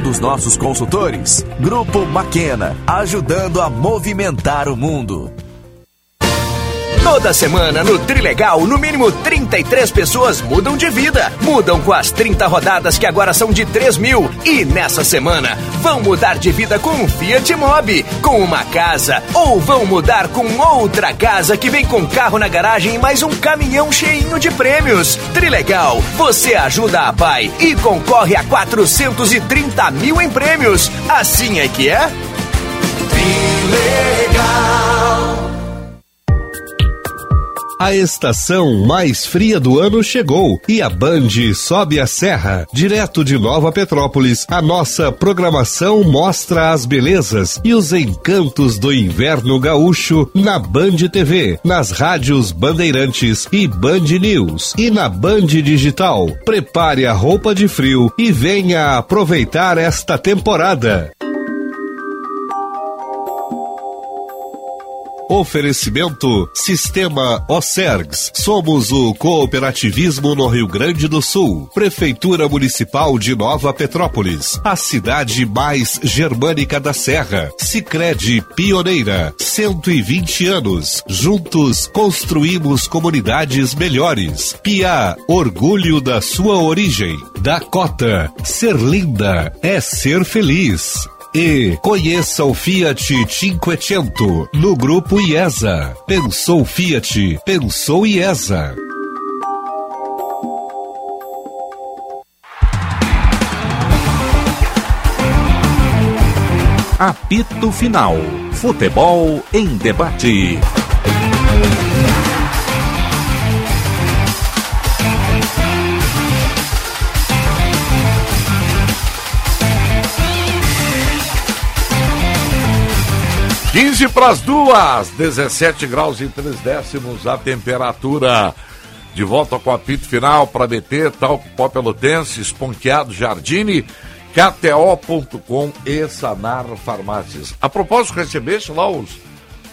dos nossos consultores. Grupo Maquena, ajudando a movimentar o mundo. Toda semana no Trilegal, no mínimo 33 pessoas mudam de vida. Mudam com as 30 rodadas que agora são de 3 mil. E nessa semana vão mudar de vida com um Fiat Mobi, com uma casa. Ou vão mudar com outra casa que vem com carro na garagem e mais um caminhão cheinho de prêmios. Trilegal, você ajuda a pai e concorre a 430 mil em prêmios. Assim é que é? Trilegal. A estação mais fria do ano chegou e a Band sobe a serra. Direto de Nova Petrópolis, a nossa programação mostra as belezas e os encantos do inverno gaúcho na Band TV, nas rádios Bandeirantes e Band News e na Band Digital. Prepare a roupa de frio e venha aproveitar esta temporada. Oferecimento Sistema Ocergs. Somos o cooperativismo no Rio Grande do Sul. Prefeitura Municipal de Nova Petrópolis. A cidade mais germânica da Serra. Sicredi Pioneira. 120 anos. Juntos construímos comunidades melhores. Pia, orgulho da sua origem. Dakota, ser linda é ser feliz. E conheça o Fiat Cinquecento no grupo IESA. Pensou Fiat, pensou IESA. Apito Final. Futebol em debate. 15 para as duas, 17 graus e 3 décimos a temperatura. De volta com o apito final para BT, Talco Pó Pelotense, Esponqueado Jardine, KTO.com e Sanar Farmácias. A propósito, recebeste lá os.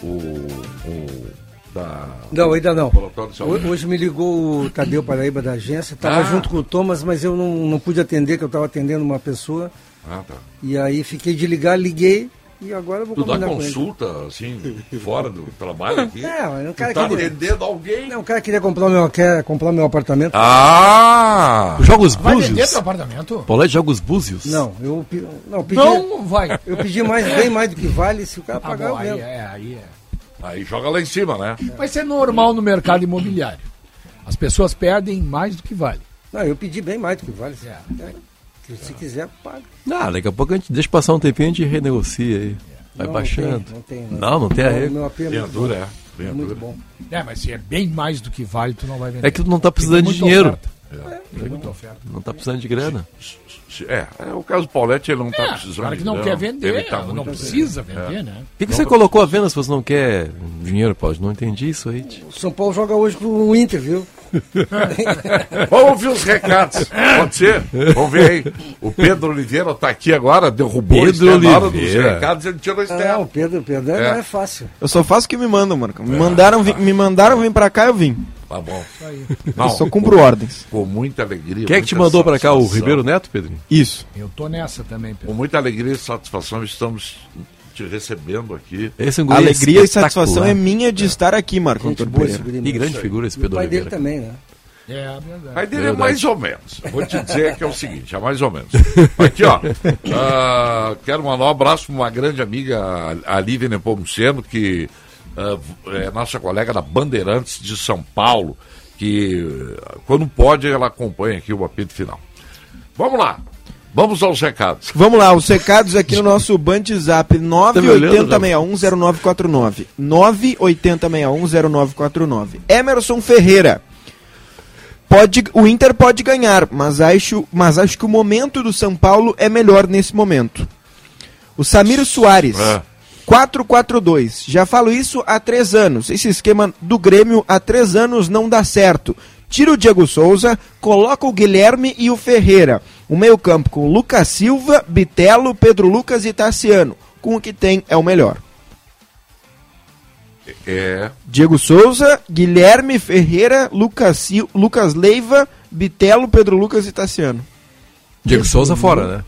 O. o da. Não, ainda não. Laboratório de Saúde? Ho- Hoje me ligou o Tadeu Paraíba da agência, estava Ah. junto com o Thomas, mas eu não, não pude atender, que eu estava atendendo uma pessoa. Ah, tá. E aí fiquei de ligar, liguei e agora eu vou Tu dá consulta, assim, fora do trabalho aqui? É, mas o cara tá queria- atendendo alguém? Não, o cara queria comprar o meu, quer comprar o meu apartamento. Ah! Joga os Vai vender búzios. teu apartamento? Paulete joga os búzios. Não, eu não, pedi, Não vai. Eu pedi mais, bem mais do que vale, se o cara Tá pagar bom, eu aí é, aí é. Aí joga lá em cima, né? Vai ser normal no mercado imobiliário. As pessoas perdem mais do que vale. Não, eu pedi bem mais do que vale. É. É, se quiser, paga. Ah, daqui a pouco a gente deixa passar um tempinho e a gente renegocia aí. Vai Não, baixando. Não tem, não tem, Não, não tem a meu AP é muito bom. é. Bem É muito dura. bom. É, mas se é bem mais do que vale, tu não vai vender. É que tu não tá Porque precisando de dinheiro. oferta. É. Tem muita oferta. Não tá precisando de grana. É, é o caso do Paulette, ele não tá É, precisando. o cara que não grana. quer vender, Ele tá não precisa É. vender, né? Por que, que você colocou a venda se você não quer dinheiro, Paulo? Não entendi isso aí. O São Paulo joga hoje pro Inter, viu? Vamos ouvir os recados. Pode ser? Vamos ver aí. O Pedro Oliveira tá aqui agora, derrubou Pedro na hora dos Oliveira. recados, ele tirou o. Ah, o Pedro, o Pedro é, É. não é fácil. Eu só faço o que me mandam, Marco. Me mandaram, vi- me mandaram vir pra cá, eu vim. Tá bom. Eu só cumpro ordens. Com muita alegria. Quem é que te mandou pra cá? O. Ribeiro Neto, Pedrinho? Isso. Eu tô nessa também, Pedro. Com muita alegria e satisfação estamos te recebendo aqui. Esse é um Alegria e satisfação é minha de estar aqui, Marco Gente Antônio boa Que né? grande figura esse E o Pedro pai dele também, né? É, a verdade. O pai dele Verdade. é mais ou menos. Vou te dizer que é o seguinte, é mais ou menos. Aqui, ó. ah, quero mandar um abraço para uma grande amiga, a Lívia Nepomuceno, que ah, é nossa colega da Bandeirantes de São Paulo, que ah, quando pode ela acompanha aqui o apito final. Vamos lá. Vamos aos recados. Vamos lá, os recados aqui no nosso Band Zap me olhando, 980610949. 980610949. Emerson Ferreira. Pode, o Inter pode ganhar, mas acho, mas acho que o momento do São Paulo é melhor nesse momento. O Samir Soares. É. 4-4-2. Já falo isso há três anos. Esse esquema do Grêmio há três anos não dá certo. Tira o Diego Souza, coloca o Guilherme e o Ferreira. O meio-campo com Lucas Silva, Bitelo, Pedro Lucas e Tassiano. Com o que tem é o melhor. É. Diego Souza, Guilherme Ferreira, Lucas, Sil Lucas Leiva, Bitelo, Pedro Lucas e Tassiano. Diego Souza fora, né?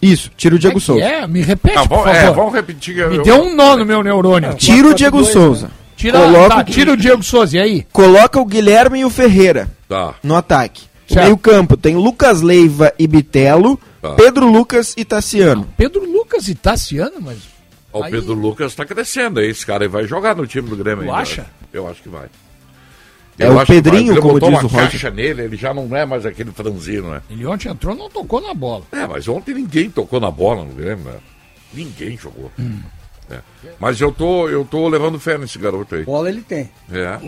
Isso, tira o Diego É Souza. É, me repete, Tá, por vamos, favor. é, vamos repetir. Me eu- deu um nó no meu neurônio. Tira o Diego 4-4-2, Souza. Tira, Coloca tá, o- tira o Diego Souza, e aí? Coloca o Guilherme e o Ferreira Tá. no ataque. O Certo. meio-campo tem Lucas Leiva e Bitelo, Tá. Pedro Lucas e Tassiano. Pedro Lucas e Tassiano, mas... Ó, O Aí- Pedro Lucas tá crescendo aí. Esse cara aí vai jogar no time do Grêmio Tu ainda. acha? Eu acho que vai. É Eu o. Pedrinho, como botou diz uma o Roger. caixa nele, ele já não é mais aquele franzino, né? Ele ontem entrou não tocou na bola. É, mas ontem ninguém tocou na bola no Grêmio, né? Ninguém jogou. Hum. É. Mas eu tô, eu tô levando fé nesse garoto aí. Bola ele tem. É.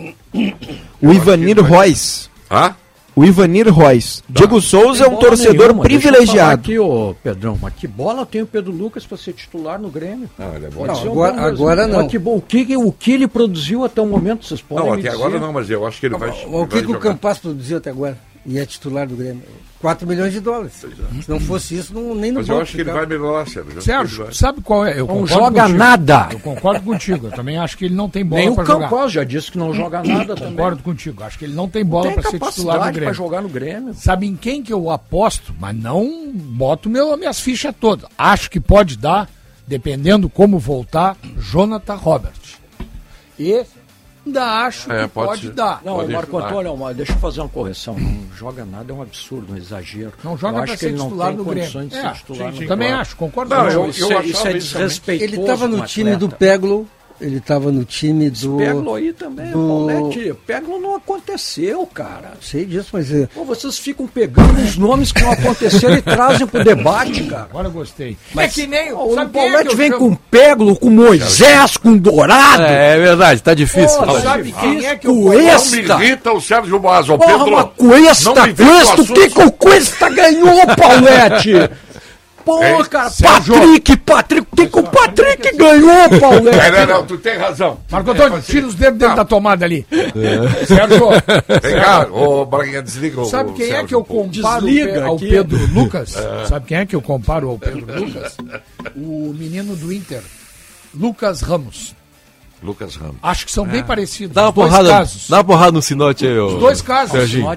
O Ivanir Royce. Ah? O Ivanir Royce. Diego Souza é um torcedor nenhuma, deixa eu falar privilegiado. Aqui, ô Pedrão, mas que bola tem o Pedro Lucas para ser titular no Grêmio? Não, ele é bom. Não, ser um agora- agora não. Mas que bom, o, que, o que ele produziu até o momento, vocês podem Não, me até dizer? agora não, mas eu acho que ele vai. O que, vai que o. Campas produziu até agora? E é titular do Grêmio. 4 milhões de dólares. Se não fosse isso, não, nem no Mas eu acho que ele vai melhorar, Sérgio. Sérgio, sabe qual é? Eu Não joga contigo. nada. Eu concordo contigo. Eu também acho que ele não tem bola Nem o pra jogar. Campos já disse que não joga nada também. Concordo contigo. Acho que ele não tem bola para ser titular do Grêmio. para jogar no Grêmio. Sabe em quem que eu aposto? Mas não boto meu, minhas fichas todas. Acho que pode dar, dependendo como voltar, Jonathan Robert. E ainda acho É, que pode pode, dar. Não, Pode Marco ajudar. Antônio, deixa eu fazer uma correção. Não joga nada, é um absurdo, um exagero. Não joga eu acho que ele não tem condições de É, ser titular sim, sim, no também acho, concordo Não, com eu- você. isso, é, isso é desrespeitoso. Ele estava no time do. Peglo, ele estava no time do. Peglo aí também, do- Paulete. Peglo não aconteceu, cara. Sei disso, mas. é, Pô, vocês ficam pegando os nomes que não aconteceram e trazem pro debate, cara. Agora eu gostei. Mas é que nem Ó, o é Paulete eu vem chamo? com Peglo, com Moisés, com Dourado. É, é verdade, tá difícil. Pô, sabe difícil. quem é que eu Não Cuesta. me irrita o Sérgio Boas, Porra, Pedro. Cuesta, não Cuesta, o que, que o Cuesta ganhou, Paulete? Pô, É, cara, Sérgio. Patrick, Patrick, o que que o Patrick ganhou, Paulo? Não, não, não, tu tem razão. Marco Antônio, tira os dedos dentro da tomada ali. Sérgio, Vem cá, ô Braguinha, desliga o Sabe quem é que eu comparo Desliga ao aqui. Pedro Lucas? É. Sabe quem é que eu comparo ao Pedro Lucas? O menino do Inter, Lucas Ramos. Lucas Ramos. Acho que são É. bem parecidos. Dá uma os dois porrada, casos. dá uma porrada no sinote aí, ô. Os dois casos. Serginho.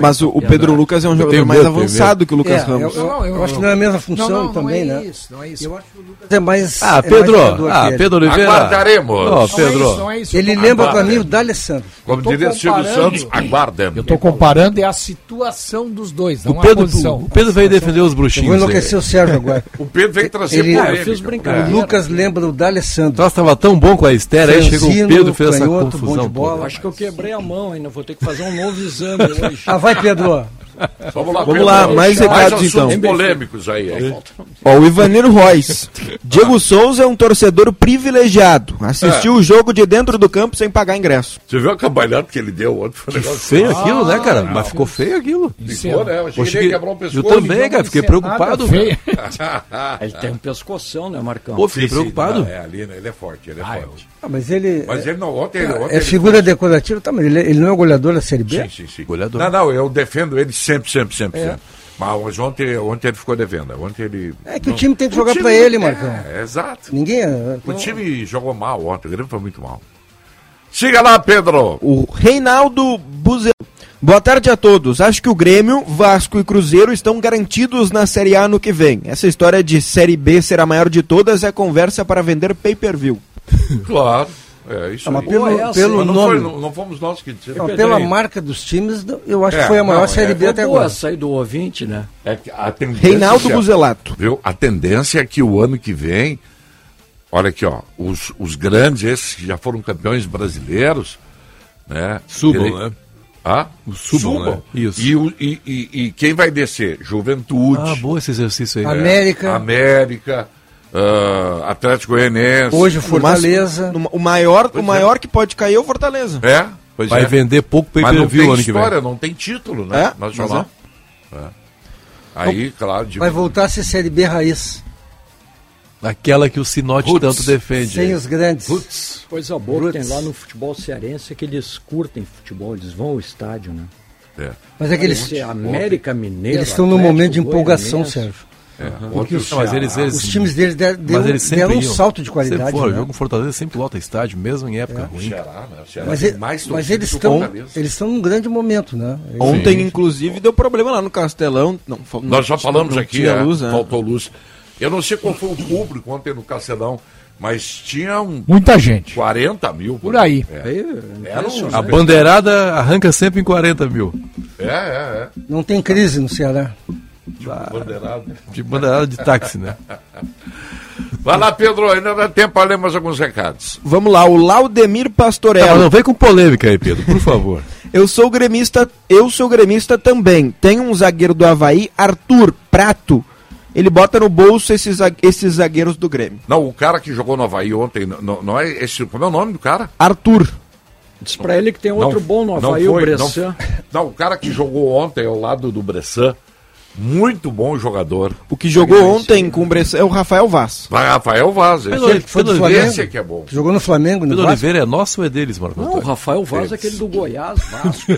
Mas o, o Pedro Lucas é um Eu jogador mais avançado que o Lucas É, Ramos. eu- eu- eu acho que não é a mesma função Não, não, não também, é né? isso, não é isso. Eu acho que o Lucas é mais. Ah, é Pedro, mais ah, ele. Pedro Oliveira. Aguardaremos. Não é isso, Pedro. não é isso. Ele Eu tô lembra pra Aguarda. mim o D'Alessandro. Como diria Silvio comparando. Santos, aguardem. Eu estou comparando é a situação dos dois, não O a Pedro, posição. o Pedro veio defender os Eu vou bruxinhos. aí. enlouquecer o Sérgio agora. O Pedro vem trazer Ele, polêmica. eu fiz brincadeira. o Lucas lembra o D'Alessandro. Nossa, tava tão bom com a Estera, aí chegou o Pedro fez essa canhoto, bom confusão de bola. Acho que eu quebrei a mão ainda, vou ter que fazer um novo exame hoje. Ah, vai, Pedro. Vamos lá, Vamos lá, mais recados, então. polêmicos aí. aí. Ó, o Ivanir Reis. Diego Souza é um torcedor privilegiado. Assistiu o jogo de dentro do campo sem pagar ingresso. Você viu a cambalhada que ele deu ontem? Foi Feio aquilo, né, cara? Ah, Mas ficou feio aquilo. Ficou, né? Eu Poxa, que- quebrar um eu pescoço. também, cara, fiquei preocupado. Ele tem um pescoção, né, Marcão? Pô, fiquei Sim, sim, preocupado. não, É, ali, né, ele é forte, ele é forte. Ah, mas ele. Mas ele não, ontem, ele- ontem É ele figura decorativa, tá, mas ele, ele não é goleador da Série B? Sim, sim, sim. Goleador. Não, não, eu defendo ele sempre, sempre, sempre, É. sempre. Mas ontem, ontem ele ficou devendo. Ontem ele. É que o não- time tem que jogar time- pra ele, é, Marcão. É, exato. Ninguém. é- O time jogou mal ontem, o Grêmio foi muito mal. Siga lá, Pedro. O Reinaldo Buzel. Boa tarde a todos. Acho que o Grêmio, Vasco e Cruzeiro estão garantidos na Série A no que vem. Essa história de Série B ser a maior de todas é conversa para vender pay-per-view. Claro. É isso Ah, mas aí. pelo- Mas não pelo foi- nome. não, não fomos nós que dissemos. Não, pela marca dos times, eu acho É, que foi a maior não, Série é, B até Boa agora. essa aí do ouvinte, né? É que a tendência, Reinaldo Buzelato. Viu? A tendência é que o ano que vem, olha aqui, ó, os, os grandes, esses que já foram campeões brasileiros, né? Subam, ele- né? Ah? Subam, né? Isso. E, o- e, e, e quem vai descer? Juventude. Ah, bom esse exercício aí. é, América. América, ah, Atlético Goianiense. Hoje o Fortaleza. O maior, o é. maior que pode cair é o Fortaleza. É, pois Vai é. vender pouco Mas não pay-per-view tem ano que vem. história, não tem título, né? É, Nacional. É. Aí, claro, de... Vai voltar a ser Série B raiz. Aquela que o Sinote Roots. tanto defende. Sem os grandes. Putz, Coisa boa que tem lá no futebol cearense é que eles curtem futebol, eles vão ao estádio, né? é. Mas é que eles, Esse América Mineiro. eles estão num momento de empolgação. Sérgio. É. Porque Ontem o os, mas eles, eles, os times deles deram, eles sempre deram um iam. salto de Sempre qualidade. foram. né? O jogo Fortaleza sempre lota estádio, mesmo em época O ruim. Ceará, né? Mas, mas eles estão eles estão num grande momento, né? Ontem, inclusive, deu problema lá no Castelão. Não, Nós já falamos não aqui, é, luz, né? faltou luz. Eu não sei qual foi o público ontem no Castelão, mas tinha um Muita gente. 40 mil. Por aí. É, Aí, Era um- A bandeirada arranca sempre em 40 mil. é, é. Não tem crise no Ceará. É. Bandeirado. De bandeirada de táxi, né? Vai lá, Pedro, ainda dá tempo para ler mais alguns recados. Vamos lá, o Laudemir Tá, Pastorello. mas não vem com polêmica aí, Pedro, por favor. Eu sou gremista, eu sou gremista também. Tem um zagueiro do Havaí, Arthur Prato. Ele bota no bolso esses, esses zagueiros do Grêmio. Não, o cara que jogou no Havaí ontem, não, não- não é esse. Como é o nome do cara? Arthur. Diz pra ele que tem outro Não- bom no não Havaí, o foi, Bressan. Não, o cara que jogou ontem ao lado do Bressan, muito bom jogador. O que jogou ontem com o Bressan é o Rafael Vaz. Vai, Rafael Vaz. Pedro, Esse, Pedro, Pedro, esse Flamengo. é que é bom. Jogou no Flamengo, no Pedro Vasco. Oliveira é nosso ou é deles, Marco Não, o? Rafael Vaz é aquele do Goiás, Vasco.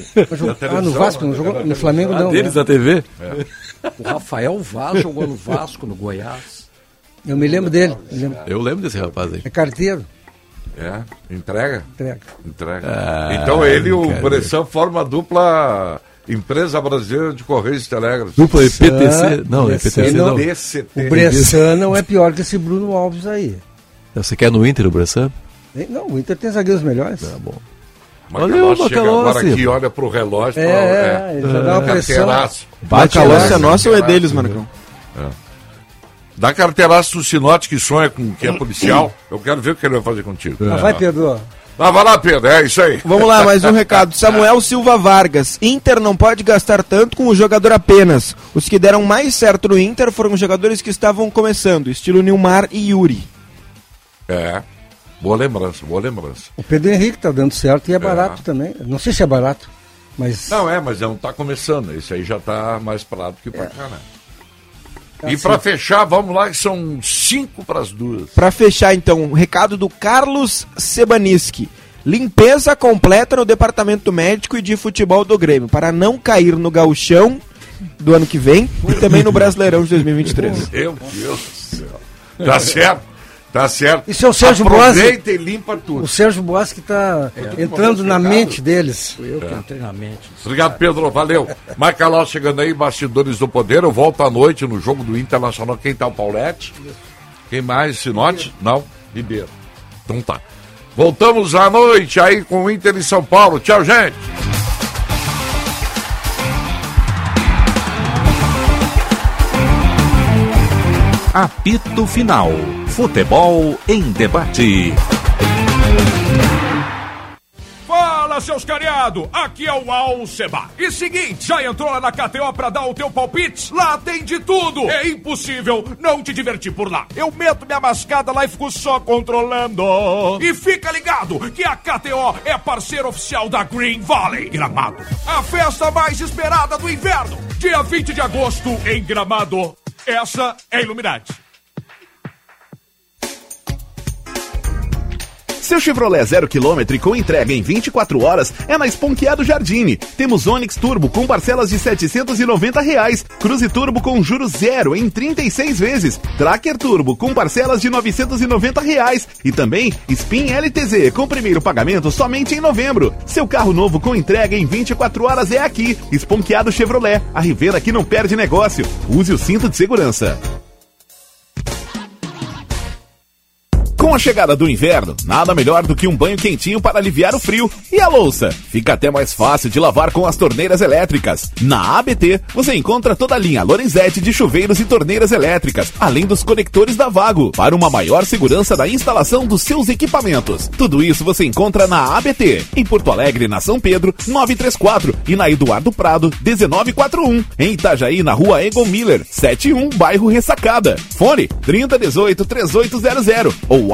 Ah, no Vasco, não jogou? No Flamengo Ah, não. deles né? na TV? O Rafael Vaz jogou no Vasco, no Goiás. Eu me lembro dele. eu lembro. Eu lembro desse rapaz aí. É carteiro. É, entrega? Entrega. Entrega. Ah, então ele e o. Bressan formam a dupla Empresa Brasileira de Correios e Telégrafos. Dupla EPTC? Não, EPTC não. não. DCT. O Bressan não é pior que esse Bruno Alves aí. Você quer no Inter o Bressan? Não, o Inter tem zagueiros melhores. Tá bom. Olha o chega Macalossi. agora aqui, olha pro relógio. É, pra- é, ele já dá uma pressão. Bate a Bate é nossa ou é deles. Marcão? Dá carteiraço do Sinote que sonha com que é policial. Eu quero ver o que ele vai fazer contigo. Ah, vai, Pedro. Ah, vai lá, Pedro, é isso aí. Vamos lá, mais um recado. Samuel Silva Vargas. Inter não pode gastar tanto com o jogador apenas. Os que deram mais certo no Inter foram os jogadores que estavam começando, estilo Nilmar e Yuri. É. Boa lembrança, boa lembrança. O Pedro Henrique tá dando certo e é barato também. Não sei se é barato, mas Não, é, mas não tá começando. Esse aí já tá mais pra lá do que pra cá, né? E para fechar, vamos lá, que são cinco para as duas. Para fechar, então, um recado do Carlos Sebaniski. Limpeza completa no departamento médico e de futebol do Grêmio, para não cair no gauchão do ano que vem e também no Brasileirão de 2023. Meu Deus do céu. Tá certo. Tá certo. Isso é o Sérgio Aproveita Boas. e limpa tudo. O Sérgio Boas que está É. entrando na mente deles. Eu que entrei na mente. Obrigado, Pedro. Valeu. Marca lá chegando aí, bastidores do poder. Eu volto à noite no jogo do Internacional. Quem tá o Paulette? Quem mais? Sinote? Não? Ribeiro. Então tá. Voltamos à noite aí com o Inter em São Paulo. Tchau, gente. Apito Final. Futebol em debate. Fala, seus cariado! Aqui é o Alceba. E seguinte, já entrou lá na KTO pra dar o teu palpite? Lá tem de tudo! É impossível não te divertir por lá. Eu meto minha mascada lá e fico só controlando. E fica ligado que a KTO é parceiro oficial da Green Valley Gramado. A festa mais esperada do inverno. Dia 20 de agosto em Gramado. Essa é Illuminati. Seu Chevrolet zero quilômetro e com entrega em 24 horas é na Esponqueado Jardine. Temos Onix Turbo com parcelas de 790 reais, Cruze Turbo com juros zero em 36 vezes, Tracker Turbo com parcelas de 990 reais e também Spin LTZ com primeiro pagamento somente em novembro. Seu carro novo com entrega em 24 horas é aqui. Esponqueado Chevrolet, a Rivera que não perde negócio. Use o cinto de segurança. Com a chegada do inverno, nada melhor do que um banho quentinho para aliviar o frio. E a louça? Fica até mais fácil de lavar com as torneiras elétricas. Na ABT, você encontra toda a linha Lorenzetti de chuveiros e torneiras elétricas, além dos conectores da Vago, para uma maior segurança da instalação dos seus equipamentos. Tudo isso você encontra na ABT, em Porto Alegre, na São Pedro, 934 e na Eduardo Prado, 1941. Em Itajaí, na rua Egon Miller, 71, bairro Ressacada. Fone 3018 3800 ou